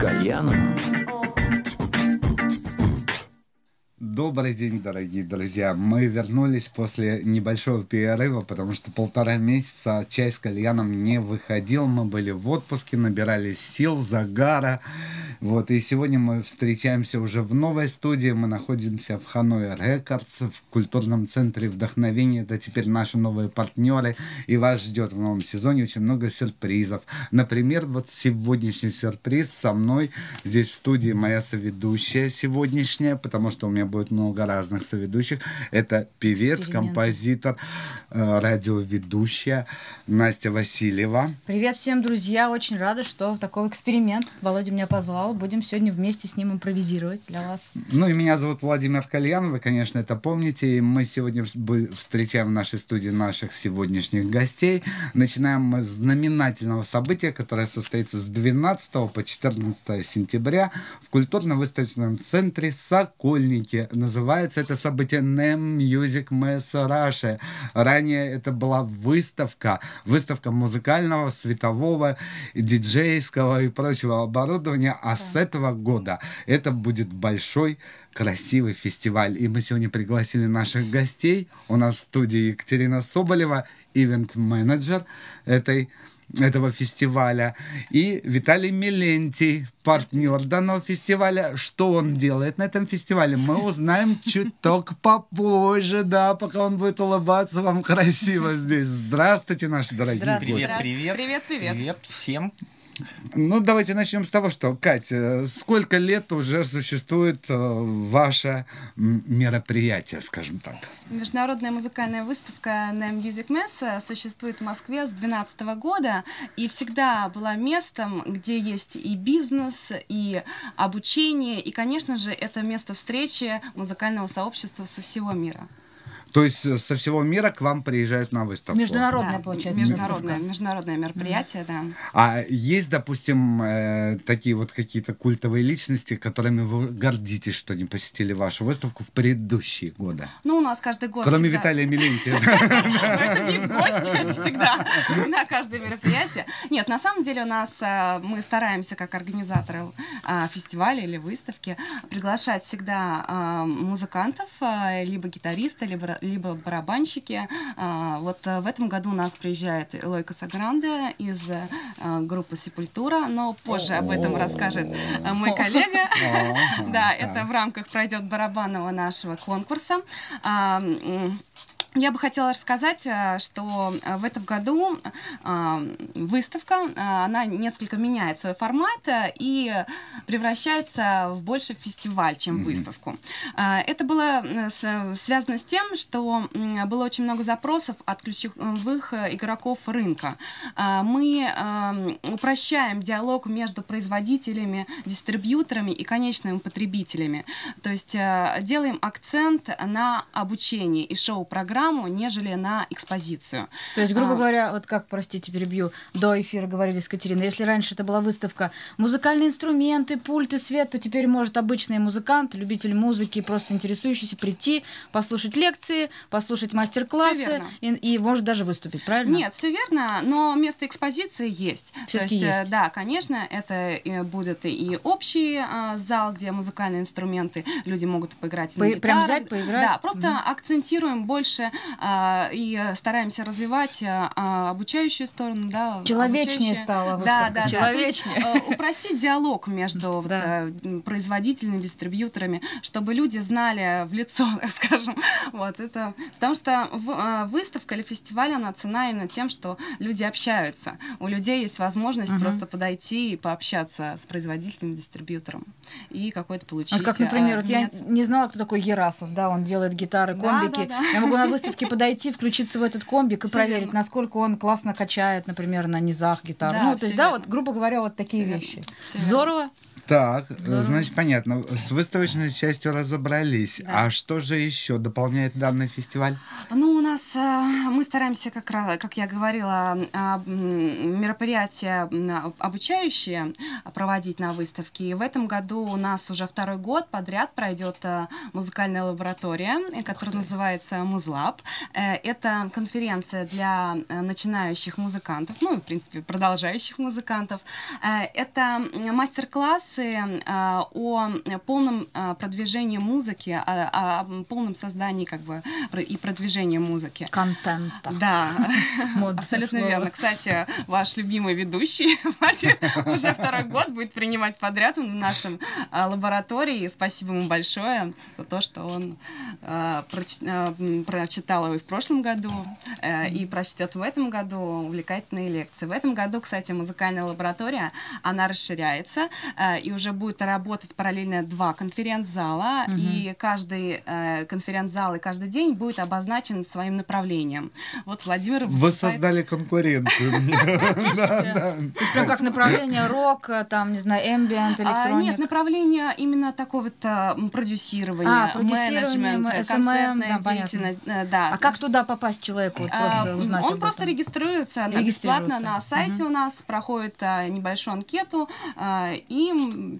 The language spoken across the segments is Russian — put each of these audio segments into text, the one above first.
кальяном. Добрый день, дорогие друзья. Мы вернулись после небольшого перерыва, потому что полтора месяца чай с кальяном не выходил. Мы были в отпуске, набирались сил, загара. Вот, и сегодня мы встречаемся уже в новой студии. Мы находимся в Ханой Рекордс, в культурном центре вдохновения. Это теперь наши новые партнеры. И вас ждет в новом сезоне очень много сюрпризов. Например, вот сегодняшний сюрприз со мной. Здесь в студии моя соведущая сегодняшняя, потому что у меня будет много разных соведущих. Это певец, композитор, э, радиоведущая Настя Васильева. Привет всем, друзья. Очень рада, что такой эксперимент Володя меня позвал. Будем сегодня вместе с ним импровизировать для вас. Ну и меня зовут Владимир Кальян, вы, конечно, это помните. И мы сегодня встречаем в нашей студии наших сегодняшних гостей. Начинаем мы с знаменательного события, которое состоится с 12 по 14 сентября в культурно-выставочном центре «Сокольники». Называется это событие NEM Music Mess Russia. Ранее это была выставка, выставка музыкального, светового, диджейского и прочего оборудования, а с этого года это будет большой красивый фестиваль. И мы сегодня пригласили наших гостей. У нас в студии Екатерина Соболева, ивент-менеджер этой этого фестиваля. И Виталий Милентий, партнер данного фестиваля. Что он делает на этом фестивале, мы узнаем чуток попозже, да, пока он будет улыбаться вам красиво здесь. Здравствуйте, наши дорогие Здравствуйте. гости. Привет, привет. Привет, привет. Привет всем. Ну, давайте начнем с того, что, Катя, сколько лет уже существует э, ваше мероприятие, скажем так? Международная музыкальная выставка NAM Music Mess существует в Москве с 2012 года и всегда была местом, где есть и бизнес, и обучение, и, конечно же, это место встречи музыкального сообщества со всего мира. То есть э, со всего мира к вам приезжают на выставку? Международная, Да, получается, международное, выставка. международное мероприятие, да. А есть, допустим, э, такие вот какие-то культовые личности, которыми вы гордитесь, что не посетили вашу выставку в предыдущие годы? Ну, у нас каждый год Кроме всегда- Виталия Милентия. Ну, это не гость, это всегда на каждое мероприятие. Нет, на самом деле у нас а, мы стараемся, как организаторы а, фестиваля или выставки, приглашать всегда музыкантов, либо гитариста, либо, либо барабанщики. А, Вот а, в этом году у нас приезжает Элой Касагранде из а, группы Сепультура, но позже об этом расскажет а, мой коллега. Да, это в рамках пройдет барабанного нашего конкурса. Я бы хотела рассказать, а, что а, в этом году а, выставка, она несколько меняет свой формат и превращается в больше фестиваль, чем выставку. Это было связано с тем, что было очень много запросов от ключевых э, игроков рынка. Мы а, м, упрощаем диалог между производителями, дистрибьюторами и конечными потребителями. То есть э, делаем акцент на обучение и шоу-программу, нежели на экспозицию. То есть, грубо А. говоря, вот как, простите, перебью, до эфира говорили с Катериной, если раньше это была выставка музыкальные инструменты, пульты, свет, то теперь может обычный музыкант, любитель музыки, просто интересующийся прийти, послушать лекции, послушать мастер-классы и, и может даже выступить, правильно? Нет, все верно, но место экспозиции есть. То Всё-таки есть, э, есть. да, конечно, это э, будет и общий а, зал, где музыкальные инструменты, люди могут поиграть на По- гитарах. прям взять, поиграть? Да, просто акцентируем больше а, и э, стараемся развивать а, а, обучающую сторону, да. Человечнее обучающую- стала Да, выставка, да, да. То есть, человечнее. э, упростить диалог между вот, Да. э, производителями, дистрибьюторами, чтобы люди знали в лицо, так скажем. Вот это, потому что в- э, выставка или фестиваль, она цена именно тем, что люди общаются. У людей есть возможность Мгм. просто подойти и пообщаться с производителем, дистрибьютором и какой-то получить. Вот как, например, э, вот я обменяться. не знала, кто такой Ерасов, да, он делает гитары, Да, комбики. да, да. Я могу на выставке подойти, включиться в этот комбик и Всё проверить, верно. насколько он классно качает, например, на низах гитару. Да, ну, то есть, да, верно. вот, грубо говоря, вот такие верно. вещи. Верно. Здорово. Так, Здорово. значит, понятно. С выставочной частью разобрались. Да. А что же еще дополняет данный фестиваль? Ну, у нас э, мы стараемся, как раз, как я говорила, а, мероприятия м, обучающие проводить на выставке. И в этом году у нас уже второй год подряд пройдет э, музыкальная лаборатория, э, которая называется Музлаб. Э, Это конференция для э, начинающих музыкантов, ну в принципе, продолжающих музыкантов. Э, Это м, мастер-классы э, о полном э, продвижении музыки, о, о полном создании как бы и продвижении музыки. Контента. Да, абсолютно слово. верно. Кстати, ваш любимый ведущий уже второй год будет принимать подряд в нашем а, лаборатории. И Спасибо ему большое за то, что он а, а, прочитал его и в прошлом году, э, и прочтет в этом году увлекательные лекции. В этом году, кстати, музыкальная лаборатория, она расширяется, э, и уже будет работать параллельно два конференц-зала, и каждый э, конференц-зал и каждый день будет обозначен своим направлением. Вот Владимир Вы выступает- создали конкуренцию. То есть прям как направление рок, там, не знаю, эмбиент, А, электроник. нет, направление именно такого вот а, м, продюсирования, А, продюсирование, менеджмент, м, концертная да, понятно. деятельность. э. А как туда попасть человеку? А, просто узнать Он просто регистрируется, бесплатно на сайте у нас, проходит небольшую анкету, и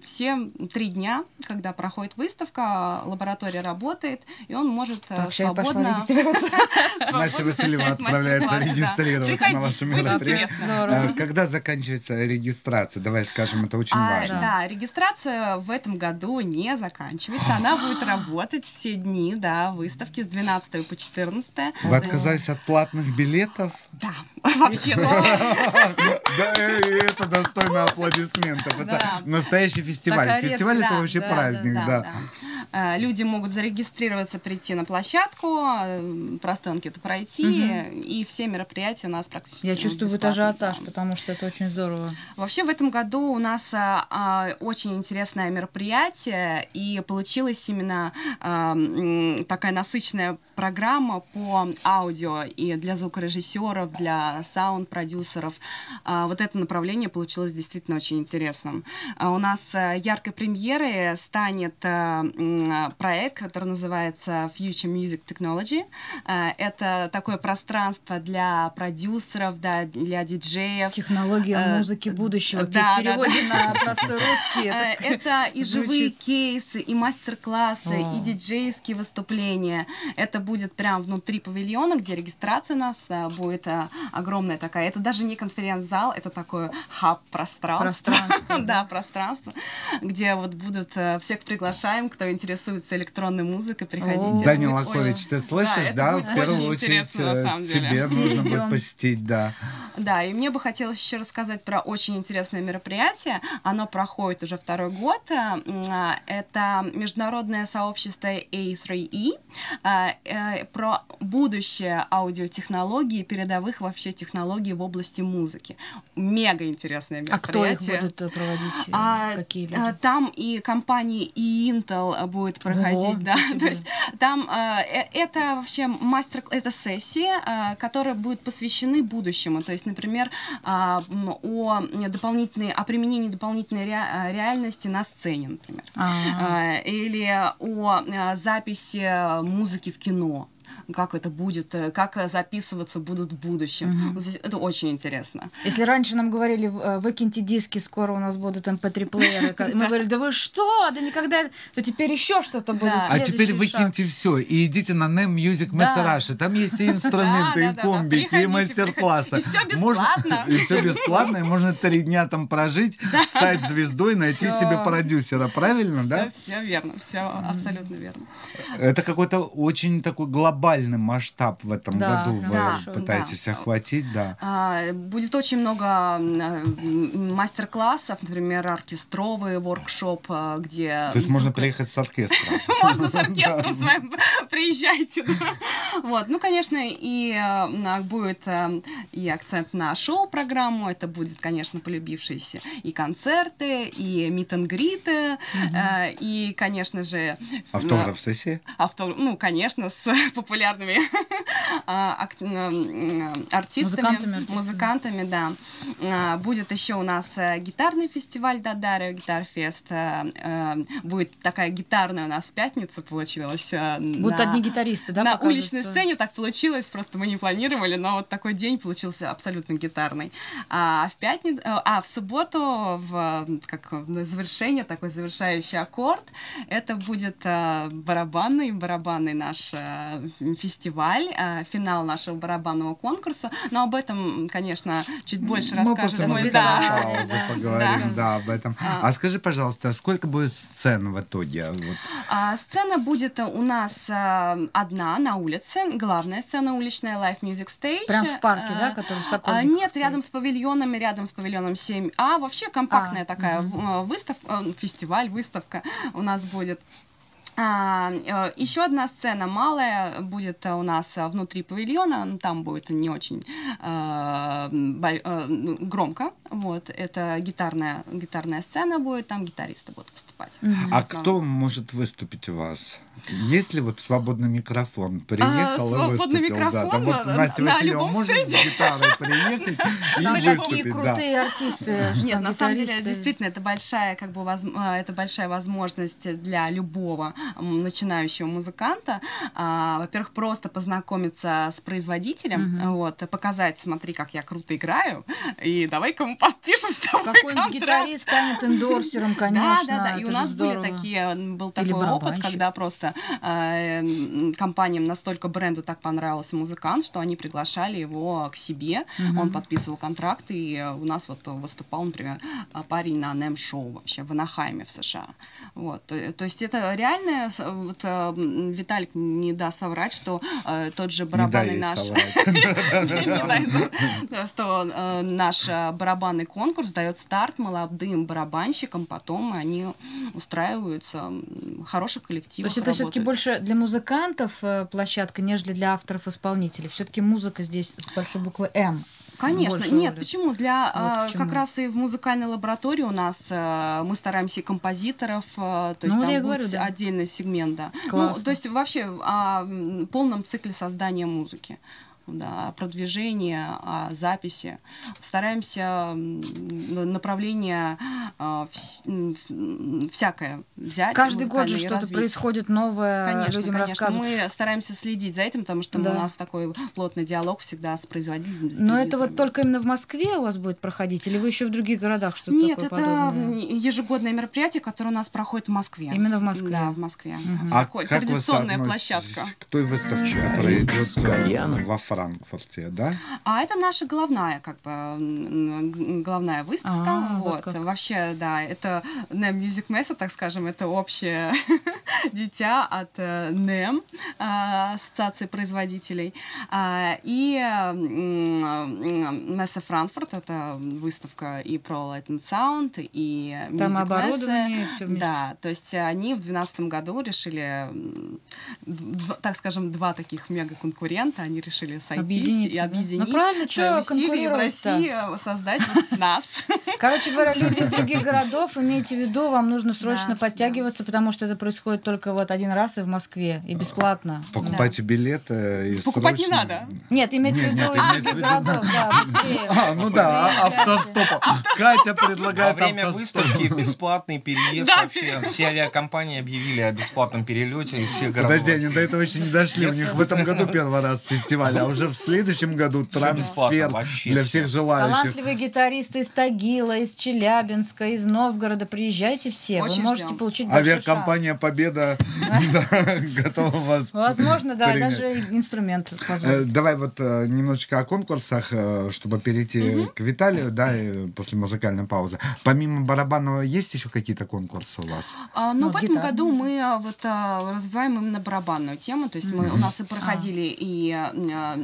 все три дня, когда проходит выставка, лаборатория работает, и он может Так, пошла свободно... Настя Васильева отправляется регистрироваться на ваше мероприятие. Э, Когда заканчивается регистрация? Давай скажем, это очень А, важно. Да, регистрация в этом году не заканчивается. Она будет работать все дни, да, выставки с 12 по 14. Вы отказались от платных билетов? Да, вообще Да, это достойно аплодисментов. Это Да. Настоящий фестиваль. Такая Фестиваль редкость. это Да, вообще да, праздник, да. Э, Люди могут зарегистрироваться, прийти на площадку, э, простую анкету пройти, и все мероприятия у нас практически Я чувствую вот ажиотаж, да. потому что это очень здорово. Вообще в этом году у нас а, а, очень интересное мероприятие, и получилась именно а, м, такая насыщенная программа по аудио и для звукорежиссеров, для саунд-продюсеров. А, вот это направление получилось действительно очень интересным. А, у нас а, яркой премьерой станет а, проект, который называется Future Music Technology. А, это такое пространство для продюсеров, да, для диджеев, Технология Э, музыки будущего. да, В да, переводе на простой русский. Э, это Это и живые кейсы, и мастер-классы, и диджейские выступления. Это будет прямо внутри павильона, где регистрация у нас э, будет э, огромная такая. Это даже не конференц-зал, это такое хаб-пространство. Пространство, Да, пространство, где вот будут э, всех приглашаем, кто интересуется электронной музыкой, приходите. Данил Лосович, ты слышишь, да? В первую очередь э, тебе нужно будет посетить, да. Да, и мне бы хотелось еще рассказать про очень интересное мероприятие. Оно проходит уже второй год. Э, Это международное сообщество A3E а, э, про будущее аудиотехнологий, передовых вообще технологий в области музыки. Мега интересное А кто их мероприятие. будет проводить? А, Какие а, люди? Там и компании и Intel будет проходить, Ого, да. То есть там а, э, это вообще мастер, это сессии, а, которые будут посвящены будущему. То есть, например, о дополнительной, о применении дополнительной ре- реальности на сцене, например. Или о записи музыки в кино как это будет, э, как э, записываться будут в будущем. Мгм. Вот здесь Это очень интересно. Если раньше нам говорили, э, выкиньте диски, скоро у нас будут mp3-плееры, ка- мы говорили, да вы что, да никогда, то теперь еще что-то будет. А теперь выкиньте все и идите на NEM Music. Master Там есть и инструменты, и комбики, и мастер-классы. И Можно- бесплатно. И все бесплатно, и можно три дня там прожить, стать звездой, найти себе продюсера. Правильно, да? Все, верно, все абсолютно верно. Это какой-то очень такой глобальный масштаб в этом Да, году прям вы хорошо. пытаетесь Да. охватить, да. А, Будет очень много м, мастер-классов, например, оркестровый воркшоп, а, где... То есть можно приехать с оркестром. Можно с оркестром с вами приезжайте. да. Вот, ну, конечно, и э, будет э, и акцент на шоу-программу. Это будет, конечно, полюбившиеся и концерты, и мит-н-гриты, э, и, конечно же... Автограф-сессия? Авто, ну, конечно, с популярными а, ак- м, артистами, Музыкантами, артистами. музыкантами, да. А, Будет еще у нас э, гитарный фестиваль Дадарио, Гитарфест. Э, э, Будет такая гитарная у нас пятница получилась. Будут на- одни гитаристы, да, на показываться? уличной сцене так получилось, просто мы не планировали, но вот такой день получился абсолютно гитарный. А в пятницу, а в субботу, в как на завершение, такой завершающий аккорд, это будет барабанный, барабанный наш фестиваль, э, финал нашего барабанного конкурса. Но об этом, конечно, чуть больше Мы расскажет мой да. музыкальной паузы Да. поговорим, да, об этом. А. А скажи, пожалуйста, сколько будет сцен в итоге? Вот. А, сцена будет у нас а, одна на улице, главная сцена уличная Live Music Stage. Прям в парке, А, да, который в а, Нет, рядом с павильонами, рядом с павильоном 7А. Вообще компактная А, такая мгм. выставка, фестиваль, выставка у нас будет. А, э, еще одна сцена малая будет э, у нас э, внутри павильона, ну, там будет не очень э, э, ну, громко, вот, это гитарная, гитарная сцена будет, там гитаристы будут выступать. А кто может выступить у вас? Есть ли вот свободный микрофон? Приехал и А, свободный выступил. да. Там микрофон вот на- Настя на Васильева любом может с гитарой приехать и Там такие выступить. да. крутые артисты. что Нет, на самом деле, действительно, это большая, как бы, воз- а, это большая возможность для любого начинающего музыканта. А, Во-первых, просто познакомиться с производителем, Мгм. вот, показать, смотри, как я круто играю, и давай-ка мы подпишем с тобой Какой-нибудь гитарист станет эндорсером, конечно. Да, да, да. И у нас были такие, был такой опыт, когда просто э, м, компаниям настолько бренду так понравился музыкант, что они приглашали его к себе. Мгм. Он подписывал контракт, и э, у нас вот выступал, например, парень на NEM шоу вообще в Анахайме в США. Вот. То, то есть это реально, вот, э, м, Виталик не даст соврать, что э, тот же барабанный наш... что э, наш э, барабанный конкурс дает старт молодым барабанщикам, потом они устраиваются, м, хороший коллектив. То есть это все-таки больше для музыкантов э, площадка, нежели для авторов-исполнителей. Все-таки музыка здесь с большой буквы М. Конечно, больше нет, почему? Для Вот а, почему. как раз и в музыкальной лаборатории у нас а, мы стараемся и композиторов, а, то есть Ну, там будет говорю, да. отдельный сегмент, да. Ну, Классно. то есть вообще о м, полном цикле создания музыки. Да, о продвижении, о записи. Стараемся направление а, м, всякое взять. Каждый год же что-то происходит новое, Конечно, людям конечно. рассказывают. Мы стараемся следить за этим, потому что Да. у нас такой плотный диалог всегда с производителем. с Но это вот только именно в Москве у вас будет проходить, или вы еще в других городах что-то Нет, такое это подобное? ежегодное мероприятие, которое у нас проходит в Москве. Именно в Москве. Да, в Москве. Мгм. А Такой как вы традиционная соотноситесь площадка. к той выставке, которая идет во Франкфурте, да? А это наша головная, как бы, м, г- головная выставка. А, вот вот. Вообще, да, это NEM Music Messa, так скажем, это общее дитя от э, NEM, а, Ассоциации производителей. А, И Месса Франкфурт, это выставка и про Light and Sound, и Там Music оборудование, Messe. всё вместе. Да, то есть они в 2012 году решили, так скажем, два таких мега-конкурента, они решили сойтись Объединиться, и да? объединить Ну, правильно, усилия и в конкурировать-то? России э, создать вот нас. Короче говоря, люди из других городов, имейте в виду, вам нужно срочно Да, подтягиваться, потому что это происходит только вот один раз и в Москве, и бесплатно. Покупайте билеты и Покупать не срочно- надо. Нет, имеется в виду нет, из других в городов, да, быстрее. А, ну да, а- автостопом. Катя Во предлагает время автостоп. выставки бесплатный переезд Да. вообще. Все авиакомпании объявили о бесплатном перелете из всех городов. Подожди, они до этого еще не дошли. У них в этом году первый раз фестиваль, а уже в следующем году трансфер для всех желающих. Талантливые гитаристы из Тагила, из Челябинска, из Новгорода, приезжайте все. Вы можете получить. Авиакомпания Победа да, готова вас Возможно, да, даже и инструмент Э. Давай вот э, немножечко о конкурсах, э, чтобы перейти к Виталию, да, и после музыкальной паузы. Помимо барабанного есть еще какие-то конкурсы у вас? А, ну, Ну, в этом году мы вот развиваем именно барабанную тему, то есть мы, у нас и проходили А. и а, м,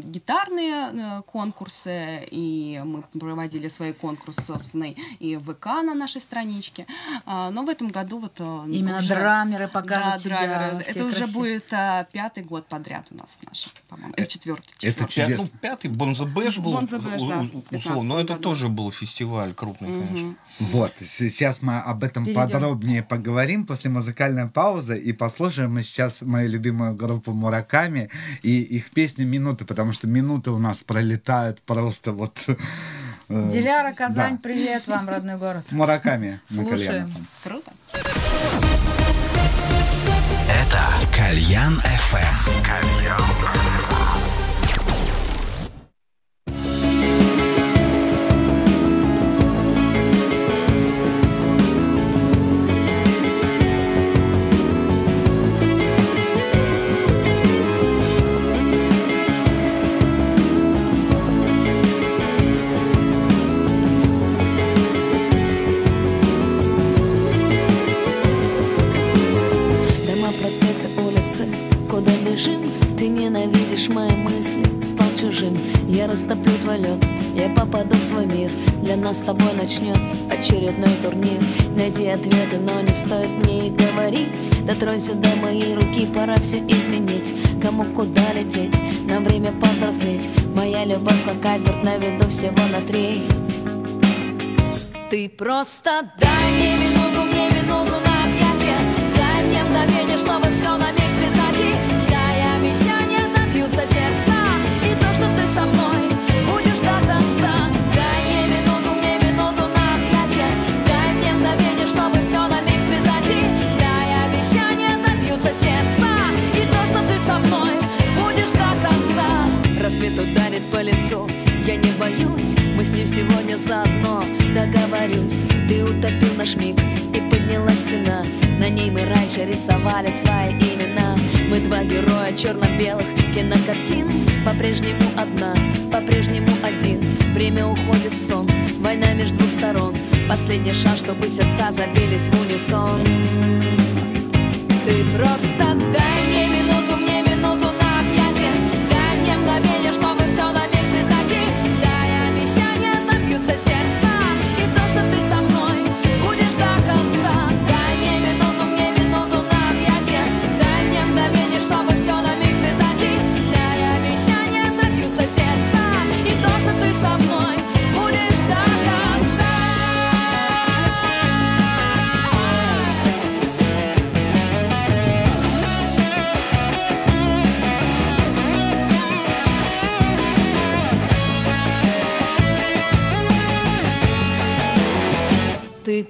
гитарные э, конкурсы, и мы проводили свои конкурсы, собственно, и в ВК на нашей страничке. А, Но в этом году вот э, Именно уже- драмеры покажут Да, себя драмеры. Это уже красе. будет а, пятый год подряд у нас наш, по-моему, или четвертый. это четвертый. Чудесно. ну, пятый Bonzo Bash был, Bonzo Bash, да, у- в у- 15 условно, но это году. тоже был фестиваль крупный, конечно. Вот, сейчас мы об этом Перейдем. подробнее поговорим после музыкальной паузы и послушаем мы сейчас мою любимую группу Мураками и их песню «Минуты», потому что минуты у нас пролетают просто вот... э, Диляра, Казань, да. привет вам, родной город. Мураками на Слушаем. Круто. Это Кальян FM. Дома, куда бежим Ты ненавидишь мои мысли, стал чужим. Я растоплю твой лед, я попаду в твой мир. Для нас с тобой начнется очередной турнир. Найди ответы, но не стоит мне их говорить. Дотронься до моей руки, пора все изменить. Кому куда лететь, нам время повзрослеть. Моя любовь как айсберг на виду всего на треть. Ты просто дай мне минуту, мне минуту на объятие Дай мне мгновение, чтобы все на миг И то, что ты со мной будешь до конца. Дай мне минуту, мне минуту на объятие Дай мне мгновение, чтобы все на миг связать. И дай обещания, забьются сердца. И то, что ты со мной будешь до конца. Рассвет ударит по лицу? Я не боюсь, мы с ним сегодня заодно Договорюсь, ты утопил наш миг И поднялась стена. На ней мы раньше рисовали свои имена. Мы два героя черно-белых кинокартин По-прежнему одна, по-прежнему один. Время уходит в сон, война между двух сторон. Последний шанс, чтобы сердца забились в унисон. Ты просто дай мне минуту, мне минуту на объятие Дай мне мгновение, чтобы все на миг связать И дай обещания, забьются сердца. И то, что ты со мной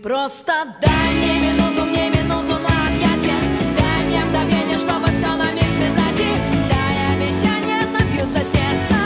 просто дай мне минуту, мне минуту на объятие Дай мне мгновение, чтобы все на миг связать. И дай обещания, забьются сердца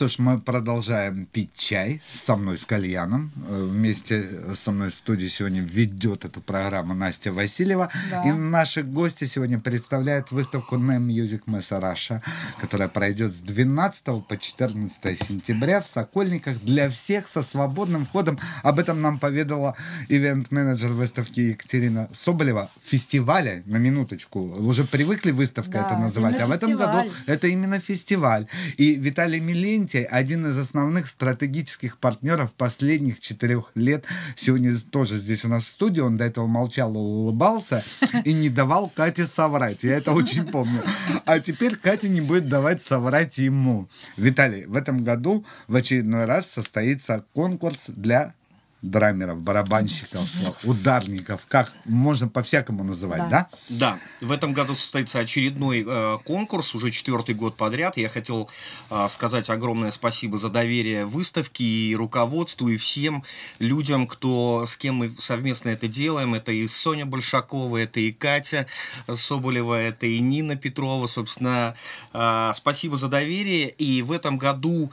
что ж, мы продолжаем пить чай со мной, с кальяном. Вместе со мной в студии сегодня ведет эту программу Настя Васильева. Да. И наши гости сегодня представляют выставку NEM Music Messa Russia, которая пройдет с 12 по 14 сентября в Сокольниках для всех со свободным входом. Об этом нам поведала ивент-менеджер выставки Екатерина Соболева. Фестиваля, на минуточку, уже привыкли выставка Да, это называть, а в этом году фестиваль. это именно фестиваль. И Виталий Иннокентий, один из основных стратегических партнеров последних четырех лет. Сегодня тоже здесь у нас в студии, он до этого молчал, улыбался и не давал Кате соврать. Я это очень помню. А теперь Катя не будет давать соврать ему. Виталий, в этом году в очередной раз состоится конкурс для драмеров, барабанщиков, ударников, как можно по-всякому называть, да? Да, в этом году состоится очередной э, конкурс, уже четвертый год подряд. Я хотел э, сказать огромное спасибо за доверие выставке и руководству, и всем людям, кто, с кем мы совместно это делаем. Это и Соня Большакова, это и Катя Соболева, это и Нина Петрова. Собственно, э, спасибо за доверие. И в этом году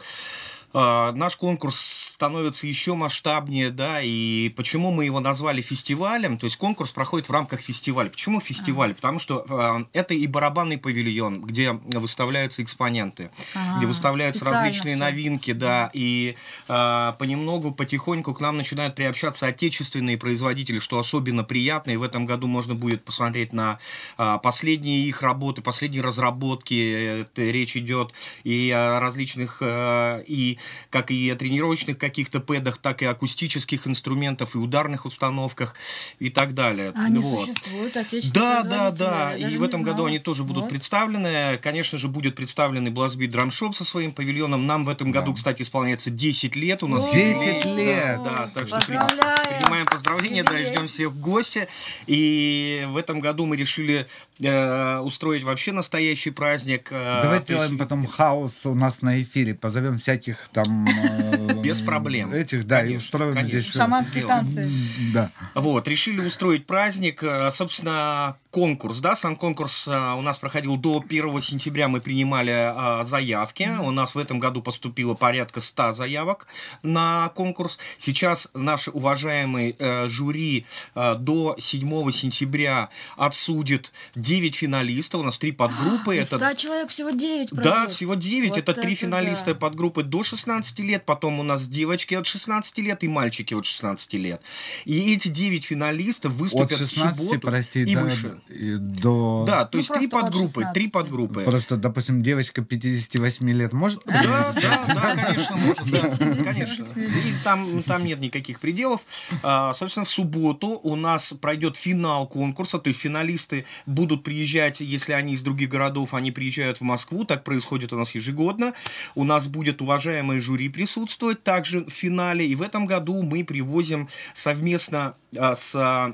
Uh, наш конкурс становится еще масштабнее, да, и почему мы его назвали фестивалем, то есть конкурс проходит в рамках фестиваля. Почему фестиваль? Потому что uh, это и барабанный павильон, где выставляются экспоненты, Ага, где выставляются различные всё. новинки, да, и uh, понемногу, потихоньку к нам начинают приобщаться отечественные производители, что особенно приятно, и в этом году можно будет посмотреть на а, последние их работы, последние разработки, Это речь идет и о различных, э, и как и о тренировочных каких-то пэдах, так и акустических инструментах, и ударных установках, и так далее. А Они Вот. существуют, отечественные Да, да, да. И в этом году знала. они тоже будут Вот. представлены. Конечно же, будет представленный Blastbeat Drum Shop со своим павильоном. Нам в этом году, кстати, исполняется 10 лет. У нас О, 10 юбилей. лет! Да, да, так что принимаем поздравления, да, и ждем всех в гости. И в этом году мы решили э, устроить вообще настоящий праздник. э, Давай сделаем есть- потом хаос у нас на эфире, позовем всяких там... э, Без проблем. Этих, да, и устроим здесь... э, Шаманские танцы. Да. Вот, решили устроить праздник. Э, Собственно, конкурс, да, сам конкурс у нас проходил до 1 сентября, мы принимали заявки. У нас в этом году поступило порядка 100 заявок на конкурс. Сейчас наши уважаемые жюри до 7 сентября обсудит 9 финалистов. У нас три подгруппы. Из Это 100 человек всего 9 да, всего 9. Вот это три это финалиста да. подгруппы до 16 лет, потом у нас девочки от 16 лет и мальчики от 16 лет. И эти 9 финалистов От выступят в 16, субботу прости, и до... выше. и до... Да, то Ну, есть три просто от подгруппы, три 16. подгруппы. Просто, допустим, девочка 58 лет может Да, да, да, конечно, может, да, конечно. И там, там нет никаких пределов. А, собственно, в субботу у нас пройдет финал конкурса, то есть финалисты будут приезжать, если они из других городов, они приезжают в Москву, так происходит у нас ежегодно. У нас будет уважаемое жюри присутствовать также в финале, и в этом году мы привозим совместно а, с а,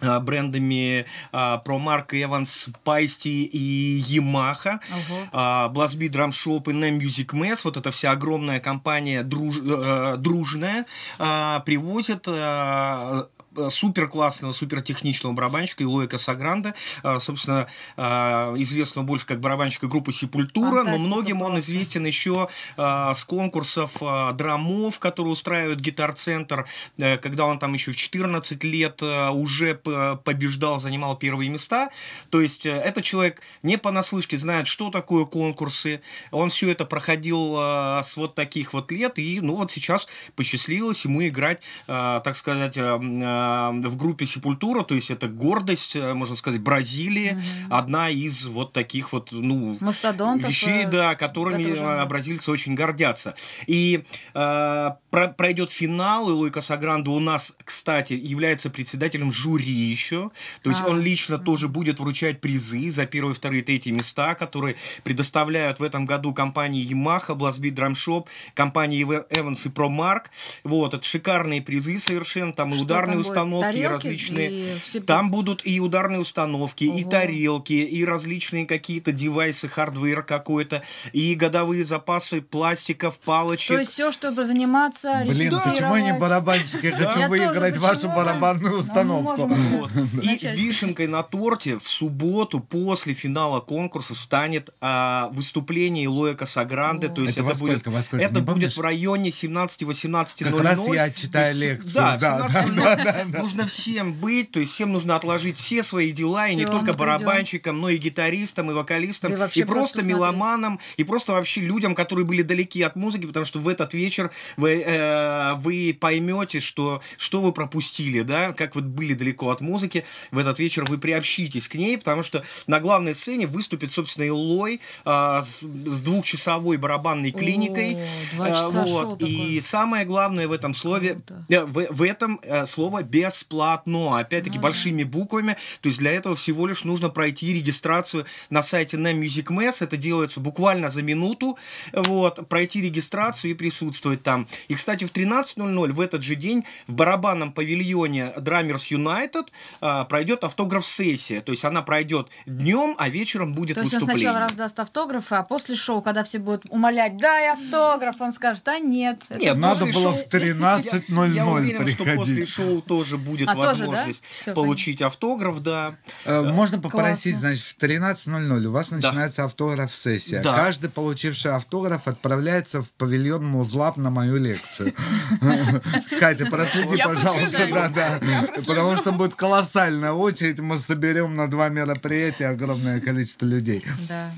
а, брендами а, ProMark, Evans, Paisty и Yamaha. Ого. А, Blastbeat Drum Shop и Nam Music Mess, вот эта вся огромная компания друж- э, дружная, а, привозит а, супер классного, супер техничного барабанщика Илоя Касагранда, а, собственно, а, известного больше как барабанщика группы Сепультура, но многим он известен еще с конкурсов драмов, которые устраивает Гитар-центр, э, когда он там еще в 14 лет э, уже побеждал, занимал первые места. То есть э, этот человек не понаслышке знает, что такое конкурсы. Он все это проходил э, с вот таких вот лет, и ну вот сейчас посчастливилось ему играть, э, так сказать, э, э, в группе Сепультура, то есть это гордость, э, можно сказать, Бразилии, одна из вот таких вот, ну, Мастодонтов, вещей, э, да, которыми жанра. э, бразильцы очень гордятся. И э, про- пройдет финал, и Луи Касагранде у нас, кстати, является председателем жюри еще, то есть А. он лично тоже будет вручать призы за первые, вторые, третьи места, которые предоставляют в этом году компании Yamaha, Blastbeat Drum Shop, компании Ev- Evans и ProMark. Вот, это шикарные призы совершенно, там и Что ударные там? Установки, и Тарелки различные... и все- Там будут и ударные установки, и Ого. тарелки, и различные какие-то девайсы, hardware какой-то, и годовые запасы пластиков, палочек. То есть все, чтобы заниматься, Блин, почему я не репетировать. барабанщик? Я хочу выиграть почему? вашу барабанную Ну, установку. И вишенкой на торте в субботу после финала конкурса станет а, выступление Элоя Касагранде. То есть Это будет, сколько, во сколько, это будет в районе 17-18.00. Как раз я читаю лекцию, Да, да, в да, 17:00. Нужно всем быть, то есть всем нужно отложить все свои дела, и не только барабанщикам, но и гитаристам, и вокалистам, и просто меломанам, и просто вообще людям, которые были далеки от музыки, потому что в этот вечер вы, э, вы поймете, что, что вы пропустили, да, как вы были далеко от музыки, в этот вечер вы приобщитесь к ней, потому что на главной сцене выступит, собственно, Илой э, с, с двухчасовой барабанной клиникой. О, два Э, вот. такое. И самое главное в этом слове, э, в, в этом э, слово бесплатно, опять-таки Ну да. большими буквами, то есть для этого всего лишь нужно пройти регистрацию на сайте NEM Music Mess, это делается буквально за минуту, вот, пройти регистрацию и присутствовать там. И, кстати, в 13.00 в этот же день в барабанном павильоне Drummers United э, пройдет автограф-сессия, то есть она пройдет днем, а вечером будет То есть он выступление. сначала раздаст автографы, а после шоу, когда все будут умолять, дай автограф, он скажет, а нет. Нет, Надо было шоу- в 13.00 Я уверен, что приходить. после шоу тоже будет А, тоже, да? возможность получить автограф, да. Э, Можно попросить, Классно. значит, в 13.00 у вас начинается автограф-сессия. Да. Каждый, получивший автограф, отправляется в павильон Музлаб на мою лекцию. Катя, проследи, пожалуйста, да, да. Потому что будет колоссальная очередь, мы соберем на два мероприятия огромное количество людей. Да.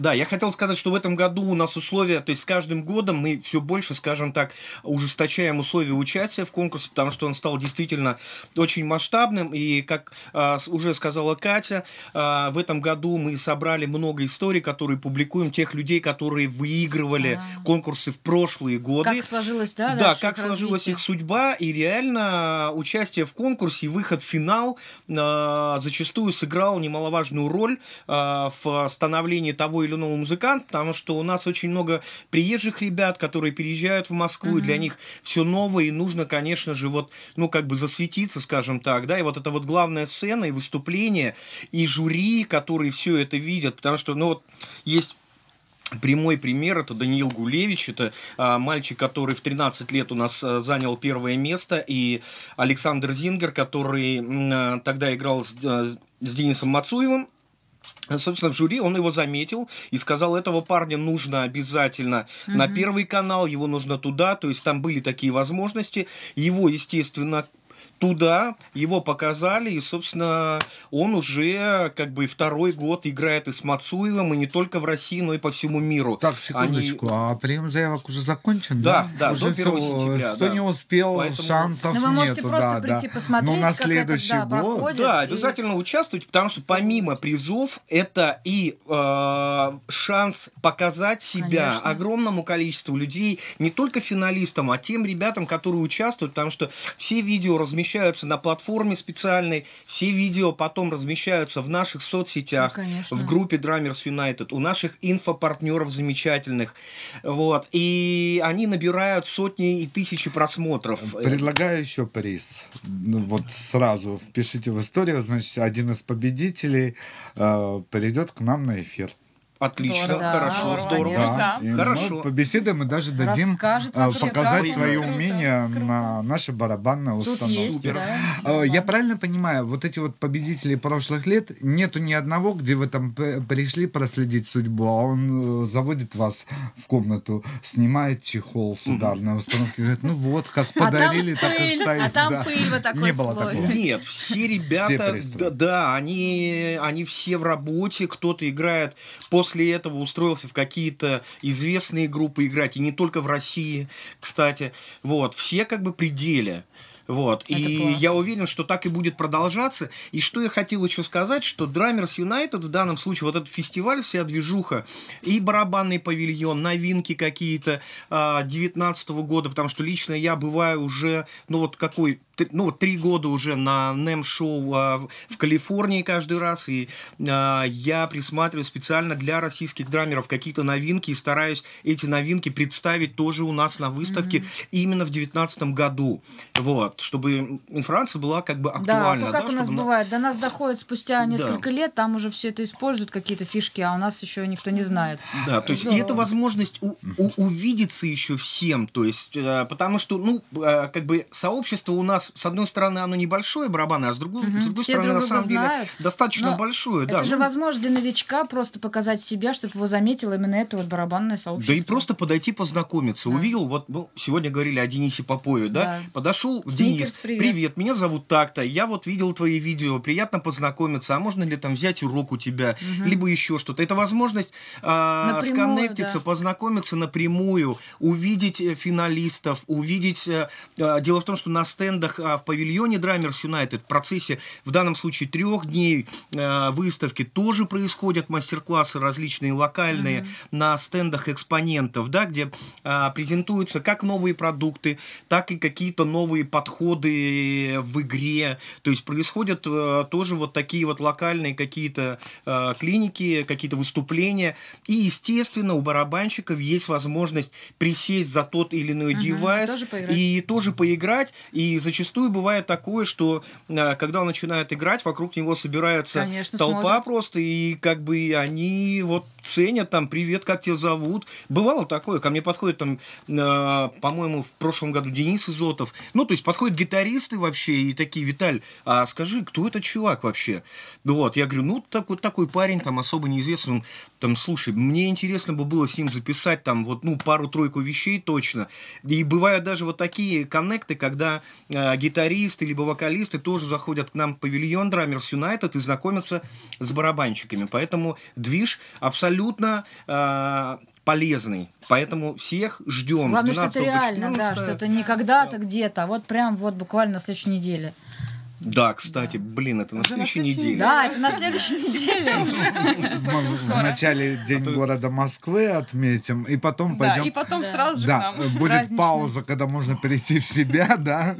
Да, я хотел сказать, что в этом году у нас условия, то есть с каждым годом мы все больше, скажем так, ужесточаем условия участия в конкурсе, потому что он стал действительно очень масштабным. И, как с- уже сказала Катя, а, в этом году мы собрали много историй, которые публикуем тех людей, которые выигрывали А. конкурсы в прошлые годы. Как сложилось, да? Да, как их сложилась развитие? их судьба, и реально участие в конкурсе и выход в финал э, зачастую сыграл немаловажную роль э, в становлении того или иного музыканта, потому что у нас очень много приезжих ребят, которые переезжают в Москву, и для них все новое, и нужно, конечно же, вот, ну, как бы засветиться, скажем так, да, и вот это вот главная сцена, и выступление, и жюри, которые все это видят, потому что, ну, вот есть Прямой пример это Даниил Гулевич, это а, мальчик, который в 13 лет у нас а, занял первое место, и Александр Зингер, который а, тогда играл с, а, с Денисом Мацуевым. Собственно, в жюри он его заметил и сказал, этого парня нужно обязательно на Первый канал, его нужно туда, то есть там были такие возможности. Его, естественно, туда, его показали, и, собственно, он уже как бы второй год играет и с Мацуевым, и не только в России, но и по всему миру. Так, секундочку, а прием заявок уже закончен, Да, да? да, уже до 1 всё, сентября, Кто да. не успел, Поэтому- шансов Ну, вы можете нету, просто да, прийти да. посмотреть, Но на как это, следующий да, год... проходит. Да, и- обязательно участвуйте, потому что помимо призов это и э, шанс показать себя Конечно. огромному количеству людей, не только финалистам, а тем ребятам, которые участвуют, потому что все видео размещаются на платформе специальной, все видео потом размещаются в наших соцсетях, Ну, конечно. в группе Drummers United, у наших инфопартнеров замечательных, вот, и они набирают сотни и тысячи просмотров. Предлагаю еще приз. Ну, вот сразу впишите в историю, значит, один из победителей э, придет к нам на эфир. Отлично, Здорово. хорошо, Да, здорово. Да, и Хорошо. мы побеседуем и даже дадим Расскажет вообще, показать как свои круто, умения круто. на наши барабанные установки. есть, Супер. да, всё, Я да. правильно понимаю, вот эти вот победители прошлых лет, нету ни одного, где вы там пришли проследить судьбу, а он э, заводит вас в комнату, снимает чехол с ударной установки, говорит, ну вот, как А там подарили, так и пыль, стоит. а там да. пыль вот такой Не было слой. такого. Нет, все ребята, приступы. да, да, они, они все в работе, кто-то играет, после этого устроился в какие-то известные группы играть, и не только в России, кстати, вот, все как бы при деле. Вот. Это и классно. я уверен, что так и будет продолжаться. И что я хотел еще сказать, что Drummers United в данном случае, вот этот фестиваль, вся движуха, и барабанный павильон, новинки какие-то 19 года, потому что лично я бываю уже, ну вот какой, ну три года уже на NEM-шоу а, в- Калифорнии каждый раз, и а, я присматриваю специально для российских драмеров какие-то новинки и стараюсь эти новинки представить тоже у нас на выставке именно в 2019 году, вот, чтобы информация была как бы Да, а актуальна. то как у нас чтобы бывает, до нас доходит спустя Да. несколько лет, там уже все это используют, какие-то фишки, а у нас еще никто не знает. Да, то есть и это возможность у- у- увидеться еще всем, то есть, э, потому что, ну, э, как бы сообщество у нас, с одной стороны, оно небольшое барабаны, а с другой, Мгм. с другой Все стороны, на самом деле, знают. достаточно Но большое. Это да, же ну, возможность для новичка просто показать себя, чтобы его заметило именно это вот барабанное сообщество. Да и просто подойти познакомиться. Да. Увидел, вот ну, сегодня говорили о Денисе Попове, да? Да. Подошел, Сникерс, Денис, привет. меня зовут так-то, я вот видел твои видео, приятно познакомиться, а можно ли там взять урок у тебя, либо еще что-то. Это возможность а, Напрямую, сконнектиться, да. познакомиться напрямую, увидеть э, финалистов, увидеть... э, э, Дело в том, что на стендах в павильоне Драмерс Юнайтед в процессе, в данном случае, трех дней э, выставки тоже происходят мастер-классы различные локальные на стендах экспонентов, да, где а, презентуются как новые продукты, так и какие-то новые подходы в игре. То есть происходят э, тоже вот такие вот локальные какие-то э, клиники, какие-то выступления. И, естественно, у барабанщиков есть возможность присесть за тот или иной Мгм, девайс тоже и тоже поиграть. И зачастую бывает такое, что э, когда он начинает играть, вокруг него собирается Конечно, толпа смотрят. просто, и как бы они вот ценят там, привет, как тебя зовут. Бывало такое, ко мне подходит там, э, по-моему, в прошлом году Денис Изотов. Ну, то есть подходят гитаристы вообще и такие, Виталь, а скажи, кто этот чувак вообще? Вот, я говорю, ну, такой, такой парень, там, особо неизвестный, Он, там, слушай, мне интересно бы было с ним записать там вот, ну, пару-тройку вещей точно. И бывают даже вот такие коннекты, когда э, гитаристы либо вокалисты тоже заходят к нам в павильон Drummers United и знакомятся с барабанщиками. Поэтому движ абсолютно э, полезный. Поэтому всех ждем. Главное, что это 12 по реально, да, 14. что это не когда-то где-то, а вот прям вот буквально на следующей неделе. Да, кстати, блин, это на следующей неделе. Да, это на следующей неделе. В начале День города Москвы отметим, и потом Да, пойдем и потом Да. сразу же Да, будет пауза, когда можно перейти в себя, да.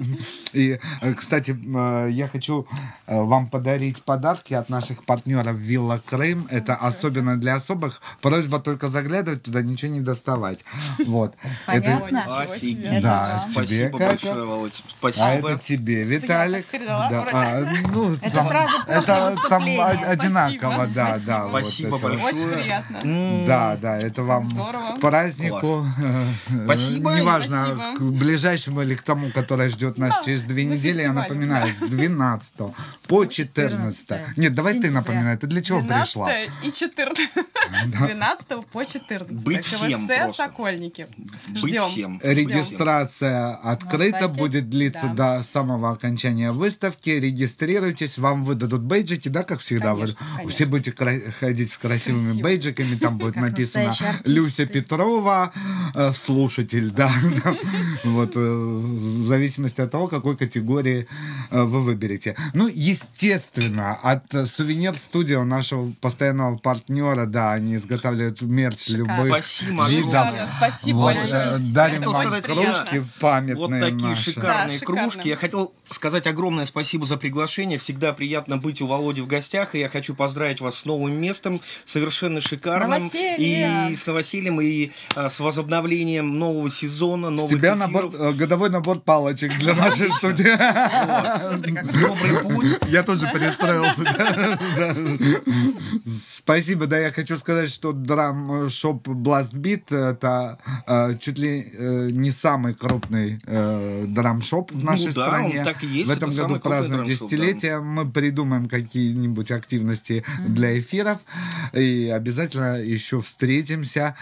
И, э, кстати, э, я хочу э, вам подарить подарки от наших партнеров Вилла Крым. Это особенно для особых. Просьба только заглядывать туда, ничего не доставать. Вот. Это- Понятно? Офигеть. Это Да, вам. тебе, Спасибо большое, Володь. Спасибо. А это тебе, Виталик. Да, а, ну, Это там- сразу после это там выступления. одинаково, Спасибо. да, да. вот Спасибо это. большое. Очень приятно. Да, да, это вам Здорово. к празднику. э, Спасибо. Неважно, Спасибо. к ближайшему или к тому, который ждет нас Да, через две на недели, я напоминаю, с 12 по 14. 14 Нет, давай ты напоминай, ты для чего 12 пришла? и 14. С 12 по 14. Быть всем КВЦ. Сокольники. Ждем. всем. Регистрация открыта, будет длиться до самого окончания выставки. Регистрируйтесь, вам выдадут бейджики, да, как всегда. Все будете ходить с красивыми бейджиками, там будет написано. Люся Петрова, э, слушатель, да. Вот, э, в зависимости от того, какой категории э, вы выберете. Ну, естественно, от э, Сувенир Студио, нашего постоянного партнера, да, они изготавливают мерч Шикарно. любых Спасибо видов. Спасибо Вот, большое. э, дарим вам очень кружки приятно. памятные Вот такие наши. шикарные Да, шикарно. кружки. Я хотел сказать огромное спасибо за приглашение. Всегда приятно быть у Володи в гостях. И я хочу поздравить вас с новым местом, совершенно шикарным. новосельем! И с новосельем, и а, с возобновлением нового сезона, С новых тебя эфиров. набор, э, годовой набор палочек для нашей студии. Добрый путь. Я тоже перестроился. Спасибо, да, я хочу сказать, что драм-шоп Blast Beat это э, чуть ли э, не самый крупный э, драм-шоп в нашей Ну да, стране. он так и есть, В это этом году самый крупный празднуем десятилетие. Мы придумаем какие-нибудь активности для эфиров и обязательно еще встретимся.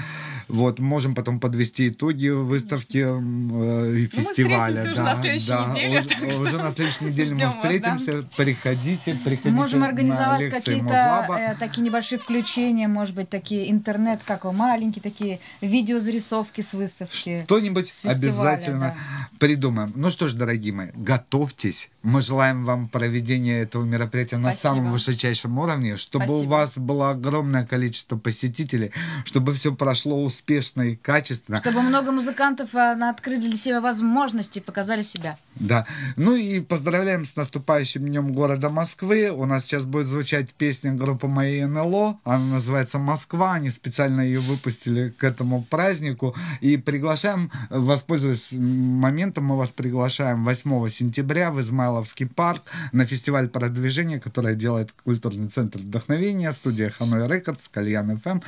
Вот, можем потом подвести итоги выставки э, и фестиваля. встретимся уже да, на следующей да, неделе, Уже, так что уже на следующей неделе мы ждем вас, да. встретимся. Приходите, приходите. Можем на организовать какие-то э, такие небольшие включения, может быть, такие интернет, как его, маленькие такие видеозарисовки с выставки. Что-нибудь обязательно придумаем. Ну что ж, дорогие мои, готовьтесь. Мы желаем вам проведения этого мероприятия на Спасибо. самом высочайшем уровне, чтобы у Спасибо. вас было огромное количество посетителей, чтобы все прошло успешно и качественно. Чтобы много музыкантов а, открыли для себя возможности, показали себя. Да. Ну и поздравляем с наступающим днем города Москвы. У нас сейчас будет звучать песня группы моей НЛО. Она называется «Москва». Они специально ее выпустили к этому празднику. И приглашаем, воспользуясь моментом, мы вас приглашаем 8 сентября в Измайловский парк на фестиваль продвижения, который делает культурный центр вдохновения, студия Hanoi Records, Кальян ФМ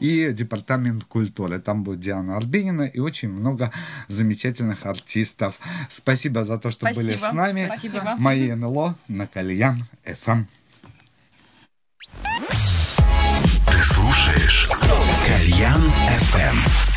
и департамент культуры. Культуры. Там будет Диана Арбенина и очень много замечательных артистов. Спасибо за то, что Спасибо. были с нами. Спасибо. Мои НЛО на Кальян ФМ. Ты слушаешь Кальян FM.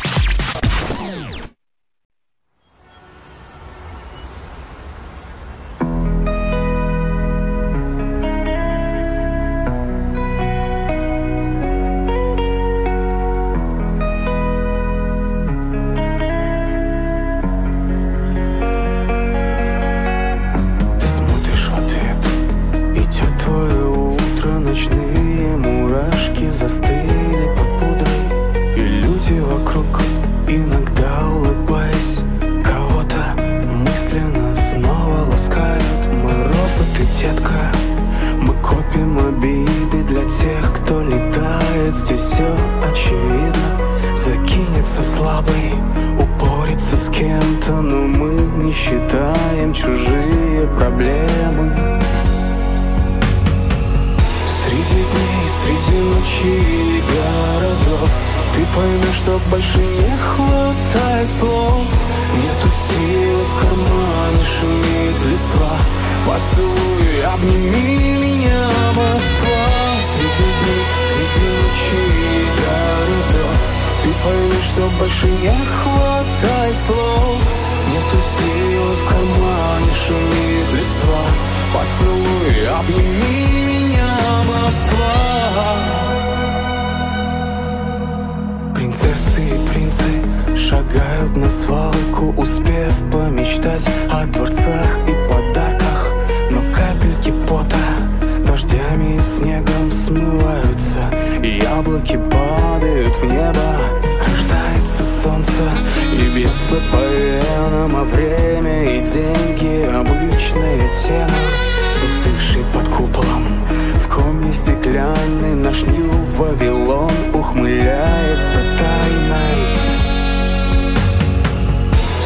Застыли под пудрой. И люди вокруг Иногда улыбаясь Кого-то мысленно снова ласкают. Мы роботы, детка Мы копим обиды для тех, кто летает. Здесь все очевидно. Закинется слабый Упорится с кем-то Но мы не считаем чужие среди ночей и городов. Ты поймешь, что больше не хватает слов. Нету силы в кармане, шумит листва. Поцелуй, обними меня, Москва. Среди дней, среди ночей и городов. Ты поймешь, что больше не хватает слов. Нету силы в кармане, шумит листва. Поцелуй, обними меня, Москва Принцессы и принцы шагают на свалку Успев помечтать о дворцах и подарках. Но капельки пота дождями и снегом смываются И яблоки падают в небо. Рождается солнце и бьется по венам А время и деньги обычная тема Застывший под куполом комья стеклянный наш Нью-Вавилон Ухмыляется тайной.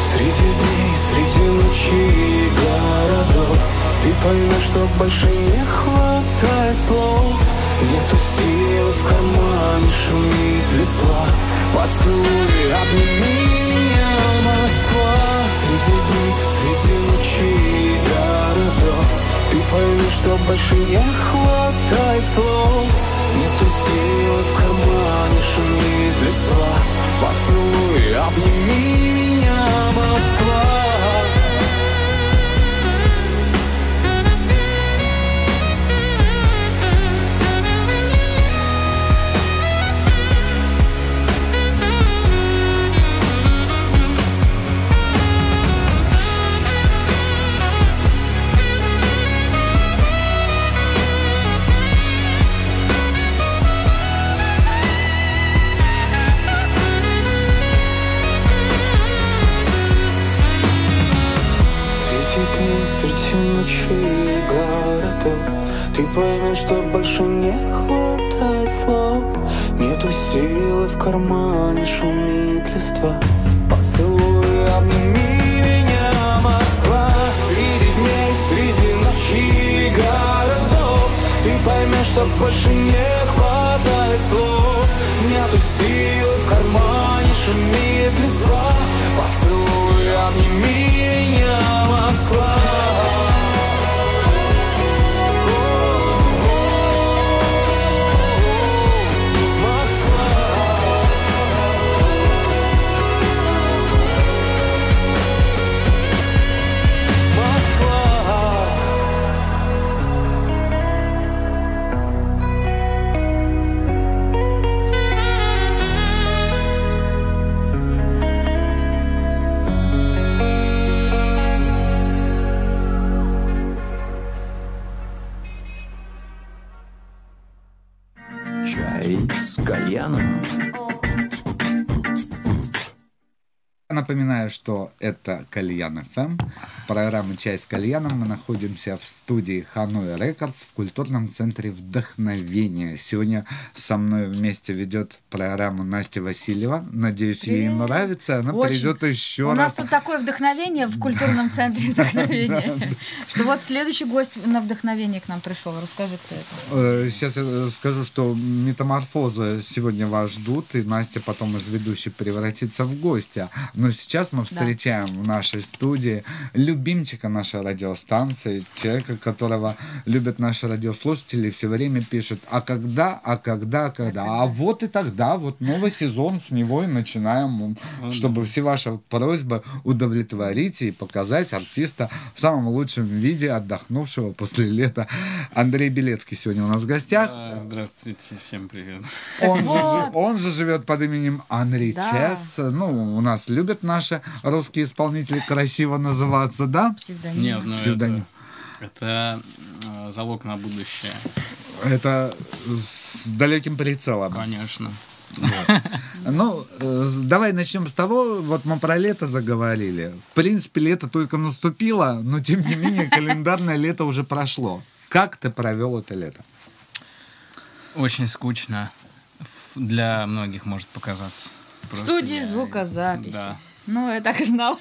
Среди дней, среди ночей и городов Ты поймешь, что больше не хватает слов. Нету силы в кармане, шумит листва Поцелуй, обними меня, Москва. Среди дней, среди ночей и городов Ты поймешь, что больше не хватает слов. Нету силы в кармане, шумит листва. Поцелуй, обними меня, Москва в кармане, шумит листва. Поцелуй, обними меня, Москва. Среди дней, среди ночей и городов. Ты поймешь, что больше не хватает слов. Нету силы в кармане, шумит листва. Поцелуй, обними напоминаю, что это Кальян ФМ, программа «Чай с кальяном». Мы находимся в студии Hanoi Records в культурном центре «Вдохновение». Сегодня со мной вместе ведет программу Настя Васильева. Надеюсь, ей Привет. нравится. Она Очень. придет еще У раз. нас тут такое вдохновение в культурном центре вдохновения, что вот следующий гость на вдохновение к нам пришел. Расскажи, кто это. Э, Сейчас я скажу, что метаморфозы сегодня вас ждут, и Настя потом из ведущей превратится в гостя. Но сейчас мы встречаем в нашей студии любимчика нашей радиостанции, человека, которого любят наши радиослушатели, все время пишут, а когда, а когда, а когда. А вот и тогда, вот новый сезон, с него и начинаем, чтобы все ваши просьбы удовлетворить и показать артиста в самом лучшем виде, отдохнувшего после лета. Андрей Белецкий сегодня у нас в гостях. Здравствуйте, всем привет. Он, же, вот. он же живет под именем Анри Да. Чес. Ну, у нас любят наши русские исполнители красиво называться, да? Псевдоним. Нет, ну Псевдоним. это, это э, залог на будущее, Это с далеким прицелом. конечно. Ну, э, давай начнем с того, вот мы про лето заговорили. В принципе, лето только наступило, но тем не менее календарное лето уже прошло. Как ты провел это лето? Очень скучно. Для многих может показаться. В Просто студии я- звукозаписи. Да, Ну, я так и знала.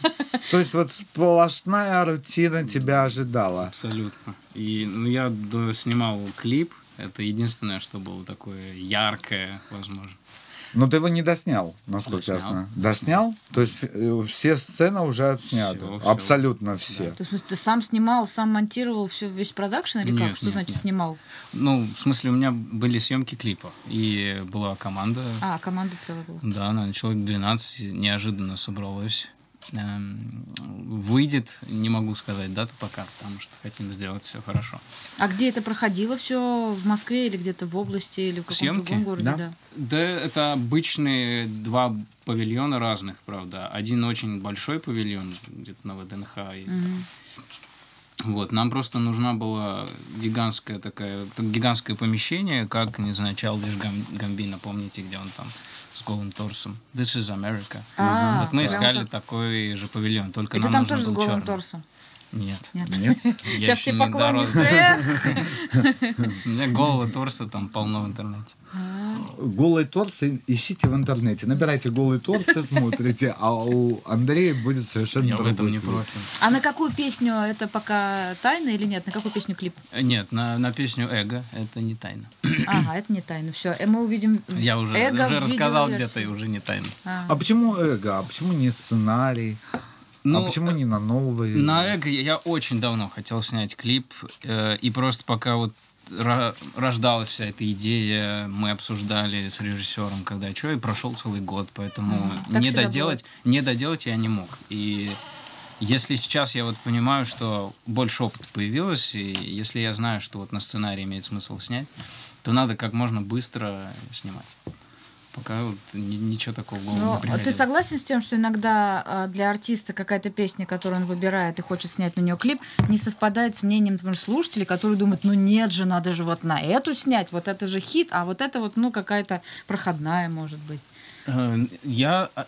То есть вот сплошная рутина тебя ожидала. абсолютно. И ну, я снимал клип. Это единственное, что было такое яркое, возможно. Но ты его не доснял, насколько я Доснял. знаю. Доснял? То есть э, все сцены уже отсняты. Всё, всё. Абсолютно все. То есть, в смысле, ты сам снимал, сам монтировал все, весь продакшн или как? Нет, Что нет, значит нет. снимал? Ну, в смысле, у меня были съемки клипа. И была команда. А, команда целая была. Да, на человек 12 неожиданно собралось. Эм, Выйдет, не могу сказать дату пока, потому что хотим сделать все хорошо. А где это проходило все? В Москве или где-то в области или в каком-то Съемки? другом городе? Да. Да. Да, это обычные два павильона разных, правда. Один очень большой павильон, где-то на ВДНХ. и- Мгм. Вот, нам просто нужна была гигантская такая, так, гигантское помещение, как, не знаю, Gam- Gambino, помните, где он там с голым торсом. This is America. А, вот мы искали так. такой же павильон, только ты нам там нужен тоже с голым торсом? Нет. Нет. Нет? Я Сейчас все. Эх! У меня голого торса там полно в интернете. Голый торс и- ищите в интернете. Набирайте голый торс и смотрите, а у Андрея будет совершенно Я в другой этом не профи. А на какую песню это пока тайна или нет? На какую песню клип? Э, Нет, на, на песню «Эго» это не тайна. Ага, это не тайна. Все, мы увидим. Я уже, Эго уже рассказал где-то, и уже не тайна. А. А почему эго? А почему не сценарий? Ну, а почему не на новый? На Эго я очень давно хотел снять клип, э, и просто пока вот рождалась вся эта идея, мы обсуждали с режиссером, когда что, и прошел целый год, поэтому не доделать, не доделать я не мог. И если сейчас я вот понимаю, что больше опыта появилось, и если я знаю, что вот на сценарий имеет смысл снять, то надо как можно быстро снимать. Пока вот ни- ничего такого в голову Но не Ну, ты приходило. согласен с тем, что иногда а, для артиста какая-то песня, которую он выбирает и хочет снять на нее клип, не совпадает с мнением, например, слушателей, которые думают, ну нет же, надо же вот на эту снять, вот это же хит, а вот это вот, ну, какая-то проходная, может быть. Э, Я а,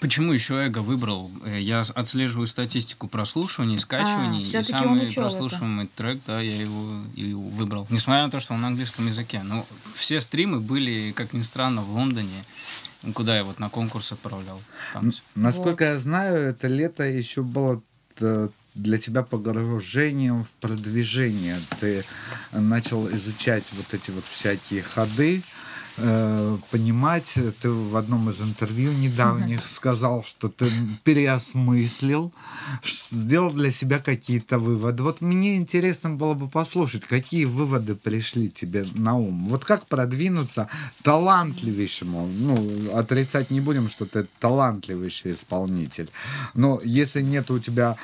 почему еще эго выбрал? Э, Я отслеживаю статистику прослушиваний, скачиваний, и всё-таки он самый учёл это. прослушиваемый трек, да, я его и выбрал. Несмотря на то, что он на английском языке. Но все стримы были, как ни странно, в Лондоне, куда я вот на конкурс отправлял. Там. Насколько я знаю, это лето еще было э, для тебя погружением в продвижение. Ты начал изучать вот эти вот всякие ходы, э, понимать. Ты в одном из интервью недавних сказал, что ты переосмыслил, сделал для себя какие-то выводы. Вот мне интересно было бы послушать, какие выводы пришли тебе на ум. Вот как продвинуться талантливейшему, ну, отрицать не будем, что ты талантливейший исполнитель, но если нет у тебя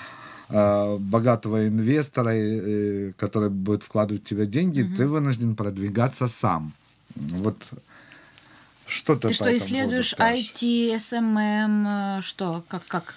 э, богатого инвестора, э, который будет вкладывать в тебя деньги, ты вынужден продвигаться сам. Вот что ты что, этому исследуешь поводу? IT, SMM, э, что, как, как?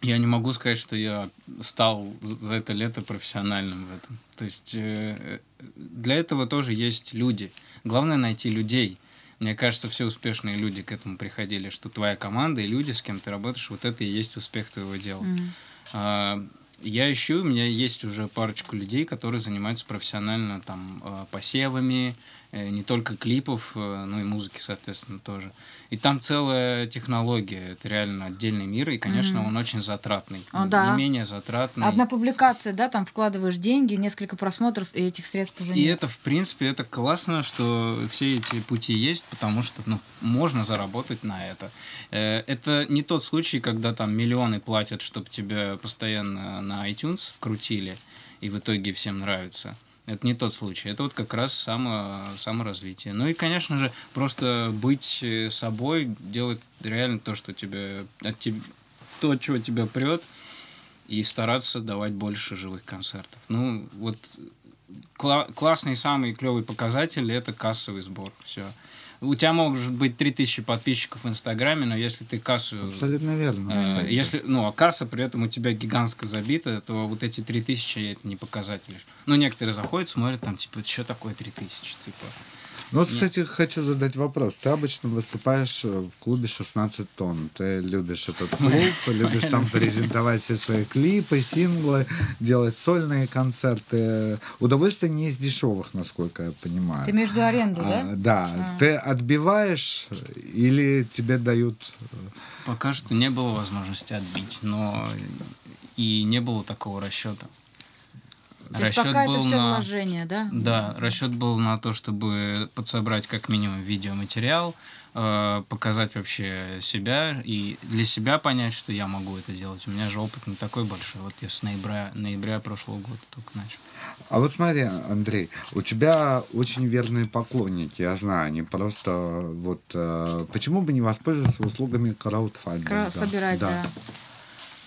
Я не могу сказать, что я стал за это лето профессиональным в этом. То есть э, э, для этого тоже есть люди. Главное найти людей. Мне кажется, все успешные люди к этому приходили, что твоя команда и люди, с кем ты работаешь, вот это и есть успех твоего дела. Мгм. Я ищу, у меня есть уже парочку людей, которые занимаются профессионально там э, посевами, не только клипов, э, но и музыки, соответственно, тоже. И там целая технология, это реально отдельный мир, и, конечно, Мгм. он очень затратный. О, да. Не менее затратный. Одна публикация, да, там вкладываешь деньги, несколько просмотров, и этих средств уже И нет. это, в принципе, это классно, что все эти пути есть, потому что ну, можно заработать на это. Э, Это не тот случай, когда там миллионы платят, чтобы тебя постоянно на iTunes крутили, и в итоге всем нравится. Это не тот случай. Это вот как раз само, саморазвитие. Ну и, конечно же, просто быть э, собой, делать реально то, что тебе, от теб- то, от чего тебя прет, и стараться давать больше живых концертов. Ну, вот кла- классный самый клевый показатель это кассовый сбор. Все. У тебя может быть 3000 подписчиков в Инстаграме, но если ты кассу... Абсолютно верно. э, если, ну, а касса при этом у тебя гигантско забита, то вот эти 3000 это не показатель. Ну, некоторые заходят, смотрят, там, типа, что такое 3000? Типа, Ну, вот, кстати, хочу задать вопрос. Ты обычно выступаешь э, в клубе 16 тонн. Ты любишь этот клуб, любишь там презентовать все свои клипы, синглы, делать сольные концерты. Удовольствие не из дешевых, насколько я понимаю. Ты между аренду, А, да? да. А. Ты отбиваешь или тебе дают... э, пока что не было возможности отбить, но и не было такого расчета. То есть пока это все вложение, да? Да, расчет был на то, чтобы подсобрать как минимум видеоматериал, э, показать вообще себя и для себя понять, что я могу это делать. У меня же опыт не такой большой. Вот я с ноября, ноября прошлого года только начал. А вот смотри, Андрей, у тебя очень верные поклонники, я знаю, они просто вот... э, почему бы не воспользоваться услугами краудфандинга? Кра- Собирать, да.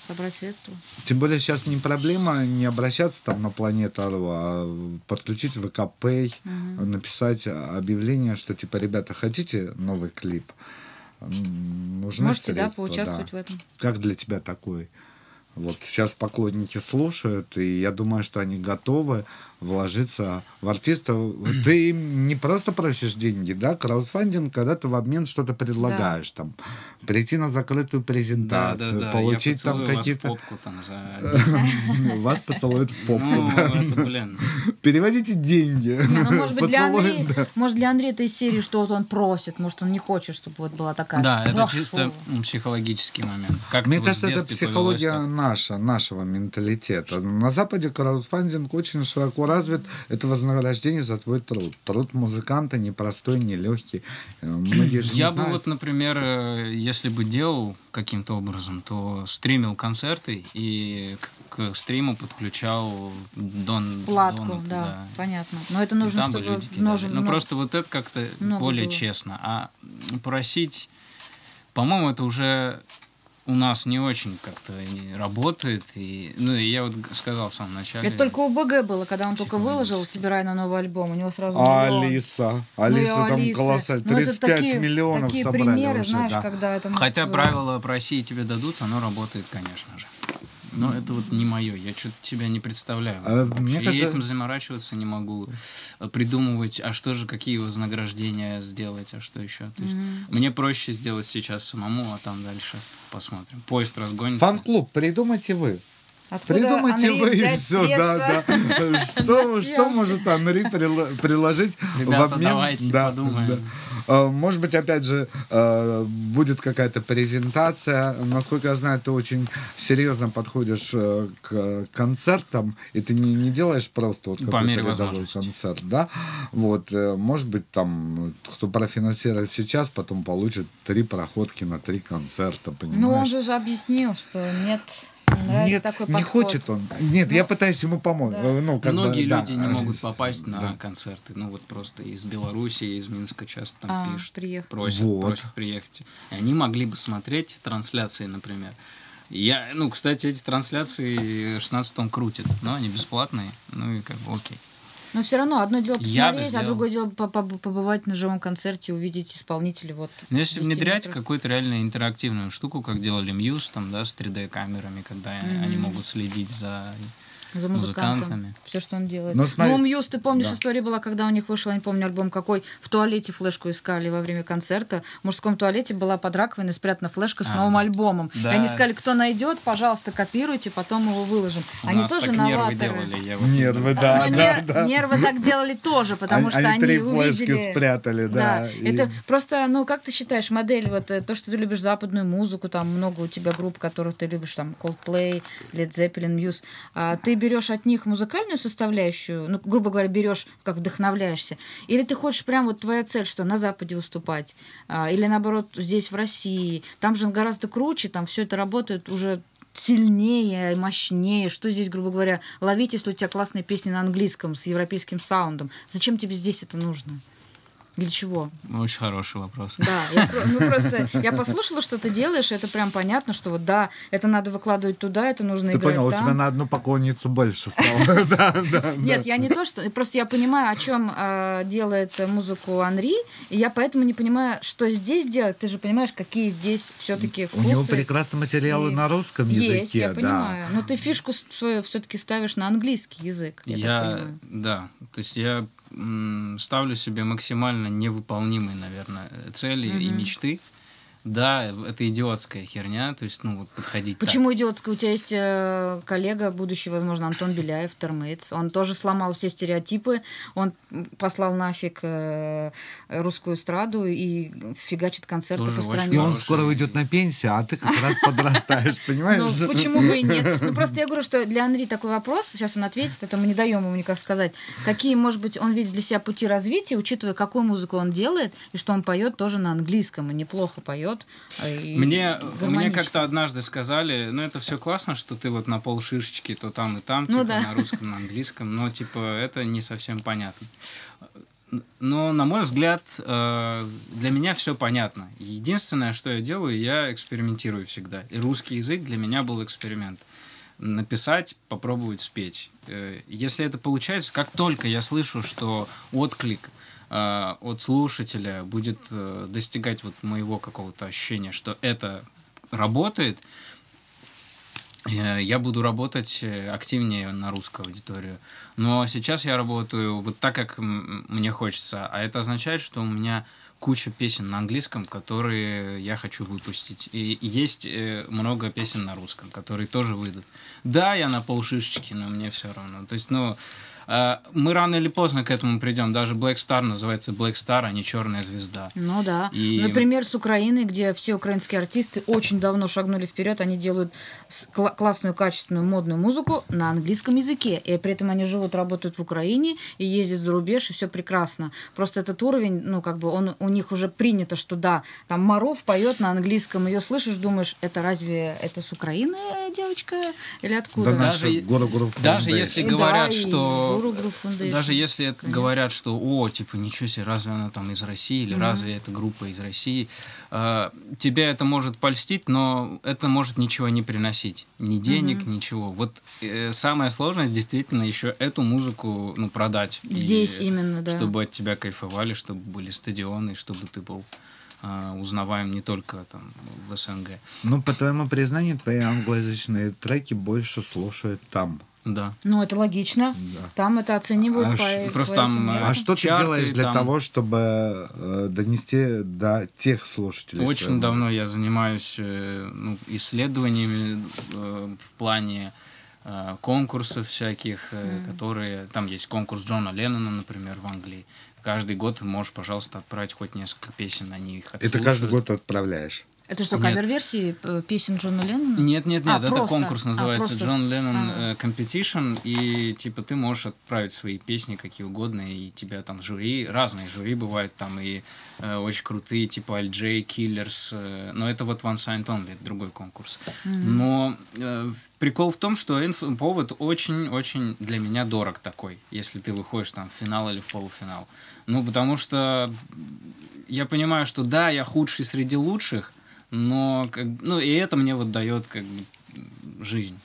Собрать средства. Тем более сейчас не проблема не обращаться там на планету.ру, а подключить ВКП, Мгм. написать объявление, что типа, ребята, хотите новый клип? Нужны Можете, да, средства, поучаствовать в этом. Как для тебя такой? Вот сейчас поклонники слушают, и я думаю, что они готовы вложиться в артиста. Ты им не просто просишь деньги, да, краудфандинг, когда ты в обмен что-то предлагаешь, там, прийти на закрытую презентацию, получить я там поцелую вас в какие-то... попку там за... Вас поцелуют в попку, Ну, да. это, блин. Переводите деньги. Не, ну, может быть, для Андрея, да. может, для Андрея это из серии, что вот он просит, может, он не хочет, чтобы вот была такая. Да, это «Прошу чисто вас». м, психологический момент. Как Мне кажется, это психология наша, нашего менталитета. На Западе краудфандинг очень широко развит. Это вознаграждение за твой труд. Труд музыканта непростой, нелегкий. Э, Многие же Я бы знают. вот, например, э, если бы делал каким-то образом, то стримил концерты и к, к стриму подключал дон, Платку, донаты, да, понятно. Но это И нужно, там бы чтобы люди множе- Ну, просто вот это как-то более было. честно. А просить, по-моему, это уже у нас не очень как-то и работает. И, ну, и я вот сказал в самом начале. Это только у БГ было, когда он только выложил, собирая на новый альбом, у него сразу миллион. Алиса. Ну Алиса там Алисы. колоссально. Ну, это 35 такие- миллионов такие собрали примеры, уже, знаешь, да. когда это... Хотя правило «проси и тебе дадут», оно работает, конечно же. Но это вот не мое, я что-то тебя не представляю. А, мне И кажется- этим заморачиваться не могу, э, придумывать, а что же, какие вознаграждения сделать, а что еще. То есть Мгм. мне проще сделать сейчас самому, а там дальше посмотрим. Поезд разгонится. Фан-клуб придумайте вы. Откуда Придумайте Анри вы и все, да, средства? да. Что, что может Анри приложить Ребята, в обмен? давайте Да, подумаем. да. А, Может быть, опять же, э, будет какая-то презентация. Насколько я знаю, ты очень серьезно подходишь э, к концертам, и ты не, не делаешь просто вот какой-то возможности. концерт, да? Вот, э, может быть, там, кто профинансирует сейчас, потом получит три проходки на три концерта, понимаешь? Ну, он же уже объяснил, что нет, не нравится Нет, такой не подход. хочет он. Нет, я пытаюсь ему помочь. да. Э, Ну, как бы, Многие да. люди не могут попасть на Да. концерты. Ну вот просто из Беларуси, из Минска часто там А, пишут. приехать. Просят, Вот. просят приехать. И они могли бы смотреть трансляции, например. Я, ну, кстати, эти трансляции 16 том крутят, но они бесплатные. Ну и как бы окей. Но все равно одно дело посмотреть, а другое дело по- по- побывать на живом концерте, увидеть исполнителей. Вот, Но если 10 внедрять какую-то реально интерактивную штуку, как делали Muse, там, да, с 3D-камерами, когда Мгм. они могут следить за За музыкантом. музыкантами. Все, что он делает. Ну, Ну, смотри- у Мьюз, ты помнишь, Да. история была, когда у них вышел, я не помню, альбом какой, в туалете флешку искали во время концерта. В мужском туалете была под раковиной спрятана флешка с А, новым да. альбомом. Да. И они сказали, кто найдет, пожалуйста, копируйте, потом его выложим. У они нас тоже так нервы новаторы. делали. Я вот Нервы, да, Ну, да, нер- да. Нервы так делали тоже, потому Они- что они три флешки увидели... спрятали, да, и- Это просто, ну, как ты считаешь, модель, вот э, то, что ты любишь западную музыку, там много у тебя групп, которых ты любишь, там, Coldplay, Led Zeppelin, Muse, а ты берешь от них музыкальную составляющую, ну, грубо говоря, берешь, как вдохновляешься, или ты хочешь прям вот твоя цель, что на Западе выступать, а, или наоборот здесь в России, там же гораздо круче, там все это работает уже сильнее, мощнее. Что здесь, грубо говоря, ловить, если у тебя классные песни на английском с европейским саундом? Зачем тебе здесь это нужно? Для чего? Очень хороший вопрос. Да, я, ну просто я послушала, что ты делаешь, и это прям понятно, что вот да, это надо выкладывать туда, это нужно Ты играть понял, у там. тебя на одну поклонницу больше стало. Да, да, Нет, я не то, что... Просто я понимаю, о чем делает музыку Анри, и я поэтому не понимаю, что здесь делать. Ты же понимаешь, какие здесь все-таки У вкусы. него прекрасные материалы И на русском Есть, языке, я да. понимаю. Но ты фишку свою все-таки ставишь на английский язык. Я, так Я, понимаю. да, то есть я ставлю себе максимально невыполнимые, наверное, цели и Мгм. мечты. Да, это идиотская херня, то есть, ну, вот подходить так. Почему идиотская? У тебя есть э, коллега, будущий, возможно, Антон Беляев, Термейтс. Он тоже сломал все стереотипы. Он послал нафиг э, русскую эстраду и фигачит концерты Тоже по стране. И он скоро уйдет на пенсию, а ты как раз подрастаешь, Ну, понимаешь? почему бы и нет? Ну, просто я говорю, что для Анри такой вопрос, сейчас он ответит, это мы не даем ему никак сказать. Какие, может быть, он видит для себя пути развития, учитывая, какую музыку он делает, и что он поет тоже на английском, и неплохо поет. А и Мне, мне как-то однажды сказали, ну это все классно, что ты вот на пол шишечки, то там и там, Ну типа да. на русском, на английском, но типа это не совсем понятно. Но, на мой взгляд, э, для меня все понятно. Единственное, что я делаю, я экспериментирую всегда. И русский язык для меня был эксперимент. Написать, попробовать спеть. Э, Если это получается, как только я слышу, что отклик э, от слушателя будет э, достигать вот моего какого-то ощущения, что это работает, э, я буду работать э, активнее на русскую аудиторию. Но сейчас я работаю вот так, как мне хочется. А это означает, что у меня куча песен на английском, которые я хочу выпустить. И есть э, много песен на русском, которые тоже выйдут. Да, я на полшишечки, но мне все равно. То есть, ну, мы рано или поздно к этому придем. Даже Black Star называется Black Star, а не Черная звезда. Ну да. И- Например, с Украины, где все украинские артисты очень давно шагнули вперед, они делают кла- классную, качественную, модную музыку на английском языке. И при этом они живут, работают в Украине и ездят за рубеж, и все прекрасно. Просто этот уровень, ну, как бы, он у них уже принято, что да, там Маров поет на английском, ее слышишь, думаешь, это разве это с Украины э, девочка или откуда? Да Даже Даже если И да, говорят, и что... Даже если это Конечно. говорят, что, о, типа, ничего себе, разве она там из России, или разве это группа из России, э, тебя это может польстить, но это может ничего не приносить. Ни денег, ничего. Вот э, самая сложность действительно еще эту музыку, ну, продать. И Здесь именно, да. Чтобы от тебя кайфовали, чтобы были стадионы, чтобы ты был э, узнаваем не только там в СНГ. Ну, по твоему признанию, твои англоязычные треки больше слушают там. Да. Ну, это логично. Да. Там это оценивают А по, ш- по просто этим там, мерам. А что ты чарты делаешь для там- того, чтобы э, донести до тех слушателей? Очень свою давно я занимаюсь э, ну, исследованиями э, в плане э, конкурсов всяких, э, которые... Там есть конкурс Джона Леннона, например, в Англии. Каждый год ты можешь, пожалуйста, отправить хоть несколько песен, они их музыку? Это каждый отслушают. год отправляешь. Это что, кавер-версии песен Джона Леннона? Нет, нет, А, нет, это просто. конкурс А, называется. Джон Леннон А. э, Competition, и типа ты можешь отправить свои песни какие угодно, и тебя там жюри, разные жюри бывают там, и э, очень крутые, типа Аль-Джей, Killers, э, но это вот One Signed Only, это другой конкурс. Но э, прикол в том, что инф- повод очень-очень для меня дорог такой, если ты выходишь там в финал или в полуфинал. Ну, потому что я понимаю, что да, я худший среди лучших, но как, ну и это мне вот дает как бы жизнь.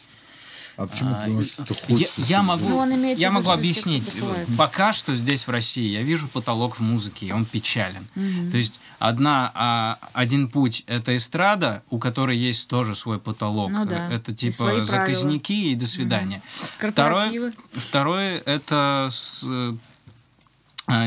А почему А, думаешь, что ты я, хочешь? я могу, Ну, он имеет в я могу объяснить. Пока что здесь в России я вижу потолок в музыке, и он печален. То есть одна, а, один путь это эстрада, у которой есть тоже свой потолок. Ну да, Это и типа правила. заказники и до свидания. Корпоративы. Второй, второй это с, э,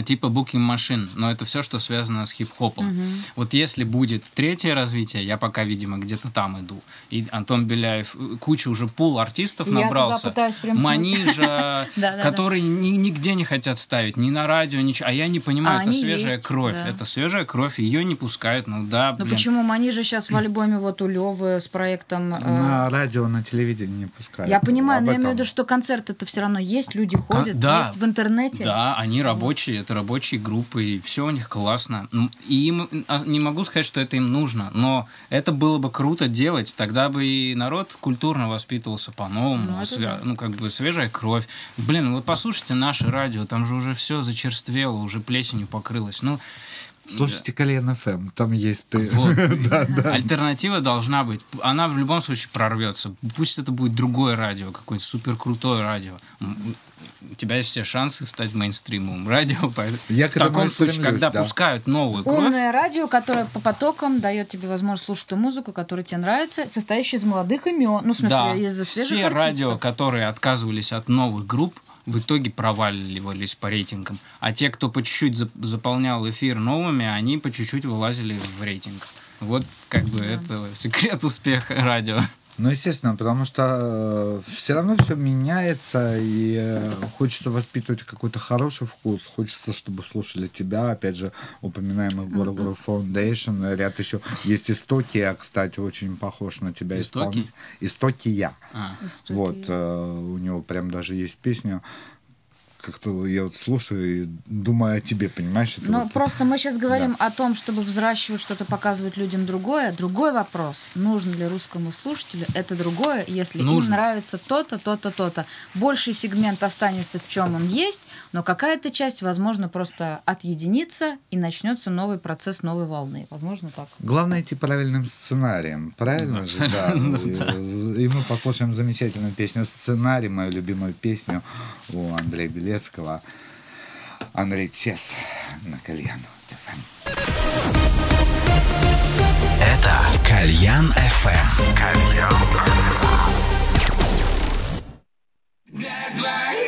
типа booking машин, но это все, что связано с хип-хопом. Вот если будет третье развитие, я пока, видимо, где-то там иду. И Антон Беляев, э, куча уже пул артистов Я набрался. примкнуть. Манижа, которые ни- нигде не хотят ставить, ни на радио, ничего. А я не понимаю, А это свежая кровь. Это свежая кровь, ее не пускают. Ну да, Ну почему? Они же сейчас в альбоме вот у Левы с проектом... э, На радио, на телевидении не пускают. Я понимаю, но я имею в виду, что концерты это все равно есть, люди ходят, есть в интернете. Да, они рабочие, это рабочие группы, и все у них классно. И им, а, не могу сказать, что это им нужно, но это было бы круто делать, тогда бы и народ культурно воспитывался по-новому, Ну, свя- да. ну, как бы свежая кровь. Блин, вот послушайте наше радио, там же уже все зачерствело, уже плесенью покрылось. Ну, Слушайте Кальян ФМ, там есть ты. вот. Альтернатива должна быть. Она в любом случае прорвется. Пусть это будет другое радио, какое-нибудь супер крутое радио. У тебя есть все шансы стать мейнстримовым радио. поэтому Я в таком случае, стремлюсь, когда да. пускают новую кровь, Умное радио, которое по потокам дает тебе возможность слушать ту музыку, которая тебе нравится, состоящая из молодых имен. Ну, в смысле, да, из свежих все артистов. радио, которые отказывались от новых групп, в итоге проваливались по рейтингам. А те, кто по чуть-чуть зап- заполнял эфир новыми, они по чуть-чуть вылазили в рейтинг. Вот как бы это секрет успеха радио. Ну, естественно, потому что все равно все меняется, и э, хочется воспитывать какой-то хороший вкус, хочется, чтобы слушали тебя, опять же, упоминаемый Горгор Foundation, ряд еще есть истоки, я, кстати, очень похож на тебя Истоки? исполнитель. Истоки я. А. Истоки. Вот, э, у него прям даже есть песня, как-то я вот слушаю и думаю о тебе, понимаешь? Это Ну, вот- просто мы сейчас говорим о том, чтобы взращивать что-то, показывать людям другое. Другой вопрос, нужно ли русскому слушателю это другое, если им Нужно. нравится то-то, то-то, то-то. Больший сегмент останется в чем он есть, но какая-то часть, возможно, просто отъединится и начнется новый процесс новой волны. Возможно, так. Главное идти правильным сценарием, правильно же? Да. И, и мы послушаем замечательную песню «Сценарий», мою любимую песню у Андрея Белецкого. Андрей Чес на кальян. Это Кальян FM. Не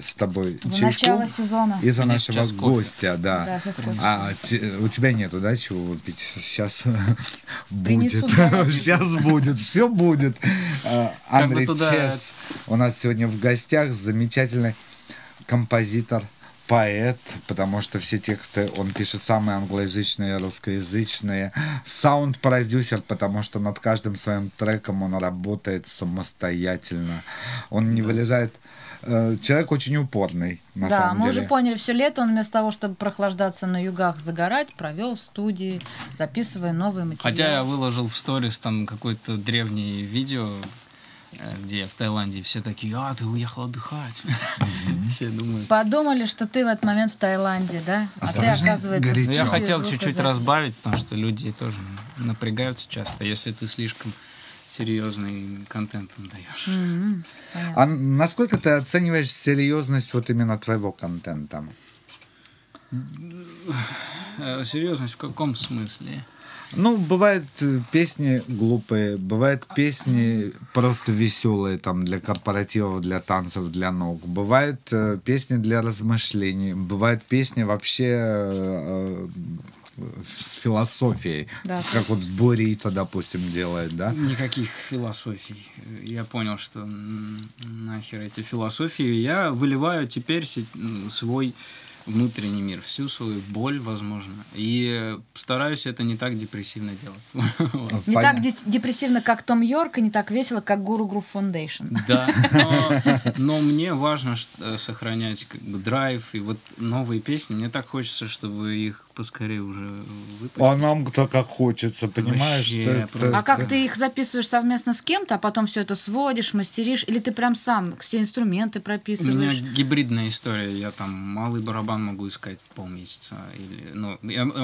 с тобой За чайку. начало сезона. И за Мне нашего кофе. гостя, да. Да, сейчас кофе. А те- у тебя нету, да, чего выпить? Сейчас будет. Сейчас будет. Все будет. А, Андрей Чес у нас сегодня в гостях замечательный композитор, поэт, потому что все тексты он пишет самые англоязычные, русскоязычные. Саунд-продюсер, потому что над каждым своим треком он работает самостоятельно. Он не вылезает. Э, Человек очень упорный, на да, самом мы деле. уже поняли, все лето он вместо того, чтобы прохлаждаться на югах, загорать, провел в студии, записывая новые материалы. Хотя я выложил в сторис там какое-то древнее видео, э, где я в Таиланде, все такие, а, ты уехал отдыхать. Все думают. Подумали, что ты в этот момент в Таиланде, да? А ты, оказывается, Я хотел чуть-чуть разбавить, потому что люди тоже напрягаются часто, если ты слишком серьезный контент им даешь. М, понятно. А насколько ты оцениваешь серьезность вот именно твоего контента? Э, Серьезность в каком смысле? Ну, бывают э, песни глупые, бывают песни просто веселые, там, для корпоративов, для танцев, для ног. Бывают э, песни для размышлений, бывают песни вообще э, э, с философией, Да. как вот Бурито, допустим, делает, да? Никаких философий. Я понял, что нахер эти философии. Я выливаю теперь свой внутренний мир, всю свою боль, возможно. И стараюсь это не так депрессивно делать. Не так депрессивно, как Том Йорк, и не так весело, как Guru Groove Foundation. Да, но, но мне важно э, сохранять как бы драйв и вот новые песни. Мне так хочется, чтобы их поскорее уже выпустить. А нам-то как хочется, понимаешь? Вообще, это- просто. А как ты их записываешь совместно с кем-то, а потом все это сводишь, мастеришь, или ты прям сам все инструменты У меня прописываешь? гибридная история. Я там малый барабан могу искать полмесяца. Или, ну,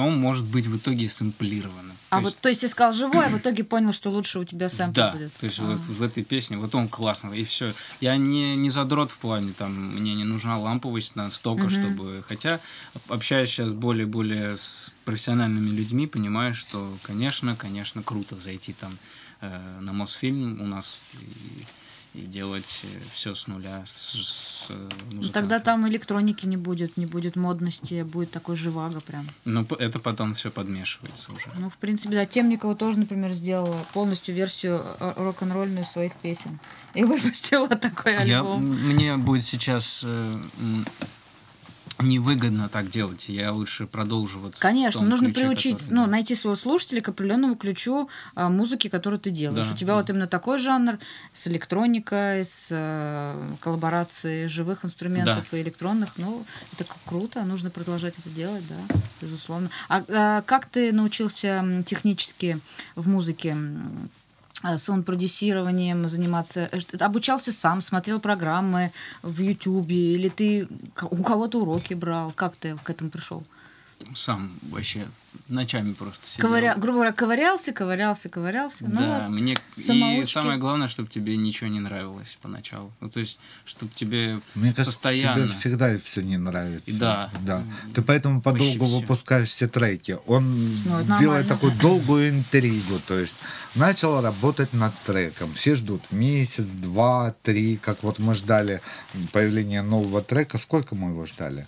он может быть в итоге сэмплированным. А То вот, есть- то есть ты сказал живой, а в итоге понял, что лучше у тебя сэмпл да, будет. то есть А. вот в этой песне, вот он классный, и все. Я не, не задрот в плане, там, мне не нужна ламповость настолько, чтобы... Хотя, общаясь сейчас более-более с профессиональными людьми, понимаю, что, конечно, конечно, круто зайти там э, на Мосфильм у нас и, и делать все с нуля, с, с, э, Ну, тогда там электроники не будет, не будет модности, будет такой живаго прям. П- это потом все подмешивается уже. Ну, в принципе, да, Темникова тоже, например, сделала полностью версию э, рок-н-ролльную своих песен. И выпустила такой Я, альбом. м, мне будет сейчас э, невыгодно так делать. Я лучше продолжу вот Конечно, нужно ключе, приучить, который- ну, найти своего слушателя к определенному ключу а, музыки, которую ты делаешь. Да, У тебя да. вот именно такой жанр с электроникой, с э, коллаборацией живых инструментов и электронных. Ну, это круто, нужно продолжать это делать, да, безусловно. А, а как ты научился технически в музыке? А, саунд-продюсированием заниматься? Э, Обучался сам, смотрел программы в Ютубе, или ты у кого-то уроки брал? Как ты к этому пришел? Сам вообще ночами просто сидел. Ковыря... Грубо говоря, ковырялся, ковырялся, ковырялся. Ну, Да, мне и самоучки. самое главное, чтобы тебе ничего не нравилось поначалу. Ну, то есть, чтобы тебе Мне кажется, постоянно. тебе всегда все не нравится. И да. да. Ты поэтому подолгу выпускаешь все треки. Он Ну, делает нормально. такую долгую интригу. То есть начал работать над треком. Все ждут месяц, два, три. Как вот мы ждали появления нового трека. Сколько мы его ждали?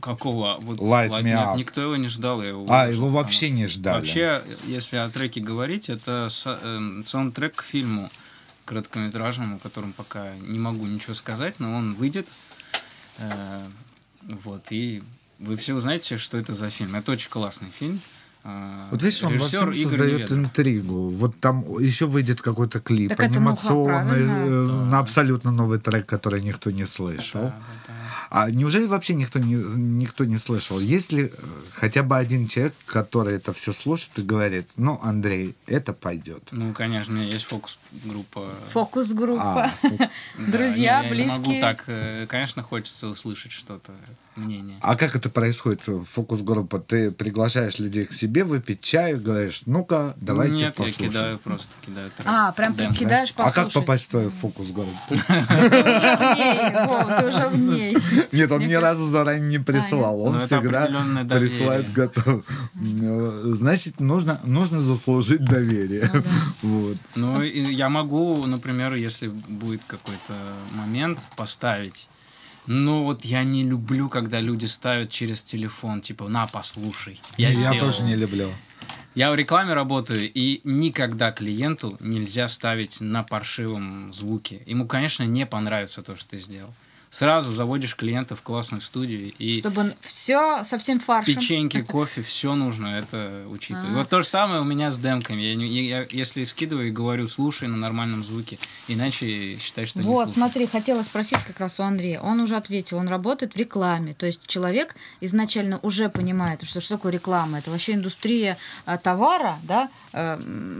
Какого? Вот, Light Light Me Up. Никто его не ждал. Я его А, его вообще не ждали. Вообще, если о треке говорить, это са- эм, саундтрек к фильму короткометражному, о котором пока не могу ничего сказать, но он выйдет. Э, вот, и вы все узнаете, что это за фильм. Это очень классный фильм. Э, Вот видишь, он во режиссер всем Игорь создает Неведов. интригу. Вот там еще выйдет какой-то клип Так это, анимационный правильно. э, на абсолютно новый трек, который никто не слышал. Да, да, да. А неужели вообще никто не, никто не слышал? Есть ли э, хотя бы один человек, который это все слушает и говорит, ну, Андрей, это пойдет? Ну, конечно, у меня есть фокус-группа. Фокус-группа. А, Да, Друзья, не, я не могу близкие. так. э, Конечно, хочется услышать что-то, мнение. а как это происходит, фокус-группа? Ты приглашаешь людей к себе выпить чаю, говоришь, ну-ка, давайте Нет, я послушаем. кидаю просто, кидаю трек. А, прям Демка. кидаешь А послушать. как попасть в твой фокус город? Ты уже в ней, Вов, ты уже в ней. Нет, он Мне ни разу заранее не присылал. Ну, Он это всегда присылает готов. Э, Значит, нужно, нужно заслужить доверие. Вот. Ну, я могу, например, если будет какой-то момент, поставить. Но вот я не люблю, когда люди ставят через телефон, типа, на, послушай. Я, Я сделал». тоже не люблю. Я в рекламе работаю, и никогда клиенту нельзя ставить на паршивом звуке. Ему, конечно, не понравится то, что ты сделал. Сразу заводишь клиента в классную студию, и Чтобы все совсем фаршем. печеньки, кофе, все нужно это учитывать. А. Вот то же самое у меня с демками. Я, не- я- если скидываю и говорю, слушай на нормальном звуке, иначе считай, что не Вот, слушай. смотри, хотела спросить как раз у Андрея. Он уже ответил, он работает в рекламе. То есть человек изначально уже понимает, что, что такое реклама. Это вообще индустрия а, товара, да, э,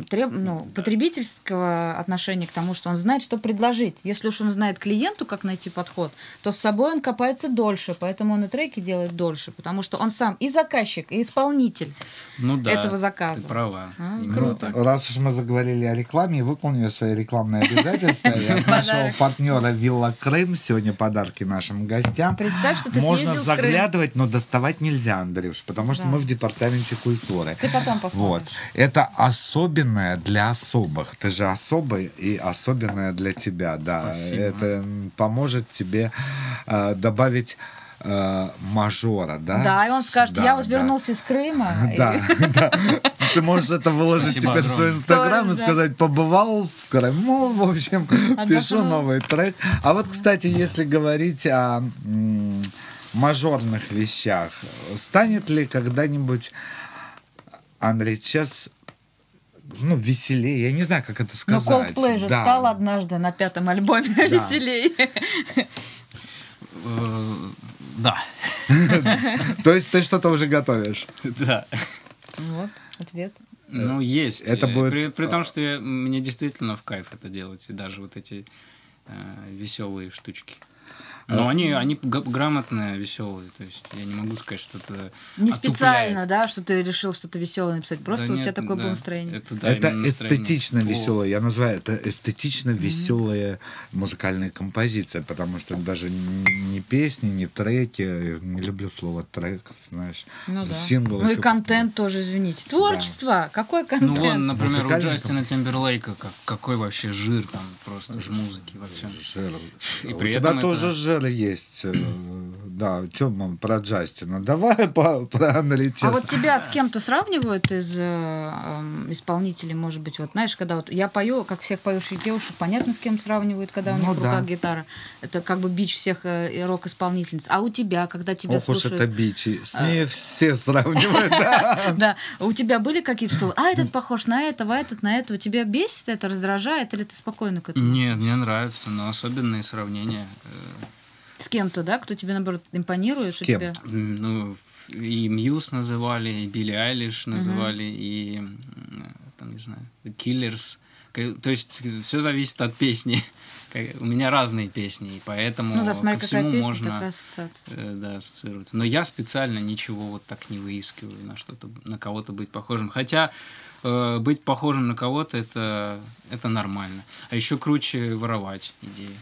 треб- ну, потребительского отношения к тому, что он знает, что предложить. Если уж он знает клиенту, как найти подход, то с собой он копается дольше, поэтому он и треки делает дольше, потому что он сам и заказчик, и исполнитель ну, да, этого заказа. Ты права. А, Именно круто. так. Раз уж мы заговорили о рекламе, выполню свои рекламные обязательства. Я от нашего партнера Вилла Крым. Сегодня подарки нашим гостям. Представь, что ты Можно заглядывать, но доставать нельзя, Андрюш, потому что мы в департаменте культуры. Ты потом Вот. посмотришь. Это особенное для особых. Ты же особый и особенное для тебя, да. Спасибо. Это поможет тебе э, добавить э, мажора, да? Да, и он скажет, Да, я вот да. вернулся из Крыма. и- Да. Ты можешь это выложить Спасибо теперь в свой инстаграм и сказать, побывал в Крыму, в общем, пишу новый трек. А вот, кстати, если говорить о мажорных вещах, станет ли когда-нибудь Андрей сейчас ну, веселее, я не знаю, как это Ну, сказать. Coldplay же Да. стал однажды на пятом альбоме веселее. Э, Да, То есть ты что-то уже готовишь? да. Вот, ответ. Ну, есть. это Э, будет- При, при том, что я- мне действительно в кайф это делать, и даже вот эти веселые штучки. Но А. они, они г- грамотные, веселые. То есть я не могу сказать, что это Не отупляет. специально, да, что ты решил что-то веселое написать. Просто Да у тебя такое было да. настроение. Это, да, это именно настроение. эстетично веселое. Я называю это эстетично веселая музыкальная композиция, потому что даже не песни, не треки. Не люблю слово трек, знаешь. Ну да. Сингл ну и контент тоже, извините. Творчество! Какой Ну контент? вон, например, у Джастина Тимберлейка как, какой вообще жир там просто же музыки во всем. Жир. И У при тебя этом тоже это- жир есть. э, Да, что мы про Джастина? Давай по, про Андрей А вот тебя с кем-то сравнивают из э, эм, исполнителей, может быть, вот знаешь, когда вот я пою, как всех поющих девушек, понятно, с кем сравнивают, когда у них Ну в руках да. гитара. Это как бы бич всех э, и рок-исполнительниц. А у тебя, когда тебя Ох уж слушают... это бичи. С ней все сравнивают, да. Да, у тебя были какие-то, что а этот похож на этого, а этот на этого. Тебя бесит это, раздражает, или ты спокойно к этому? Нет, мне нравится, но особенные сравнения. С кем-то, да, кто тебе, наоборот, импонирует, С кем? тебя... Ну, и Мьюз называли, и Билли Айлиш называли, и, м, там, не знаю, Killers. То есть все зависит от песни. У меня разные песни, и поэтому Ну да, смотри, ко всему песня, можно ассоциация. э, да, ассоциироваться. Но я специально ничего вот так не выискиваю, на что-то, на кого-то быть похожим. Хотя э, быть похожим на кого-то это, это нормально. А еще круче воровать идеи.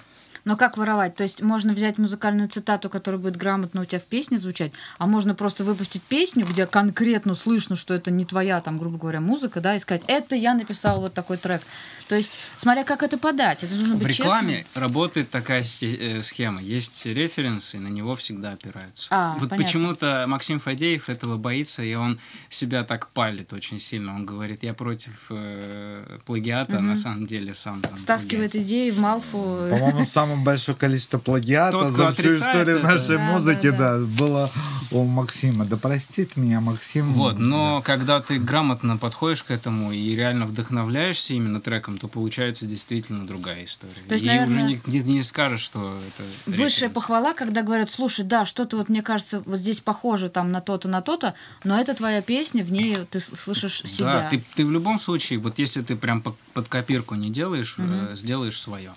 Но как воровать? То есть можно взять музыкальную цитату, которая будет грамотно у тебя в песне звучать, а можно просто выпустить песню, где конкретно слышно, что это не твоя, там, грубо говоря, музыка, да, и сказать, это я написал вот такой трек. То есть, смотря как это подать, это нужно В быть рекламе честным. работает такая э, схема. Есть референсы, и на него всегда опираются. А, вот почему-то Максим Фадеев этого боится, и он себя так палит очень сильно. Он говорит, я против э, плагиата, а на самом деле сам там Стаскивает плагиат. идеи в Малфу. По-моему, самое большое количество плагиата Тот, за всю историю это. нашей Да, музыки, да, да, было у Максима. Да простит меня, Максим. Вот, но когда ты грамотно подходишь к этому и реально вдохновляешься именно треком, то получается действительно другая история. То есть, и наверное, уже не, не- не скажешь, что это Высшая референс. похвала, когда говорят, слушай, да, что-то вот мне кажется, вот здесь похоже там на то-то, на то-то, но это твоя песня, в ней ты слышишь себя. Да, ты, ты в любом случае, вот если ты прям под, под копирку не делаешь, э, сделаешь свое.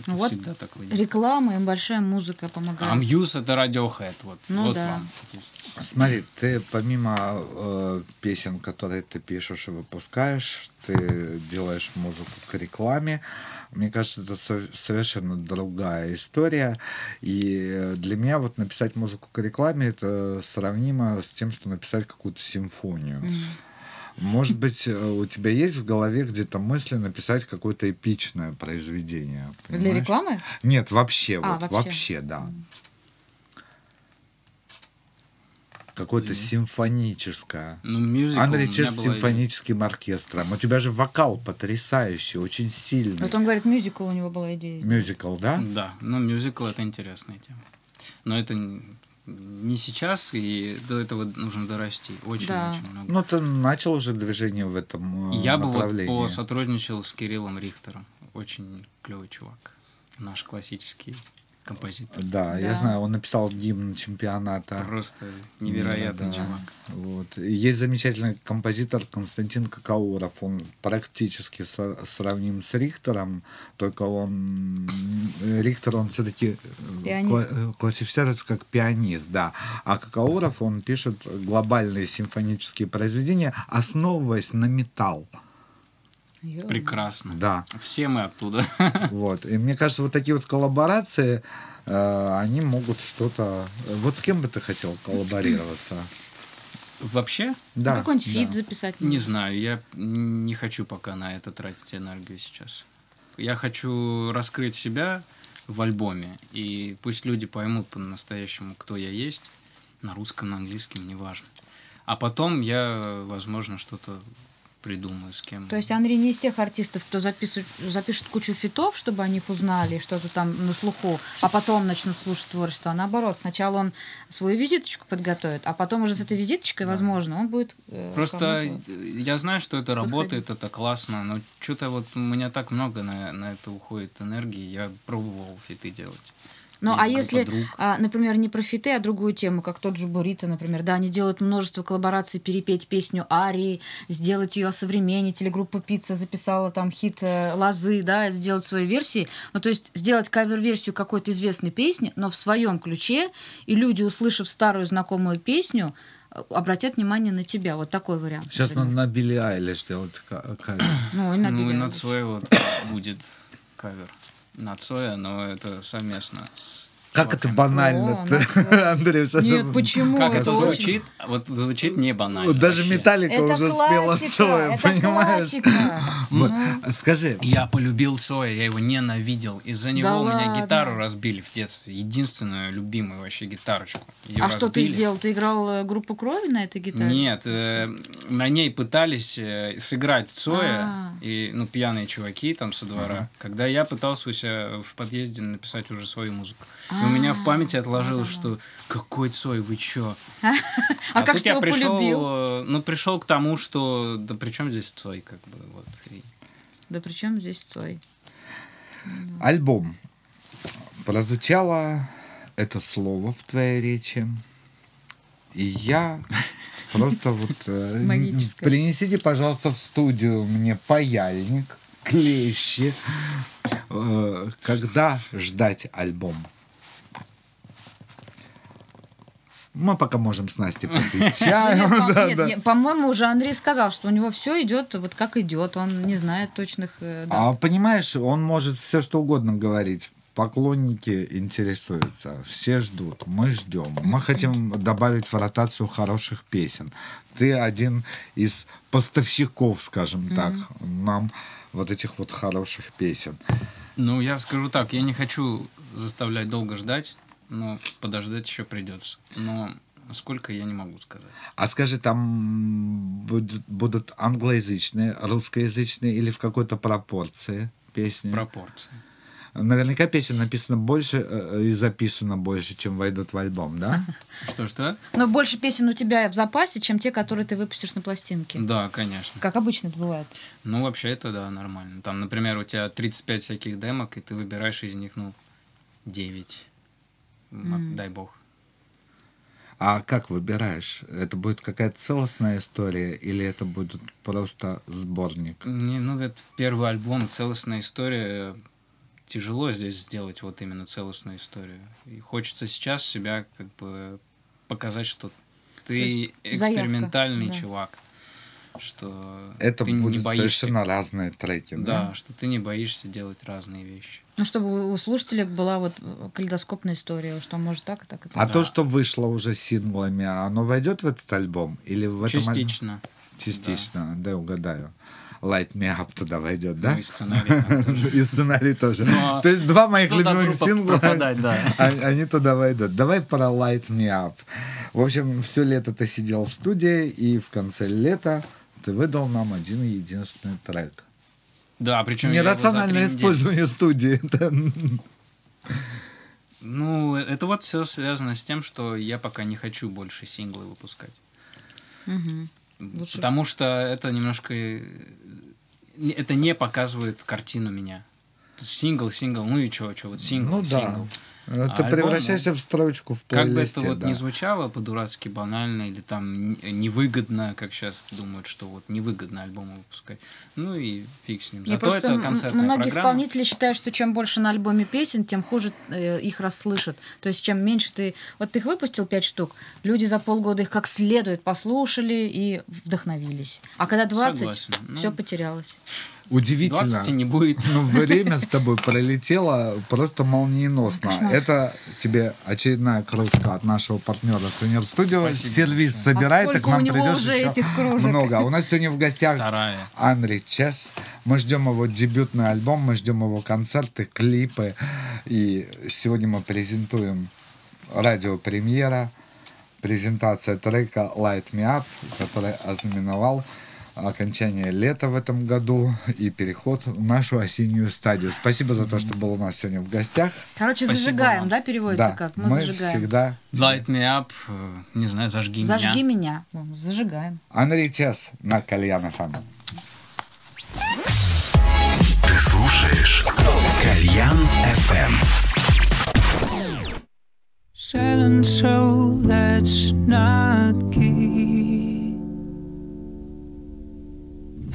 Это вот всегда так выйдет. Реклама и большая музыка А помогает. Мьюз это Radiohead, вот, Ну вот да. вам. Есть Смотри, ты помимо э, песен, которые ты пишешь и выпускаешь, ты делаешь музыку к рекламе. Мне кажется, это со- совершенно другая история. И для меня вот написать музыку к рекламе это сравнимо с тем, что написать какую-то симфонию. Может быть, э, у тебя есть в голове где-то мысли написать какое-то эпичное произведение? Для понимаешь? рекламы? Нет, вообще, А, вот вообще. вообще, да. Какое-то симфоническое. Ну, мюзикл Андрей Чест с была идея. симфоническим оркестром. У тебя же вокал потрясающий, очень сильный. Вот он говорит, мюзикл у него была идея. Мюзикл, да? Да, но мюзикл это интересная тема. Но это не сейчас, и до этого нужно дорасти. Да. Очень-очень много. Ну, ты начал уже движение в этом э, Я бы вот направлении. посотрудничал с Кириллом Рихтером. Очень клевый чувак. Наш классический композитор. Да, я Да. знаю, он написал гимн чемпионата. Просто невероятный Да, чувак. Вот. И Есть замечательный композитор Константин Какауров. Он практически со- сравним с Рихтером, только он Рихтер, он все-таки Пианист. классифицируется как пианист, да. А Какауров, он пишет глобальные симфонические произведения, основываясь на металл. Прекрасно. Да. Все мы оттуда. Вот. И мне кажется, вот такие вот коллаборации, э, они могут что-то... Вот с кем бы ты хотел коллаборироваться? Вообще, Да. Ну, Какой-нибудь да. фит записать. не знаю, я не хочу пока на это тратить энергию сейчас. Я хочу раскрыть себя в альбоме, и пусть люди поймут по-настоящему, кто я есть, на русском, на английском, неважно. А потом я, возможно, что-то придумаю с кем. То есть Андрей не из тех артистов, кто запишет, запишет кучу фитов, чтобы о них узнали, что-то там на слуху, а потом начнут слушать творчество. А наоборот, сначала он свою визиточку подготовит, а потом уже с этой визиточкой, возможно, он будет... э, Просто я знаю, что это работает, выходить. это классно, но что-то вот у меня так много на, на это уходит энергии, я пробовал фиты делать. Ну, а если, а, например, не про фиты, а другую тему, как тот же Бурита, например, да, они делают множество коллабораций, перепеть песню Арии, сделать ее осовременить, или группа Пицца записала там хит э, Лозы, да, сделать свои версии, ну, то есть сделать кавер-версию какой-то известной песни, но в своем ключе, и люди, услышав старую знакомую песню, э, обратят внимание на тебя. Вот такой вариант. Сейчас например. надо на Билли Айлиш делать ка- кавер. Ну, и на Ну, и Билли на. Цоя вот будет кавер. На Цоя, но это совместно с Как это банально, на Андрей. Нет, почему? Как это очень- звучит? Вот звучит не банально. Вот Даже. Металлика уже спела Цоя, это понимаешь? Вот. Скажи, Я полюбил Цоя, я его ненавидел. Из-за него Да у меня ладно? гитару разбили в детстве. Единственную любимую вообще гитарочку. А что ты сделал? Ты играл э, группу крови на этой гитаре? Нет, э, на ней пытались э, сыграть Цоя А. и ну пьяные чуваки там со двора. Когда я пытался у себя в подъезде написать уже свою музыку, И у меня в памяти отложилось, что какой Цой, вы чё? А как тут ты я его пришел, полюбил? э, ну пришел к тому, что да при чем здесь Цой, как бы вот. Да при чем здесь Цой? альбом. Прозвучало это слово в твоей речи. И я просто вот... э. Принесите, пожалуйста, в студию мне паяльник, клещи. Э, Когда ждать альбом? Мы пока можем с Настей попить чаю. Нет, по-моему, уже Андрей сказал, что у него все идет вот как идет, он не знает точных. э. А понимаешь, он может все что угодно говорить. Поклонники интересуются, все ждут, мы ждем. Мы хотим добавить в ротацию хороших песен. Ты один из поставщиков, скажем так, нам вот этих вот хороших песен. Ну, я скажу так, я не хочу заставлять долго ждать, но подождать еще придется. Но сколько я не могу сказать. А скажи, там будут, будут англоязычные, русскоязычные или в какой-то пропорции песни? Пропорции. Наверняка песен написано больше э, и записано больше, чем войдут в альбом, да? Что-что? Но больше песен у тебя в запасе, чем те, которые ты выпустишь на пластинке. Да, конечно. Как обычно это бывает. Ну, вообще это, да, нормально. Там, например, у тебя 35 всяких демок, и ты выбираешь из них, ну, 9. М, Дай бог. А как выбираешь? Это будет какая-то целостная история или это будет просто сборник? Не, ну, это первый альбом, целостная история. тяжело здесь сделать вот именно целостную историю. И хочется сейчас себя как бы показать, что ты есть заявка, экспериментальный да. чувак, что Это ты не будут боишься, совершенно разные треки, да? да, что ты не боишься делать разные вещи. Ну, чтобы у слушателя была вот э, калейдоскопная история, что может так и так и так. А Да. то, что вышло уже синглами, оно войдет в этот альбом? Или в этом Частично. Частично, да, угадаю. Light Me Up туда войдет, да? Ну, и сценарий тоже. И сценарий тоже. То есть два моих любимых сингла, пропадать, да. а- они туда войдут. Давай про Light Me Up. В общем, все лето ты сидел в студии, и в конце лета ты выдал нам один и единственный трек. Да, причем Нерациональное использование студии. это- Ну, это вот все связано с тем, что я пока не хочу больше синглы выпускать. Мгм. Лучше- Потому что это немножко... э, Это не показывает картину меня. Сингл, сингл, ну и что, что, вот сингл, Ну да. Сингл. Ты альбом, превращаешься в строчку в Как бы это вот да. не звучало по-дурацки банально или там невыгодно, как сейчас думают, что вот невыгодно альбомы выпускать. Ну и фиг с ним. Не, Зато просто это концертная многие программа. исполнители считают, что чем больше на альбоме песен, тем хуже э, их расслышат. То есть чем меньше ты... Вот ты их выпустил пять штук, люди за полгода их как следует послушали и вдохновились. А когда 20, Согласен. Ну, все потерялось. Удивительно. 20 не будет. Ну, время с тобой пролетело просто молниеносно. Это тебе очередная кружка от нашего партнера Сувенир Студио. Спасибо Сервис большое. собирает, А и к сколько нам придешь уже еще много. А у нас сегодня в гостях Вторая. Андрей Чес. Мы ждем его дебютный альбом, мы ждем его концерты, клипы. И сегодня мы презентуем радиопремьера, презентация трека Light Me Up, который ознаменовал окончание лета в этом году и переход в нашу осеннюю стадию. Спасибо за то, что был у нас сегодня в гостях. Короче, Спасибо зажигаем, вам. да, переводится Да, как? Мы, мы зажигаем. всегда... Light me up, э, не знаю, зажги, Зажги меня. меня. Ну, Зажигаем. Андрей Чес на Кальян ФМ. Ты слушаешь Кальян FM. Selling soul that's not key.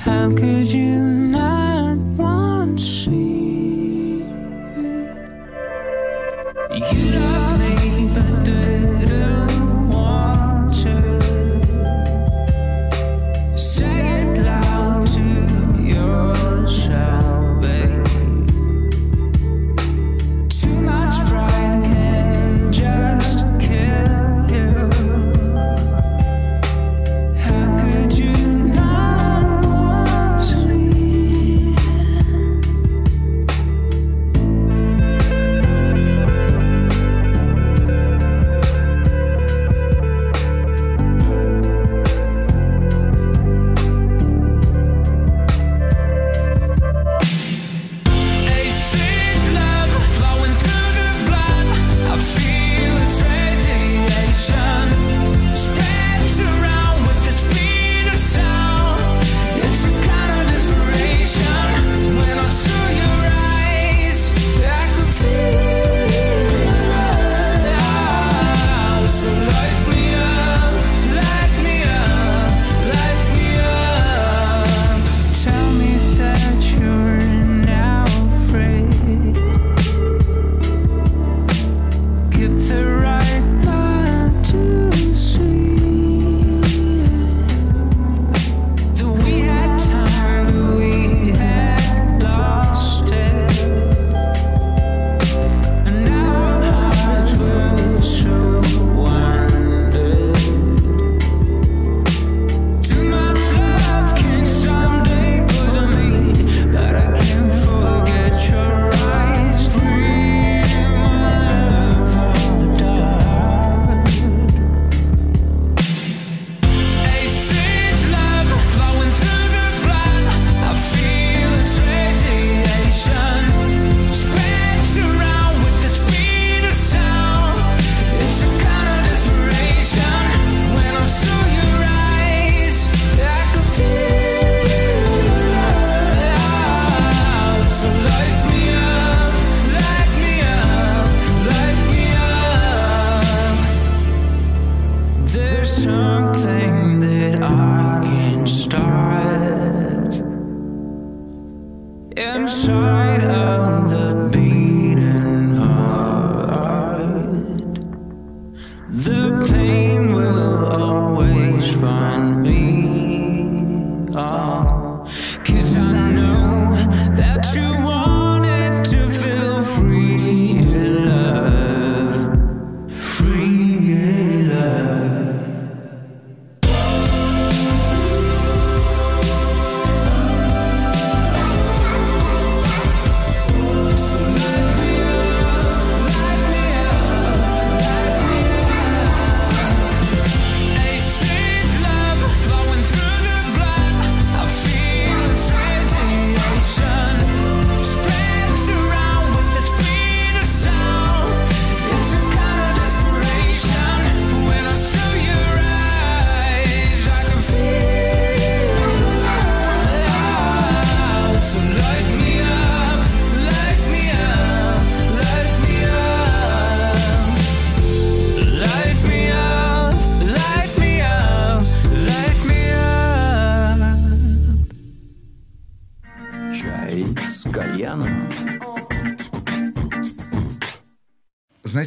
How could you not want see? You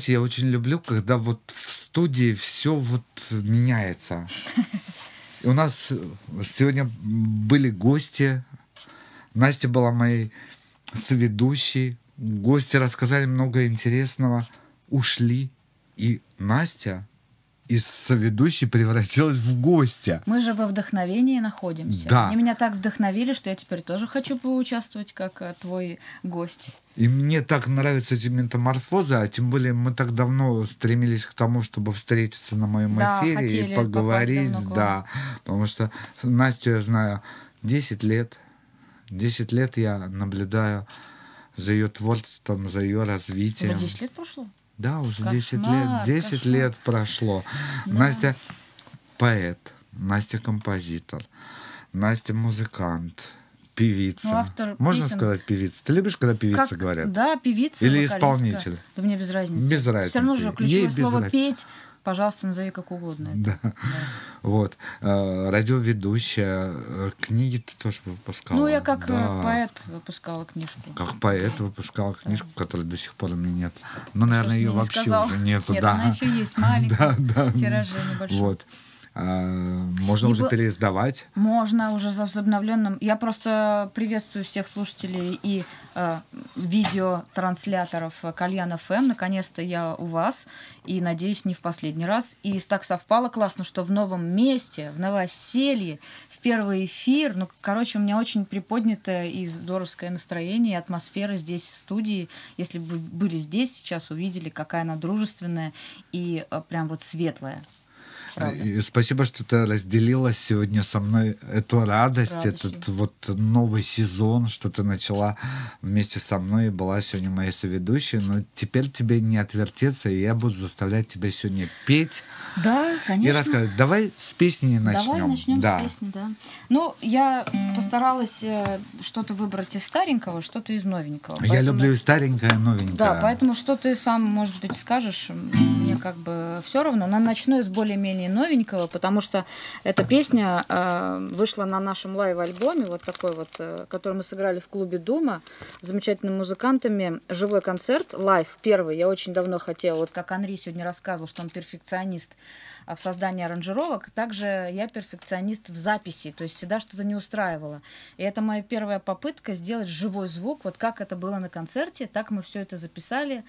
Знаете, я очень люблю, когда вот в студии все вот меняется. У нас э, сегодня были гости. Настя была моей соведущей. Гости рассказали много интересного. Ушли. И Настя из соведущей превратилась в гостя. Мы же во вдохновении находимся. Да. Они меня так вдохновили, что я теперь тоже хочу поучаствовать как э, твой гость. И мне так нравятся эти метаморфозы, а тем более мы так давно стремились к тому, чтобы встретиться на моем Да, эфире и поговорить. Да, потому что Настю я знаю 10 лет. 10 лет я наблюдаю за ее творчеством, за ее развитием. Уже 10 лет прошло? Да, уже Кошмар, 10 лет. 10 кошмар. лет прошло. Настя поэт, Настя композитор, Настя музыкант, певица. Ну, автор Можно песен. сказать певица? Ты любишь, когда певица Как- говорят? Да, певица. Или вокалистка. исполнитель? Да мне без разницы. Без Все равно разницы. же ключевое Ей слово разницы. петь. Пожалуйста, назови как угодно. это. Да. Вот. Э, Радиоведущая. э, Книги ты тоже выпускала. Ну, я как э, Да. поэт выпускала книжку. Как поэт выпускала книжку, которой до сих пор у меня нет. Ну, наверное, ее не вообще сказал? уже нету. Нет, да. она еще есть маленькая, Да, да. тираже небольшой. Вот. А, можно Не уже бо- переиздавать. Можно уже за возобновленным. Я просто приветствую всех слушателей и э, видеотрансляторов э, Кальян ФМ. Наконец-то я у вас и надеюсь не в последний раз. И так совпало классно, что в новом месте, в новоселье, в первый эфир. Ну, короче, у меня очень приподнятое и здоровское настроение, и атмосфера здесь, в студии. Если бы вы были здесь, сейчас увидели, какая она дружественная и э, прям вот светлая. Правда. И спасибо, что ты разделила сегодня со мной эту радость, этот вот новый сезон, что ты начала вместе со мной и была сегодня моей соведущей. Но теперь тебе не отвертеться, и я буду заставлять тебя сегодня петь Да, конечно. и рассказывать. Давай с песни начнем. Давай начнем да. с песни, да. Ну, я постаралась э, что-то выбрать из старенького, что-то из новенького. Я Поэтому- люблю и старенькое, и новенькое. Да, поэтому что ты сам, может быть, скажешь, мне как бы все равно. Но начну из более-менее новенького, потому что эта песня э, вышла на нашем лайв-альбоме, вот такой вот, э, который мы сыграли в клубе Дума с замечательными музыкантами. Живой концерт, лайв, первый. Я очень давно хотела, вот как Анри сегодня рассказывал, что он перфекционист а, в создании аранжировок, также я перфекционист в записи, то есть всегда что-то не устраивало. И это моя первая попытка сделать живой звук, вот как это было на концерте, так мы все это записали.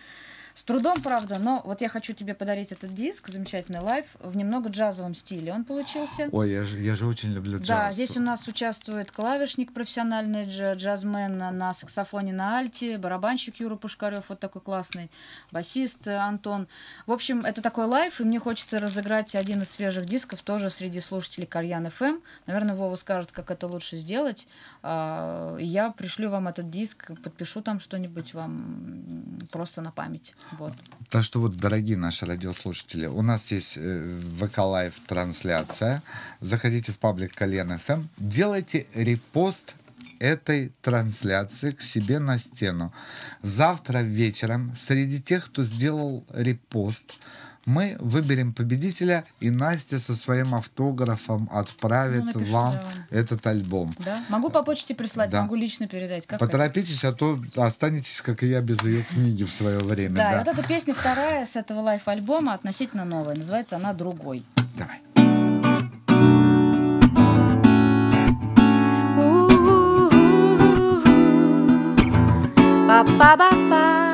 С трудом, правда, но вот я хочу тебе подарить этот диск, замечательный лайв, в немного джазовом стиле он получился. Ой, я же, я же очень люблю джаз. Да, здесь у нас участвует клавишник профессиональный, дж- джазмен на, на саксофоне на альте, барабанщик Юра Пушкарев, вот такой классный, басист э, Антон. В общем, это такой лайв, и мне хочется разыграть один из свежих дисков тоже среди слушателей Кальян ФМ. Наверное, Вова скажет, как это лучше сделать. А, Я пришлю вам этот диск, подпишу там что-нибудь вам просто на память. Вот. Так что вот, дорогие наши радиослушатели, у нас есть э, ВК Live трансляция. Заходите в паблик Кальян ФМ, делайте репост этой трансляции к себе на стену. Завтра вечером среди тех, кто сделал репост, мы выберем победителя, и Настя со своим автографом отправит Ну, напишу, вам да. этот альбом. Да? Могу по почте прислать, Да. могу лично передать. Как Поторопитесь, а то останетесь, как и я, без ее книги в свое время. Да, да. вот эта песня вторая с этого лайф-альбома относительно новая. Называется она «Другой». Давай. Па-па-ба-па,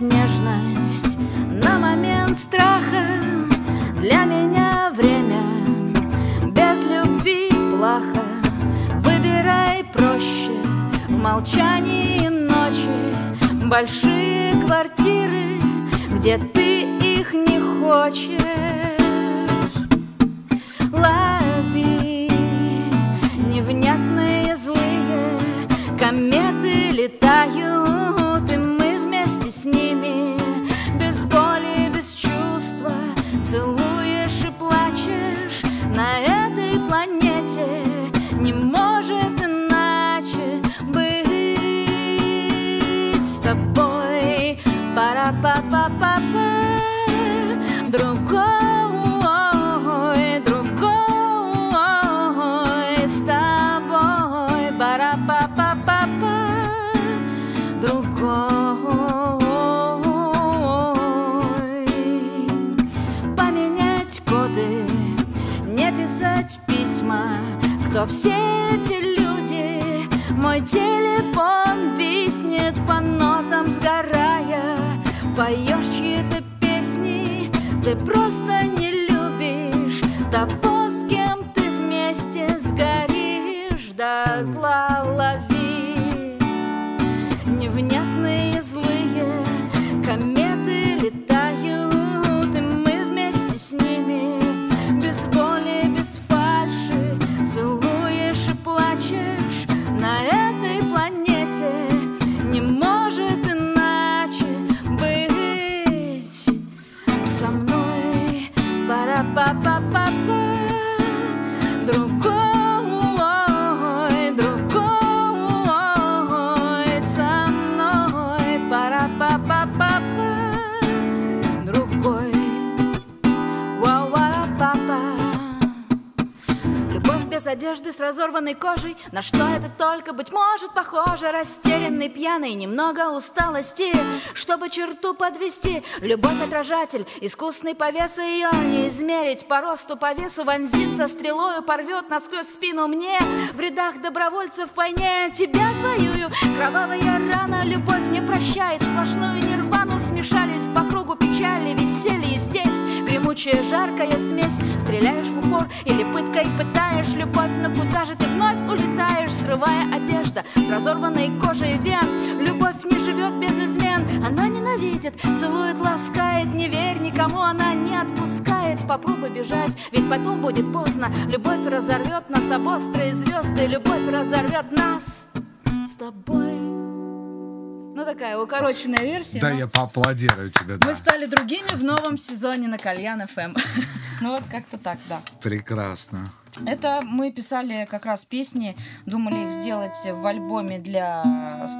нежность. На момент страха Для меня время. Без любви плохо. Выбирай проще. В молчании ночи Большие квартиры, где ты их не хочешь. Лови невнятные злые кометы летают, все эти люди? Мой телефон виснет по нотам, сгорая. Поешь чьи-то песни, ты просто разорванной кожей На что это только, быть может, похоже. Растерянный, пьяный, немного усталости Чтобы черту подвести. Любовь отражатель, искусный повес Ее не измерить. По росту, по весу Вонзится стрелою, порвет насквозь спину мне. В рядах добровольцев в войне Тебя твоюю, кровавая рана Любовь не прощает, сплошную нирвану Смешались по кругу печали, веселье здесь Гремучая жаркая смесь. Стреляешь в упор или пыткой пытаешь. Любовь Но куда же ты вновь улетаешь, срывая одежда С разорванной кожей вен. Любовь не живет без измен. Она ненавидит, целует, ласкает. Не верь никому, она не отпускает. Попробуй бежать, ведь потом будет поздно. Любовь разорвет нас об острые звезды. Любовь разорвет нас с тобой Ну такая укороченная версия Да, но я поаплодирую тебе, да. Мы стали другими в новом сезоне на Кальян ФМ. Ну вот как-то так, да. Прекрасно. Это мы писали как раз песни, думали их сделать в альбоме для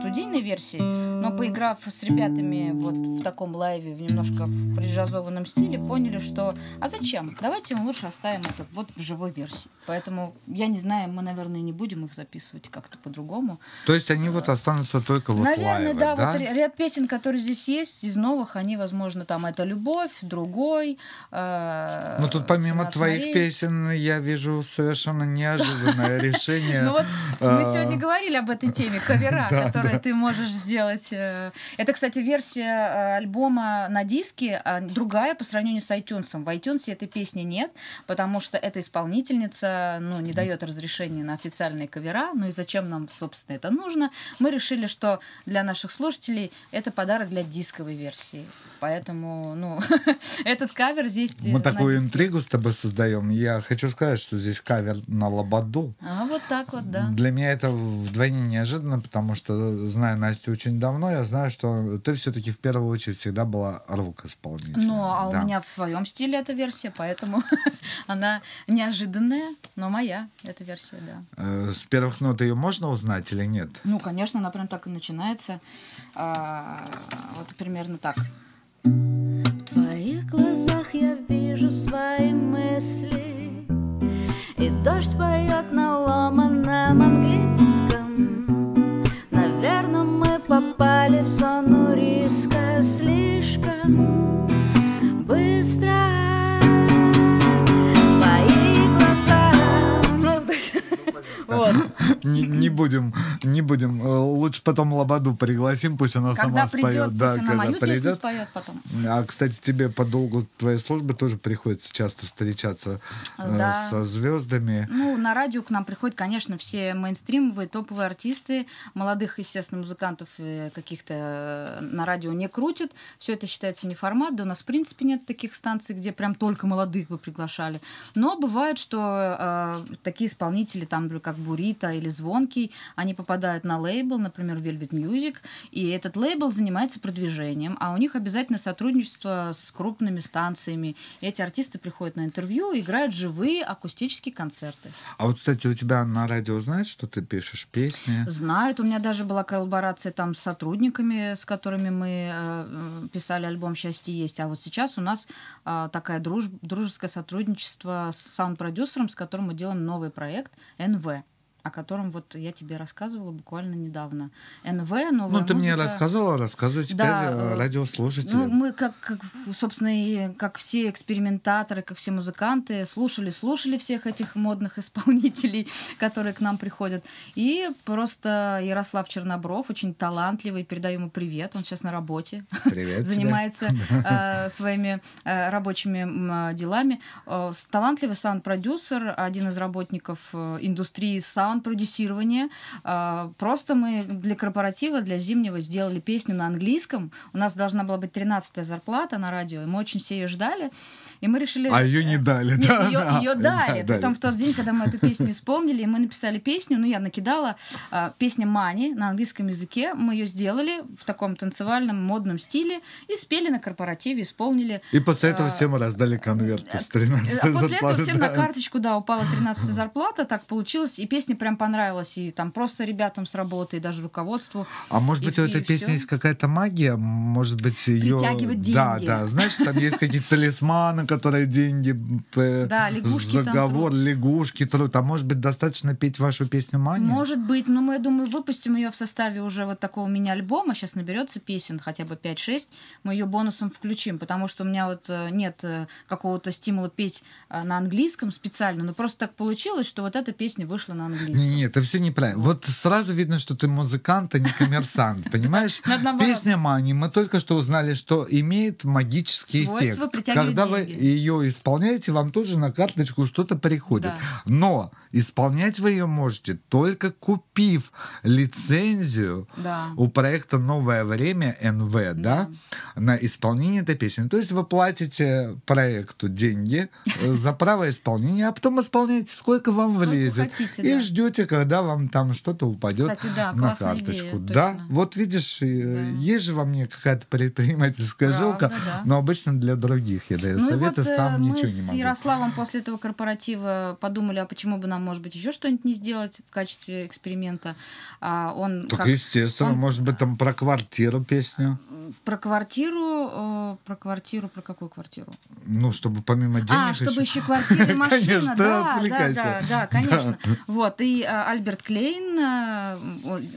студийной версии, но поиграв с ребятами вот в таком лайве, в немножко в прижазованном стиле, поняли, что а зачем? Давайте мы лучше оставим это вот в живой версии. Поэтому, я не знаю, мы, наверное, не будем их записывать как-то по-другому. То есть они вот останутся только вот Наверное, лайвы, да, да? вот ря- ряд песен, которые здесь есть, из новых, они, возможно, там это любовь, другой. э, Ну тут помимо 17 твоих песен я вижу совершенно неожиданное решение. Ну вот мы а, сегодня говорили об этой теме, кавера, которые ты можешь сделать. э. Это, кстати, версия э, альбома на диске, а другая по сравнению с iTunes. В iTunes этой песни нет, потому что эта исполнительница ну, не дает разрешения на официальные кавера. Ну и зачем нам, собственно, это нужно? Мы решили, что для наших слушателей это подарок для дисковой версии. Поэтому, ну, этот кавер здесь... э, Мы такую диске. интригу с тобой создаем. Я хочу сказать, что здесь кавер на Лободу. А вот так вот, да. Для меня это вдвойне неожиданно, потому что, зная Настю очень давно, я знаю, что ты все-таки в первую очередь всегда была рок-исполнителем. Ну, а Да. у меня в своем стиле эта версия, поэтому она неожиданная, но моя эта версия, да. Э, С первых нот ее можно узнать или нет? Ну, конечно, она прям так и начинается. А, вот примерно так. В твоих глазах я вижу свои мысли И дождь поет на ломаном английском. Наверное, мы попали в зону риска Слишком быстро Вот. Не, не будем, не будем. Э, Лучше потом Лободу пригласим, пусть она Когда сама придет, споет. пусть Да, она когда мою придет. споет потом. А, кстати, тебе по долгу твоей службы тоже приходится часто встречаться э, со звездами. Ну, на радио к нам приходят, конечно, все мейнстримовые, топовые артисты. Молодых, естественно, музыкантов э, каких-то на радио не крутят. Все это считается не формат. Да у нас, в принципе, нет таких станций, где прям только молодых бы приглашали. Но бывает, что э, такие исполнители, там, как Бурита или Звонкий, они попадают на лейбл, например, Velvet Music, и этот лейбл занимается продвижением, а у них обязательно сотрудничество с крупными станциями. И эти артисты приходят на интервью играют живые акустические концерты. А вот, кстати, у тебя на радио знают, что ты пишешь песни? Знают, у меня даже была коллаборация там с сотрудниками, с которыми мы э, писали альбом «Счастье есть». А вот сейчас у нас э, такая друж- дружеское сотрудничество с саунд-продюсером, с которым мы делаем новый проект «НВ». О котором вот я тебе рассказывала буквально недавно. НВ, новая Ну, ты мне музыка. рассказывала, рассказывай теперь Да, э, э, радиослушателям. Ну, мы, как, как, собственно, и как все экспериментаторы, как все музыканты, слушали, слушали всех этих модных исполнителей, которые к нам приходят. И просто Ярослав Чернобров, очень талантливый, передаю ему привет, он сейчас на работе. Привет занимается э, своими э, рабочими делами. Э, талантливый саунд-продюсер, один из работников э, индустрии саунд-продюсирования. Э, просто мы для корпоратива, для зимнего сделали песню на английском. У нас должна была быть 13-я зарплата на радио, и мы очень все ее ждали. И мы решили... А ее не дали, Нет, да? ее, да. ее дали. Да, Притом в тот день, когда мы эту песню исполнили, мы написали песню, ну, я накидала а, песня Мани на английском языке. Мы ее сделали в таком танцевальном, модном стиле и спели на корпоративе, исполнили. И после этого А, всем раздали конверты с 13 А после этого всем на да. карточку, да, упала 13 зарплата, так получилось, и песня прям понравилась, и там просто ребятам с работы, и даже руководству. А может быть, у этой песни есть какая-то магия? Может быть, ее... Притягивать Да, деньги. да. Знаешь, там есть какие-то талисманы, которые деньги... Да, лягушки там Заговор, лягушки трут. А может быть, достаточно петь вашу песню «Мания»? Может быть, но мы, я думаю, выпустим ее в составе уже вот такого мини-альбома. Сейчас наберется песен хотя бы 5-6. Мы ее бонусом включим, потому что у меня вот э, нет э, какого-то стимула петь э, на английском специально. Но просто так получилось, что вот эта песня вышла на английском. Нет, это все неправильно. Вот сразу видно, что ты музыкант, а не коммерсант, понимаешь? Песня Мани, мы только что узнали, что имеет магический эффект. Когда вы. Ее исполняете, вам тоже на карточку что-то приходит. Да. Но исполнять вы ее можете только купив лицензию Да. у проекта «Новое время» НВ, да, на исполнение этой песни. То есть вы платите проекту деньги э, за право исполнения, а потом исполняете сколько вам Сколько влезет. хотите, и да. ждете, когда вам там что-то упадет Кстати, да, на карточку. идея, да, точно. вот видишь, э, есть же во мне какая-то предпринимательская Правда, жилка, да. но обычно для других я даю Ну и советы, вот э, сам мы ничего с не могу. Ярославом после этого корпоратива подумали, а почему бы нам, может быть, еще что-нибудь не сделать в качестве эксперимента. А он Так как- естественно, он- может быть, там про квартиру песню. про квартиру, э, про квартиру, про какую квартиру? Ну, чтобы помимо денег... а, чтобы еще квартира и машина, Конечно, да, да, да, да, конечно. Вот, и э, Альберт Клейн,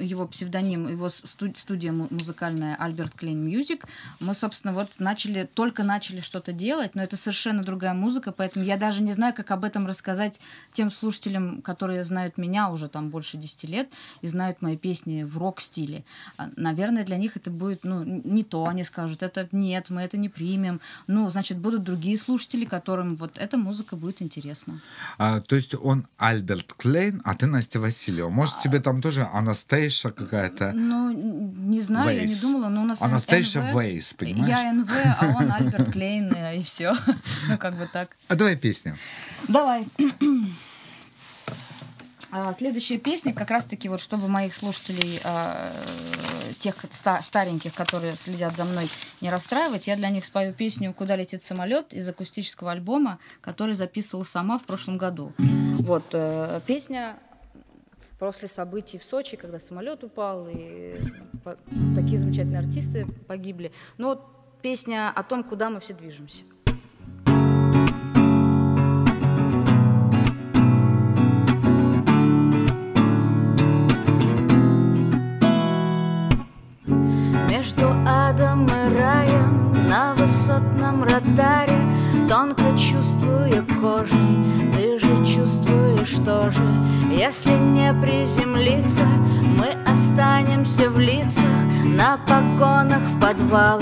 его псевдоним, его сту- студия му- музыкальная Albert Klein Music, мы, собственно, вот начали, только начали что-то делать, но это совершенно другая музыка, поэтому я даже не знаю, как об этом рассказать тем слушателям, которые знают меня уже там больше 10 лет и знают мои песни в рок-стиле. А, Наверное, для них это будет, ну, не то, они скажут, это нет, мы это не примем. Ну, значит, будут другие слушатели, которым вот эта музыка будет интересна. А, то есть он Альберт Клейн, а ты Настя Васильева. Может, тебе там тоже Анастейша какая-то? Ну, не знаю, я не Вейс. думала, но у нас Анастейша НВ. Вейс, понимаешь? Я НВ, а он Альберт Клейн, и все. Ну, как бы так. А давай песню. Давай. А, Следующая песня, как раз-таки, вот чтобы моих слушателей, а, тех ста- стареньких, которые следят за мной, не расстраивать, я для них спою песню «Куда летит самолет» из акустического альбома, который записывала сама в прошлом году. Вот, э, песня после событий в Сочи, когда самолет упал, и такие замечательные артисты погибли. Ну вот песня о том, куда мы все движемся. На высотном радаре Тонко чувствуя кожей, ты же чувствуешь тоже Если не приземлиться, мы останемся в лицах На погонах в подвалах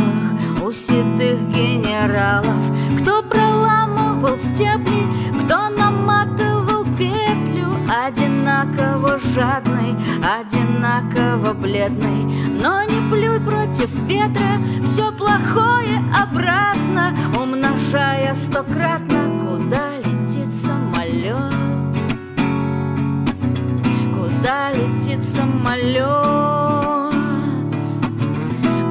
у седых генералов. Кто проламывал стебли, кто наматывал Одинаково жадный, одинаково бледный. Но не плюй против ветра, все плохое обратно. Умножая стократно, куда летит самолет Куда летит самолет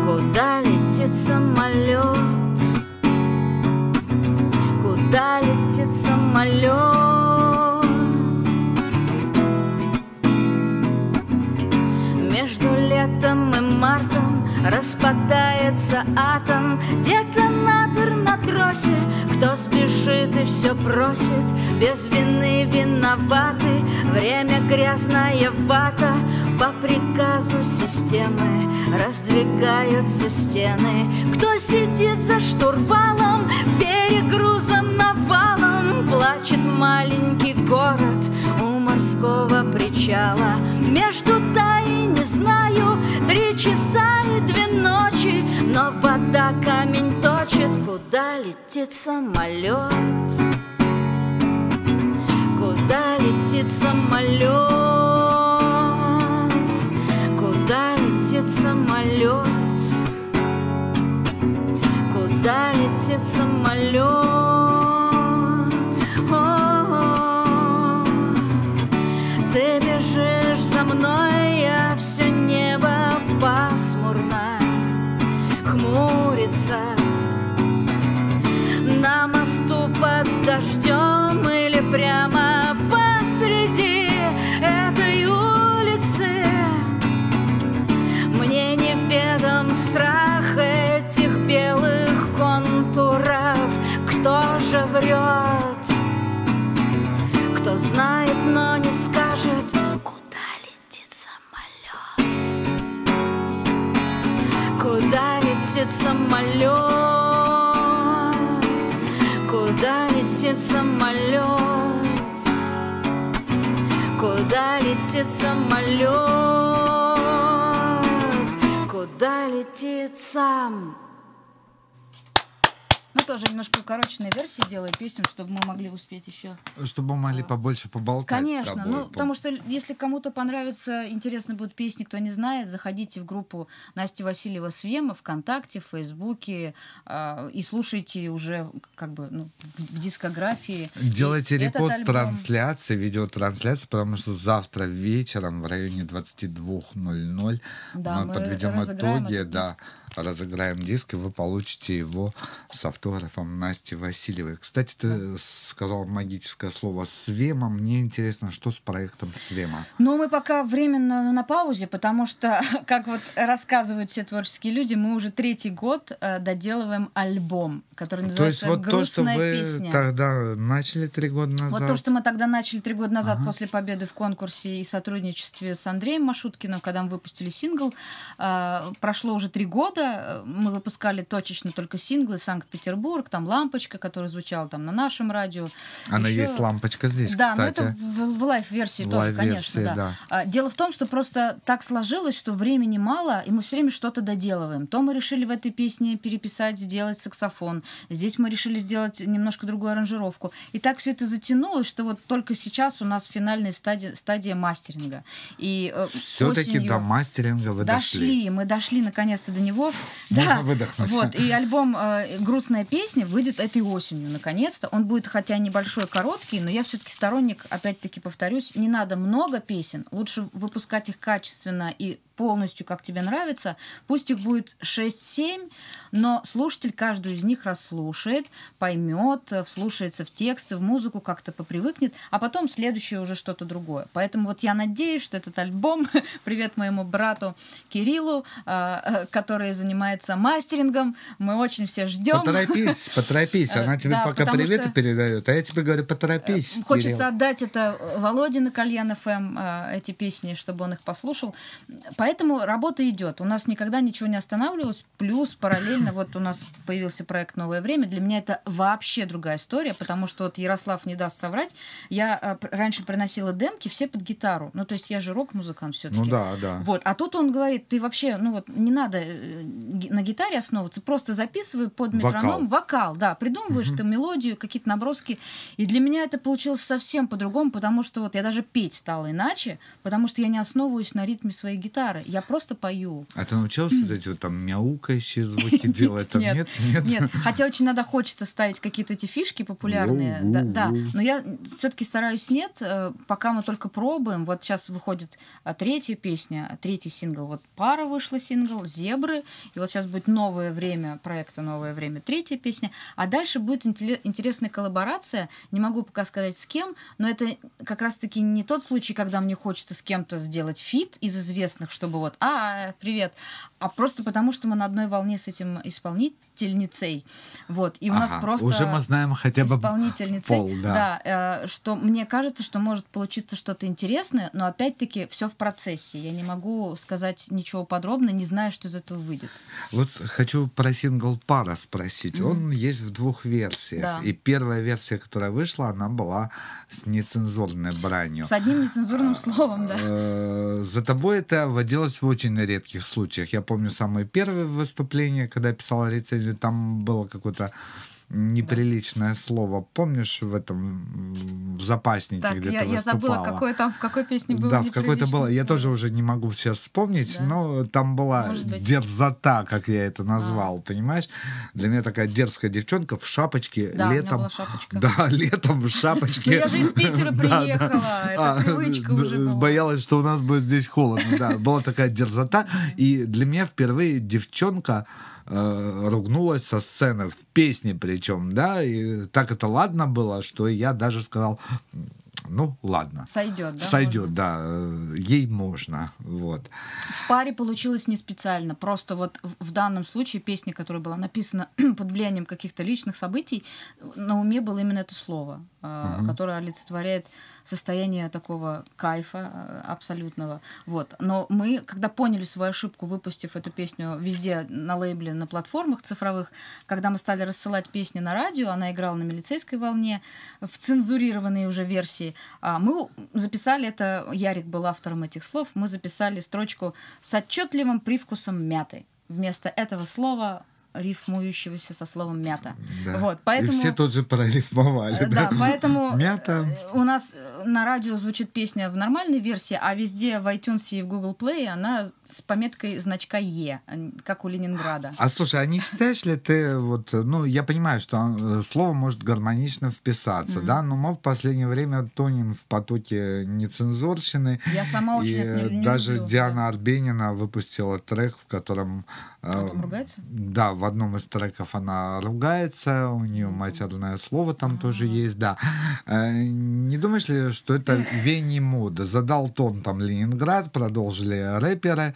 Куда летит самолет Куда летит самолет летом и мартом Распадается атом, детонатор на тросе Кто сбежит и все бросит, без вины виноваты Время грязная вата, по приказу системы Раздвигаются стены. Кто сидит за штурвалом, перегрузом навалом Плачет маленький город морского причала. Между да и не знаю, три часа и две ночи Но вода камень точит, куда летит самолет. Куда летит самолет? Куда летит самолет? Куда летит самолет мной, я все небо пасмурно Хмурится. На мосту под дождем или прямо посреди этой улицы. Мне неведом страх этих белых контуров. Кто же врет? Кто знает, но не скажет летит самолет? Куда летит самолет? Куда летит самолет? Куда летит сам? Тоже немножко укороченная версия делаю песен, чтобы мы могли успеть еще. Чтобы мы могли побольше поболтать Конечно, тобой. ну, потому что если кому-то понравится, интересны будут песни, кто не знает, заходите в группу Насти Васильева Свема ВКонтакте, в Фейсбуке э, и слушайте уже как бы ну, в, дискографии. Делайте И репост альбом- трансляции, видеотрансляции, потому что завтра вечером в районе 22.00 Да, мы, мы подведем итоги, да, разыграем диск, и вы получите его с автографом Насти Васильевой. Кстати, ты сказал магическое слово «свема». Мне интересно, что с проектом «свема». Ну, мы пока временно на паузе, потому что, как вот рассказывают все творческие люди, мы уже третий год э, доделываем альбом, который То есть называется вот то, что «Грустная вы песня». тогда начали три года назад, Вот то, что мы тогда начали три года назад Ага. после победы в конкурсе и сотрудничестве с Андреем Машуткиным, когда мы выпустили сингл, э, прошло уже три года, э, мы выпускали точечно только синглы «Санкт-Петербург», там «Лампочка», которая звучала там на нашем радио. она Ещё- есть лампочка здесь, да, кстати. но это в, в лайв-версии В тоже, лайв-версии, конечно, да. да. А, Дело в том, что просто так сложилось, что времени мало, и мы все время что-то доделываем. То мы решили в этой песне переписать, сделать саксофон. Здесь мы решили сделать немножко другую аранжировку. И так все это затянулось, что вот только сейчас у нас финальная стадия, стадия мастеринга. И э, Все-таки до мастеринга вы дошли. дошли, мы дошли наконец-то до него. Можно да, выдохнуть. Вот, и альбом э, «Грустная песня» выйдет этой осенью, наконец-то. Он будет хотя небольшой, короткий, но я все-таки сторонник, опять-таки повторюсь, не надо много песен, лучше выпускать их качественно и полностью, как тебе нравится. Пусть их будет 6-7, но слушатель каждую из них расслушает, поймет, э, вслушается в тексты, в музыку, как-то попривыкнет, а потом следующее уже что-то другое. Поэтому вот я надеюсь, что этот альбом, привет моему брату Кириллу, э, э, который занимается мастерингом, мы очень все ждем. Поторопись, поторопись. Она тебе да, пока приветы что- передает, а я тебе говорю, поторопись. Хочется Кирилл. отдать это Володе на Кальян ФМ, э, эти песни, чтобы он их послушал. Поэтому работа идет. У нас никогда ничего не останавливалось. Плюс параллельно вот у нас появился проект «Новое время». Для меня это вообще другая история, потому что вот Ярослав не даст соврать. Я э, раньше приносила демки все под гитару. Ну, то есть я же рок-музыкант все-таки. Ну да, да. Вот. А тут он говорит, ты вообще, ну вот, не надо э, на гитаре основываться, просто записывай под Вокал. метроном вокал, да, придумываешь ты мелодию, какие-то наброски. И для меня это получилось совсем по-другому, потому что вот я даже петь стала иначе, потому что я не основываюсь на ритме своей гитары, я просто пою. А ты научилась вот эти вот там мяукающие звуки делать? Там нет? Нет, хотя очень надо хочется вставить какие-то эти фишки популярные, да, да. но я все-таки стараюсь нет, э, пока мы только пробуем. Вот сейчас выходит а, третья песня, третий сингл. Вот пара вышла сингл, зебры, и вот сейчас будет новое время проекта «Новое время», третья песня, а дальше будет интересная коллаборация, не могу пока сказать с кем, но это как раз-таки не тот случай, когда мне хочется с кем-то сделать фит из известных, чтобы вот, а, привет, а просто потому, что мы на одной волне с этим исполнительницей, вот, и у нас Ага, просто уже мы знаем хотя бы исполнительницей, пол, да. э, что мне кажется, что может получиться что-то интересное, но опять-таки все в процессе. Я не могу сказать ничего подробно, не знаю, что из этого выйдет. Вот хочу про сингл «Пара» спросить. Мгм. Он есть в двух версиях. Да. И первая версия, которая вышла, она была с нецензурной бранью. С одним нецензурным словом, да. Э, За тобой это водилось в очень редких случаях. Я помню самое первое выступление, когда я писал рецензию, там было какое-то неприличное слово. Помнишь в этом в запаснике, Так, где я, ты я забыла, выступала? какое там, в какой песне было да, в какой-то было. Я тоже уже не могу сейчас вспомнить, Да? но там была. А. дерзота, как я это назвал, понимаешь? Для меня такая дерзкая девчонка в шапочке Да, у летом. была шапочка. Да, летом в шапочке. Я же из Питера Да, да. приехала, А, привычка уже. Боялась, что у нас будет здесь холодно. Да, была такая дерзота. И для меня впервые девчонка э, ругнулась со сцены, в песне причем, да, и так это ладно было, что я даже сказал, ну, ладно. Сойдет, да? Сойдет, можно? да, э, ей можно, вот. В паре получилось не специально. Просто вот в данном случае песня, которая была написана под влиянием каких-то личных событий, на уме было именно это слово, Мгм. которое олицетворяет состояние такого кайфа э, абсолютного. Вот. Но мы, когда поняли свою ошибку, выпустив эту песню везде на лейбле, на платформах цифровых, когда мы стали рассылать песни на радио, она играла на милицейской волне, в цензурированной уже версии, а, мы записали это, Ярик был автором этих слов, мы записали строчку с отчетливым привкусом мяты. Вместо этого слова рифмующегося со словом мята. Да. Вот, поэтому... И все тут же прорифмовали, Э, Да, поэтому Мята. э, у нас э, на радио звучит песня в нормальной версии, а везде в iTunes и в Google Play она с пометкой значка Е, а как у Ленинграда. А слушай, а не считаешь ли ты, вот, ну, я понимаю, что слово может гармонично вписаться, Мгм. да, но мы в последнее время тонем в потоке нецензурщины. Я сама очень и не- не даже люблю, Диана Арбенина выпустила трек, в котором... Кто там ругается? Да, в одном из треков она ругается, у нее матерное слово там тоже есть, да. Э, Не думаешь ли, что это веяние моды? Задал тон там Ленинград, продолжили рэперы,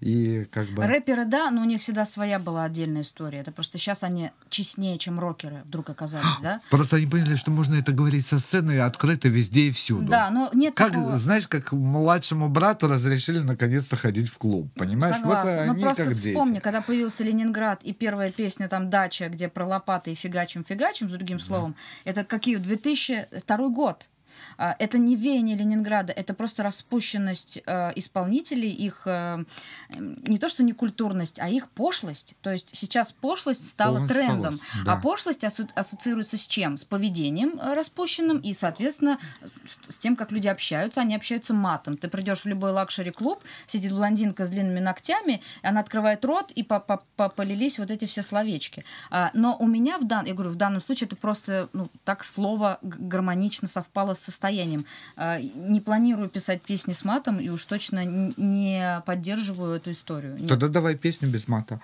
и как бы... Рэперы, да, но у них всегда своя была отдельная история. Это просто сейчас они честнее, чем рокеры вдруг оказались, да? Просто они поняли, что можно это говорить со сцены открыто везде и всюду. Да, но нет Как, такого... знаешь, как младшему брату разрешили наконец-то ходить в клуб, понимаешь? Согласна. Вот Но они просто как вспомни, дети. когда появился Ленинград и первая песня там «Дача», где про лопаты и фигачим-фигачим, с другим словом, это какие? 2002 год. А, Это не веяние Ленинграда, это просто распущенность э, исполнителей, их э, не то что не культурность, а их пошлость. То есть сейчас пошлость стала Полностью трендом. согласен, да. А пошлость асо- ассоциируется с чем? С поведением э, распущенным и, соответственно, с, с тем, как люди общаются. Они общаются матом. Ты придешь в любой luxury-клуб, сидит блондинка с длинными ногтями, она открывает рот, и по- по- по- полились вот эти все словечки. А, но у меня в дан, я говорю, в данном случае это просто ну, так слово гармонично совпало с состоянием. А, не планирую писать песни с матом и уж точно не поддерживаю эту историю. Нет. Тогда давай песню без мата.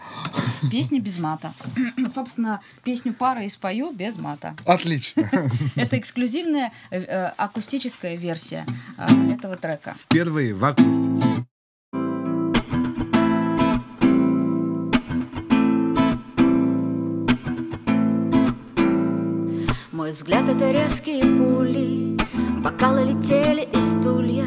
Песня без мата. Собственно, песню пара и спою без мата. Отлично. Это эксклюзивная э, э, акустическая версия э, этого трека. Впервые в акустике. Мой взгляд это резкие пули Бокалы летели и стулья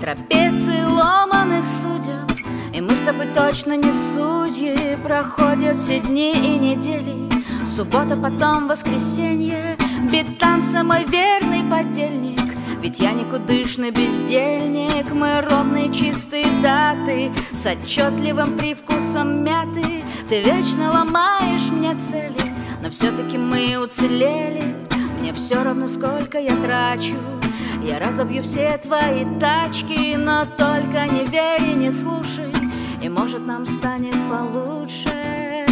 Трапеции ломаных судеб И мы с тобой точно не судьи Проходят все дни и недели. Суббота, потом воскресенье Битанца мой верный подельник. Ведь я никудышный бездельник Мы ровные чистые даты С отчетливым привкусом мяты. Ты вечно ломаешь мне цели Но все-таки мы уцелели. Мне все равно, сколько я трачу Я разобью все твои тачки Но только не верь и не слушай И может нам станет получше.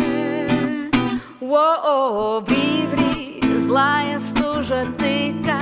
Воу, виври, злая стужа тыка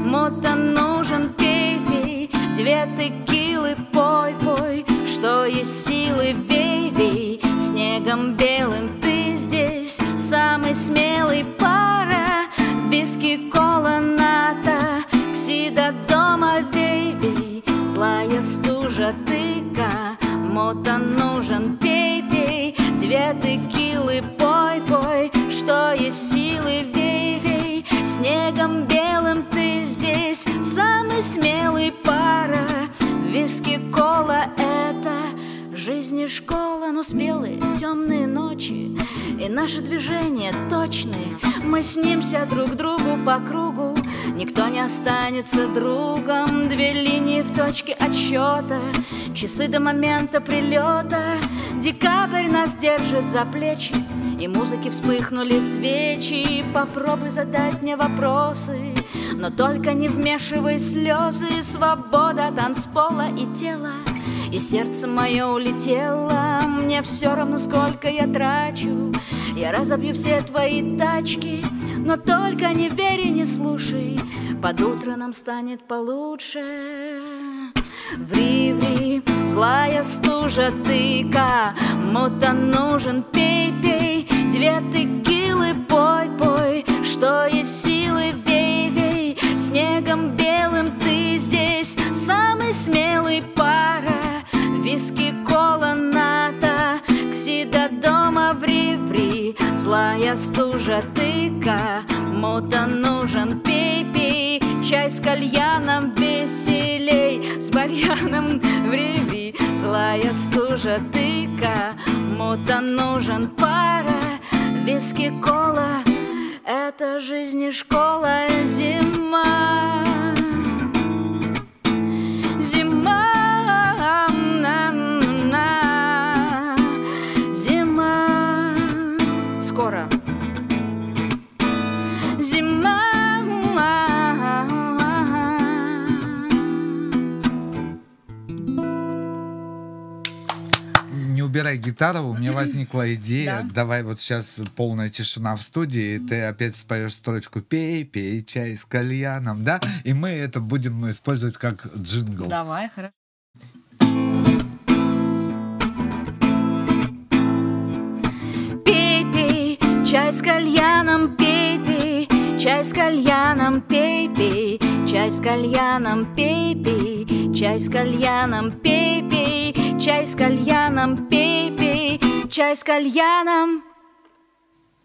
Мута нужен пей, Две текилы пой, пой Что есть силы, вей, вей Снег Снегом белым ты здесь Самый смелый пара Виски, кола, ната Ксида дома, бейби. Злая стужа, тыка. Мота нужен, пей, Две текилы, пой, пой Что есть силы, вей Снегом белым ты здесь. Самый смелый пара. Виски, кола, это Жизни школа, но спелые темные ночи. И наши движения точные Мы снимся друг другу по кругу. Никто не останется другом. Две линии в точке отсчета Часы до момента прилета Декабрь нас держит за плечи. И музыки вспыхнули свечи. Попробуй задать мне вопросы. Но только не вмешивай слезы Свобода танцпола и тела и сердце мое улетело. Мне все равно, сколько я трачу. Я разобью все твои тачки Но только не верь и не слушай. Под утро нам станет получше. Ври, ври, злая стужа тыка. Мута нужен, пей, пей Две текилы, пой, пой Что есть силы, вей, вей Снегом белым ты здесь. Самый смелый пара Виски, кола, ната Ксида дома, ври, ври Злая стужа, тыка Мута нужен, пей, пей Чай с кальяном веселей С барьяном вреви Злая стужа, тыка Мута нужен, пара Виски, кола Это жизнь и школа Зима. Зима на-на-на. Зима Скоро Зима Не убирай гитару, у меня возникла идея. Да. Давай вот сейчас полная тишина в студии, и ты опять споешь строчку «Пей, пей чай с кальяном», да? И мы это будем использовать как джингл. Давай, хорошо. Чай с кальяном, пей, пей, чай с кальяном, пей, пей, чай с кальяном, пей, пей, чай с кальяном, пей, пей, чай с кальяном, пей, пей, чай с кальяном.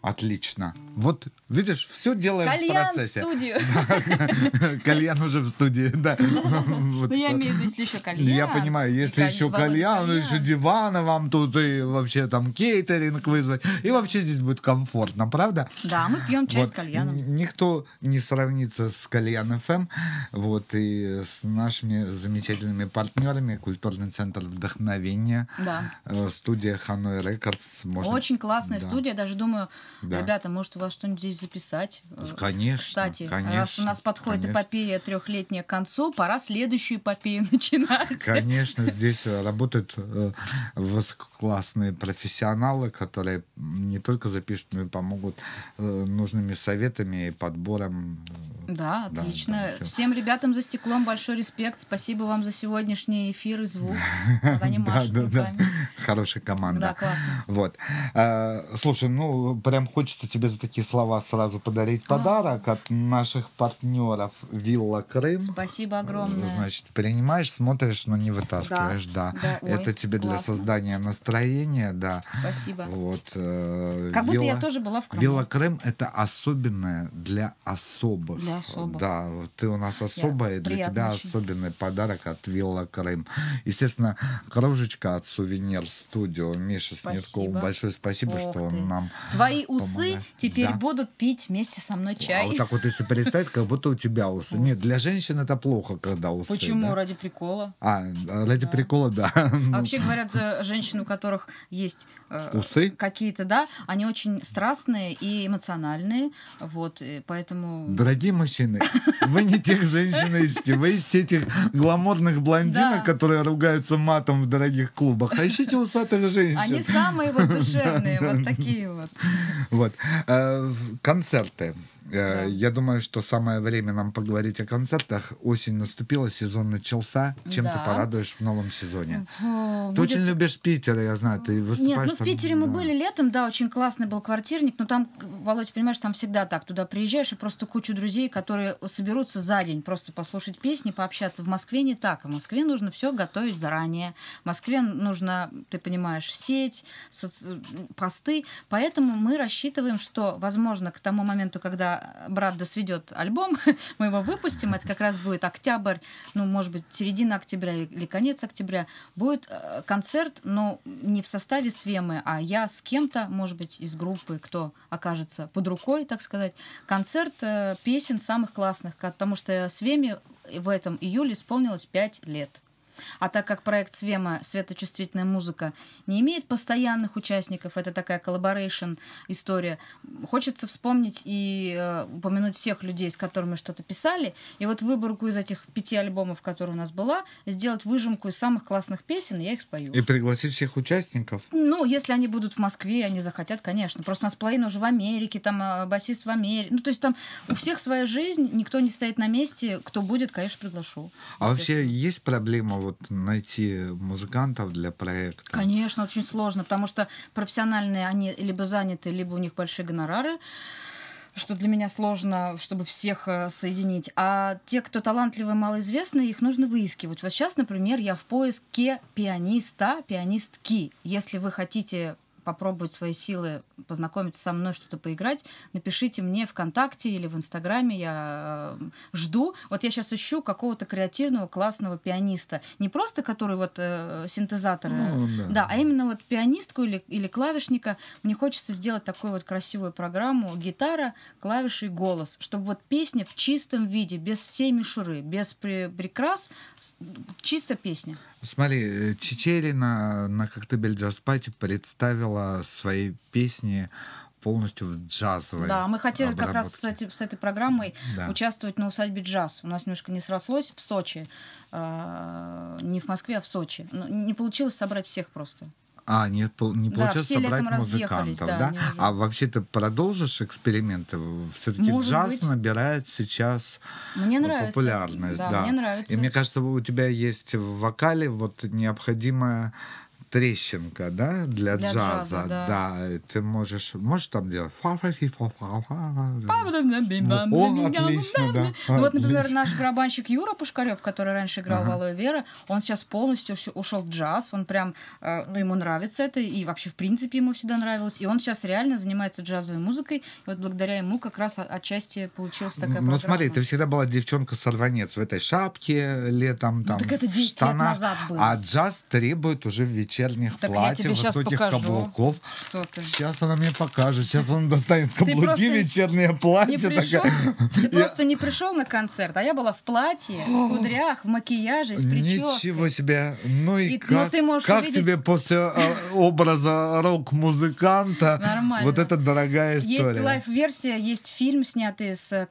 Отлично. Вот, видишь, все делаем в Кальян в процессе. студию. Кальян уже в студии, да. Ну, я имею в виду, если еще кальян. Я понимаю, если еще каль- кальян, ну, еще дивана вам тут и вообще там кейтеринг вызвать. И вообще здесь будет комфортно, правда? Да, мы пьем чай с кальяном. Никто не сравнится с Кальян ФМ. Вот, и с нашими замечательными партнерами. Культурный центр вдохновения. Да. э, Студия Hanoi Records. Очень классная студия. Даже думаю, Да. ребята, может, у вас что-нибудь здесь записать? Э, Конечно, Кстати, раз у конечно, нас подходит конечно. эпопея трехлетняя к концу, пора следующую эпопею начинать. Конечно, здесь э, работают э, высококлассные профессионалы, которые не только запишут, но и помогут нужными советами и подбором. Да, Да, отлично. да, всё. Всем ребятам за стеклом большой респект. Спасибо вам за сегодняшний эфир и звук. Они Да, машут да, да. руками. Хорошая команда. Да, классно. Вот. Слушай, ну, прям хочется тебе за такие слова сразу подарить подарок от наших партнеров Вилла Крым. Спасибо огромное. Значит, принимаешь, смотришь, но не вытаскиваешь, да. Да, ой, Это тебе для классно. создания настроения, да. Спасибо. Вот. э, Как будто я Вилла- тоже была в Крыму. Вилла Крым это особенное для особых. Для особых. Да, ты у нас особая, и для приятно тебя очень. особенный подарок от Вилла Крым. Естественно, кружечка от Сувенир Студио. Миша Снежков, Спасибо. большое спасибо, Ох что ты. он нам Твои усы помогает. теперь Да. будут пить вместе со мной А чай. вот так вот, если представить, как будто у тебя усы. Нет, для женщин это плохо, когда усы. Почему? да. Ради прикола. А, ради прикола, да. А Ну, Вообще говорят, э, женщины, у которых есть Усы? какие-то, да, они очень страстные и эмоциональные, вот, и поэтому... Дорогие мужчины, вы не тех женщин ищете, вы ищете этих гламурных блондинок, которые ругаются матом в дорогих клубах, а ищите усатых женщин. Они самые вот душевные, вот такие вот. Вот. Э, Концерты. Э, Я думаю, что самое время нам поговорить о концертах. Осень наступила, сезон начался. Чем ты Да. порадуешь в новом сезоне? Фу, Ты будет- очень любишь Питер, я знаю, ты Нет, выступаешь ну в Питере мы да. были летом, да, очень классный был квартирник, но там, Володь, понимаешь, там всегда так, туда приезжаешь и просто кучу друзей, которые соберутся за день просто послушать песни, пообщаться. В Москве не так, в Москве нужно все готовить заранее, в Москве нужно, ты понимаешь, сеть, соц- посты, поэтому мы рассчитываем, что, возможно, к тому моменту, когда брат досведет альбом, мы его выпустим, это как раз будет октябрь, ну, может быть, середина октября или конец октября, будет э, концерт, но не в составе Свемы, а я с кем-то, может быть, из группы, кто окажется под рукой, так сказать, концерт э, песен самых классных, потому что Свеме в этом июле исполнилось 5 лет. А так как проект Свема «Светочувствительная музыка» не имеет постоянных участников, это такая collaboration история, хочется вспомнить и э, упомянуть всех людей, с которыми мы что-то писали, и вот выборку из этих пяти альбомов, которые у нас была, сделать выжимку из самых классных песен, и я их спою. И пригласить всех участников. Ну, если они будут в Москве, они захотят, конечно. Просто у нас половина уже в Америке, там э, басист в Америке. Ну, то есть там у всех своя жизнь, никто не стоит на месте. Кто будет, конечно, приглашу. А вообще есть проблема вот найти музыкантов для проекта? Конечно, очень сложно, потому что профессиональные они либо заняты, либо у них большие гонорары что для меня сложно, чтобы всех э, соединить. А те, кто талантливые, малоизвестные, их нужно выискивать. Вот сейчас, например, я в поиске пианиста, пианистки. Если вы хотите попробовать свои силы, познакомиться со мной, что-то поиграть, напишите мне ВКонтакте или в Инстаграме, я э, жду. Вот я сейчас ищу какого-то креативного, классного пианиста. Не просто который вот э, синтезаторы, Ну, да. да, а именно вот пианистку или, или клавишника. Мне хочется сделать такую вот красивую программу гитара, клавиши и голос, чтобы вот песня в чистом виде, без всей мишуры, без при- прикрас, чисто песня. Смотри, э, Чечерина на Коктебель Джаз Пати представила свои песни полностью в джазовой Да, мы хотели как раз с, обработке. эти- с этой программой Да. участвовать на усадьбе джаз. У нас немножко не срослось в Сочи, э, не в Москве, а в Сочи. Ну, не получилось собрать всех просто. А, не, пол- не Да, получилось все собрать музыкантов, да, да? А вообще ты продолжишь эксперименты? Все-таки джаз быть. набирает сейчас Мне э, нравится. популярность. Да, Да, мне нравится. И мне кажется, у тебя есть в вокале вот необходимая трещинка, да, для, Для джаза. джаза, да. и ты можешь, можешь там делать фа фа фи фа фа фа О, отлично, да. Ну вот, например, наш барабанщик Юра Пушкарев, который раньше играл в Ага. Алоэ Вера, он сейчас полностью уш- ушел в джаз, он прям, э, ну, ему нравится это, и вообще, в принципе, ему всегда нравилось, и он сейчас реально занимается джазовой музыкой, и вот благодаря ему как раз отчасти получилась такая Ну программа. смотри, ты всегда была девчонка-сорванец в этой шапке летом, там, Ну, так это в 10 лет штанах. назад было. А джаз требует уже вечерних Так платьев, высоких покажу. каблуков. Сейчас она мне покажет, сейчас он достанет каблуки, вечернее Не платье. пришел, ты просто не пришел на концерт, а я была в платье, в кудрях, в макияже, с прической. Ничего себе. Ну и, И- ну, как, как увидеть- тебе после э, образа рок-музыканта вот эта дорогая история? Есть лайв-версия, есть фильм, снятый с,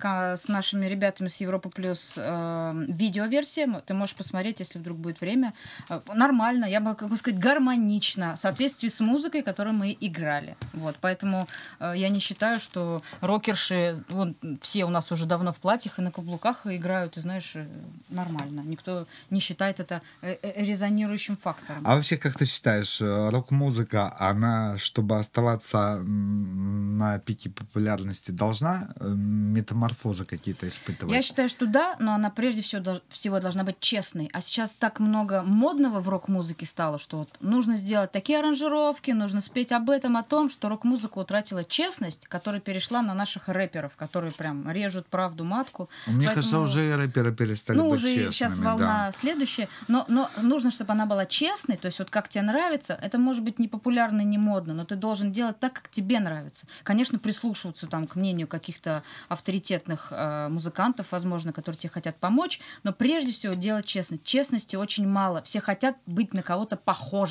нашими ребятами с Европы Плюс, э, видеоверсия. Ты можешь посмотреть, если вдруг будет время. Э, Нормально, я могу сказать, гармонично, в соответствии с музыкой, которую мы играли. Вот, поэтому э, я не считаю, что рокерши, вон, все у нас уже давно в платьях и на каблуках играют, и знаешь, э, нормально. Никто не считает это э, э, резонирующим фактором. А вообще, как ты считаешь, рок-музыка, она, чтобы оставаться на пике популярности, должна метаморфозы какие-то испытывать? Я считаю, что да, но она прежде всего, всего должна быть честной. А сейчас так много модного в рок-музыке стало, что вот нужно сделать такие аранжировки, нужно спеть об этом, о том, что рок-музыка утратила честность, которая перешла на наших рэперов, которые прям режут правду матку. Мне Поэтому- кажется, уже и рэперы перестали ну, быть уже честными. сейчас да. волна следующая. Но, но нужно, чтобы она была честной. То есть, вот как тебе нравится, это может быть не популярно, не модно, но ты должен делать так, как тебе нравится. Конечно, прислушиваться там к мнению каких-то авторитетных э, музыкантов, возможно, которые тебе хотят помочь, но прежде всего делать честно. Честности очень мало. Все хотят быть на кого-то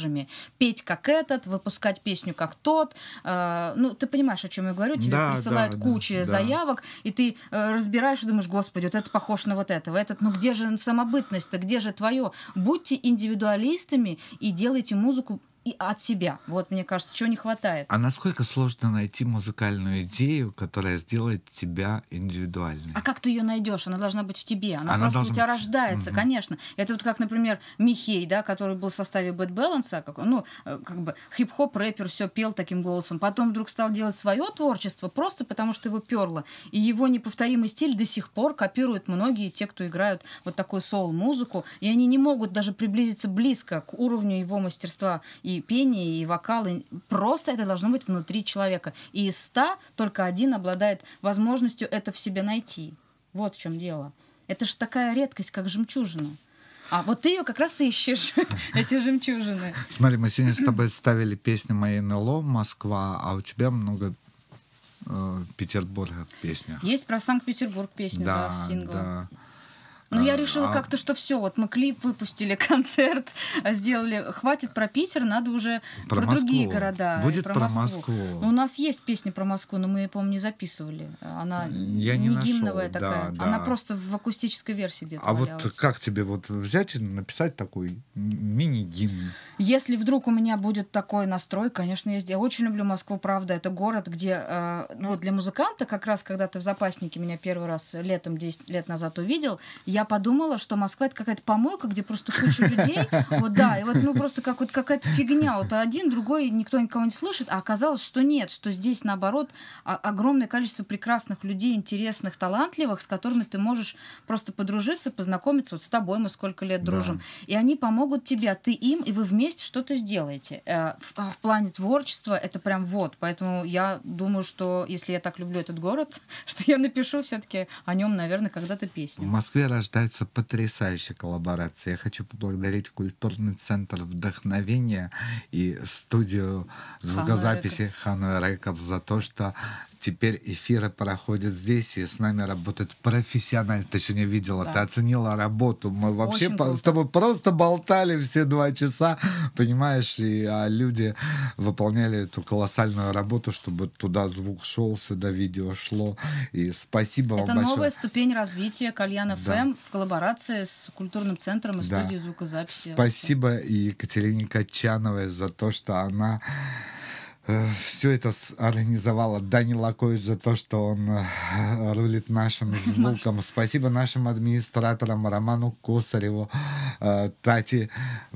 похожими. Петь как этот, выпускать песню как тот. Э, ну, ты понимаешь, о чем я говорю. Тебе Да, присылают да, да, кучу да. заявок, и ты э, разбираешь и думаешь, господи, вот это похож на вот этого, этот, ну где же самобытность-то, где же твое? Будьте индивидуалистами и делайте музыку и от себя. Вот, мне кажется, чего не хватает. А насколько сложно найти музыкальную идею, которая сделает тебя индивидуальной? А как ты ее найдешь? Она должна быть в тебе. Она, Она просто у тебя быть. рождается, Мгм. конечно. Это вот как, например, Михей, да, который был в составе Bad Balance, как, он, ну, э, как бы хип-хоп рэпер, все пел таким голосом. Потом вдруг стал делать свое творчество, просто потому что его перло. И его неповторимый стиль до сих пор копируют многие те, кто играют вот такую соул-музыку. И они не могут даже приблизиться близко к уровню его мастерства и пения, и вокала. И Просто это должно быть внутри человека. И из ста только один обладает возможностью это в себе найти. Вот в чем дело. Это же такая редкость, как жемчужина. А вот ты ее как раз ищешь, эти жемчужины. Смотри, мы сегодня с тобой ставили песню моей НЛО «Москва», а у тебя много э, Петербурга в песнях. Есть про Санкт-Петербург песня, да, с сингла. да. Ну, я А, решила а- как-то, что все, вот мы клип выпустили, концерт а, сделали. Хватит про Питер, надо уже Про про, другие Москву. города. и Будет про Москву. Ну, у нас есть песня про Москву, но мы ее, по-моему, не записывали. Она Я не нашел, гимновая да, такая. да. Она просто в акустической версии где-то А вот валялась. как тебе вот взять и написать такой мини-гимн? Если вдруг у меня будет такой настрой, конечно, я. Я очень люблю Москву, правда. Это город, где, э, ну, вот для музыканта, как раз когда ты в запаснике меня первый раз летом 10 лет назад увидел, я подумала, что Москва это какая-то помойка, где просто куча людей. Вот да, и вот ну просто как вот какая-то фигня. Вот один, другой, никто никого не слышит, а оказалось, что нет, что здесь наоборот огромное количество прекрасных людей, интересных, талантливых, с которыми ты можешь просто подружиться, познакомиться. Вот с тобой мы сколько лет Да. дружим. И они помогут тебе, а ты им, и вы вместе что-то сделаете. Э, В, а в плане творчества это прям вот. Поэтому я думаю, что если я так люблю этот город, что я напишу все-таки о нем, наверное, когда-то В песню. Москве рождаются потрясающие коллаборации. Я хочу поблагодарить культурный центр вдохновения и студию звукозаписи. Хану Рекордс за то, что теперь эфиры проходят здесь, и с нами работают профессионально. Ты сегодня видела, Да. ты оценила работу. Мы вообще Очень по- с тобой просто болтали все два часа, понимаешь, и а люди выполняли эту колоссальную работу, чтобы туда звук шел, сюда видео шло. И спасибо Это вам большое. новая ступень развития Кальян Да. ФМ в коллаборации с культурным центром и Да. студией звукозаписи. Спасибо Екатерине Качановой за то, что она все это организовала. Дани Лакович за то, что он э, рулит нашим звуком. Спасибо нашим администраторам Роману Косареву, э, Тати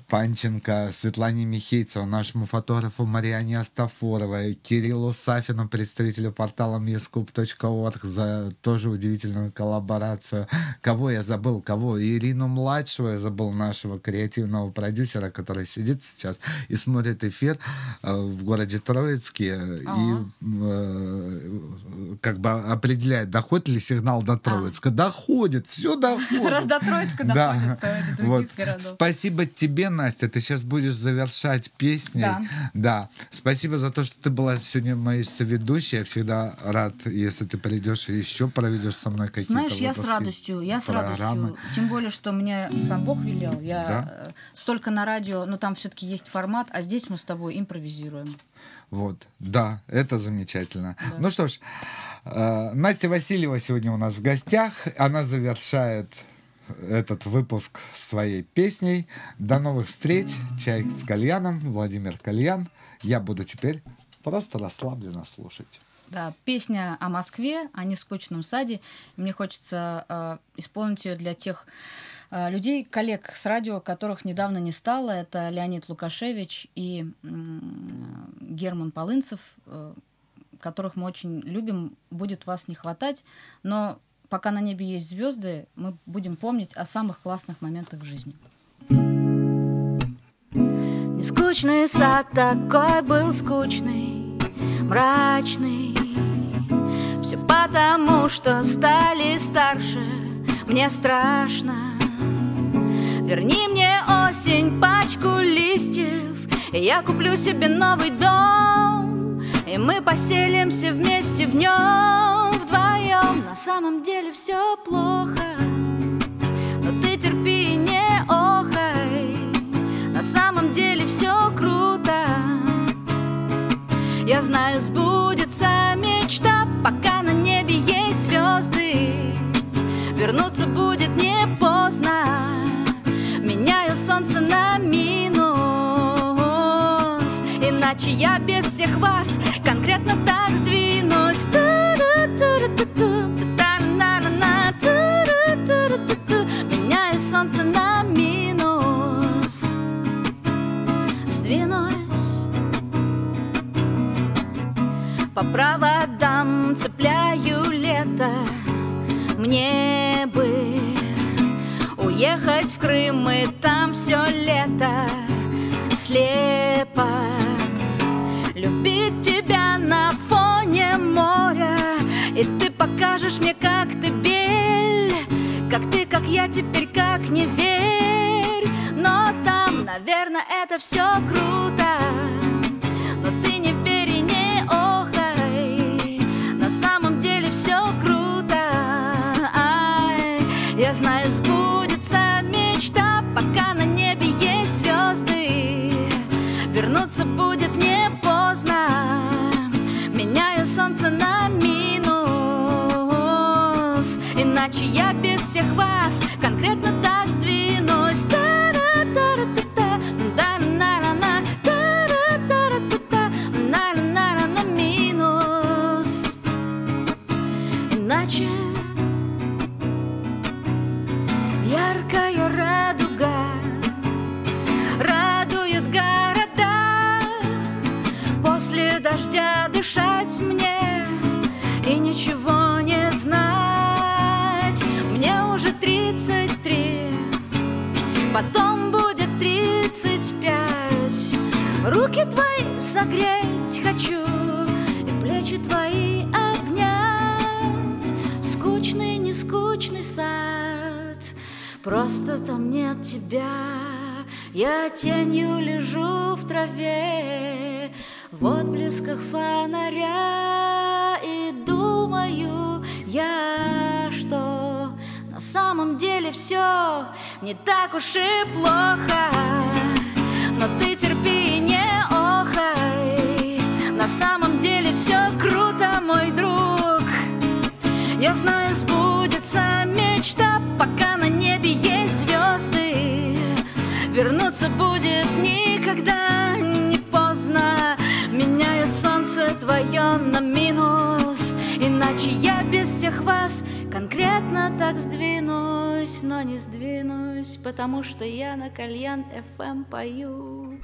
Панченко, Светлане Михейцеву, нашему фотографу Мариане Астафоровой, Кириллу Сафину, представителю портала muscup.org за тоже удивительную коллаборацию. Кого я забыл? Кого? Ирину Младшего я забыл, нашего креативного продюсера, который сидит сейчас и смотрит эфир э, в городе Троицке и Ага. э, как бы определяет, доходит ли сигнал до Троицка. Доходит, все доходит. Раз до Троицка Да. доходит, и до Вот. городов. Спасибо тебе, Настя. Ты сейчас будешь завершать песней. Да. Да. Спасибо за то, что ты была сегодня моей соведущей. Я всегда рад, если ты придешь и еще проведешь со мной какие-то Знаешь, я с радостью, я с программы. радостью. Тем более, что мне сам Бог велел. Я Да? э, столько на радио, но там все-таки есть формат, а здесь мы с тобой импровизируем. Вот, да, это замечательно. Ну что ж, э, Настя Васильева сегодня у нас в гостях. Она завершает этот выпуск своей песней. До новых встреч. Чай с кальяном. Владимир Кальян. Я буду теперь просто расслабленно слушать. Да, песня о Москве, о нескучном саде. Мне хочется э, исполнить ее для тех людей, коллег с радио, которых недавно не стало. Это Леонид Лукашевич и Герман Полынцев, э, которых мы очень любим. Будет вас не хватать, но пока на небе есть звезды, мы будем помнить о самых классных моментах в жизни. Нескучный сад такой был скучный, мрачный. Все потому, что стали старше, мне страшно. Верни мне осень, пачку листьев, и я куплю себе новый дом. И мы поселимся вместе в нем вдвоем. На самом деле все плохо, но ты терпи и не охай. На самом деле все круто. Я знаю, сбудется мечта, пока на небе есть звезды. Вернуться будет не поздно. Меняю солнце на минус. Иначе я без всех вас конкретно так сдвинусь. Меняю солнце на минус Сдвинусь по проводам цепляю лето Мне уехать в Крым И там все лето. Слепо. Любить тебя на фоне моря. И ты покажешь мне, как ты бель. Как ты, как я, теперь как не верь. Но там, наверное, это все круто Вернуться будет не поздно. Меняю солнце на минус. Иначе я без всех вас. Конкретно так дождя дышать мне и ничего не знать. Мне уже 33, потом будет 35 Руки твои согреть хочу и плечи твои обнять. Скучный, не скучный сад, просто там нет тебя. Я тенью лежу в траве в отблесках фонаря И думаю я, что на самом деле все не так уж и плохо. Но ты терпи и не охай. На самом деле все круто, мой друг. Я знаю, сбудется мечта Пока на небе есть звезды Вернуться будет никогда не поздно солнце твое на минус. Иначе я без всех вас конкретно так сдвинусь Но не сдвинусь, потому что я на кальян FM пою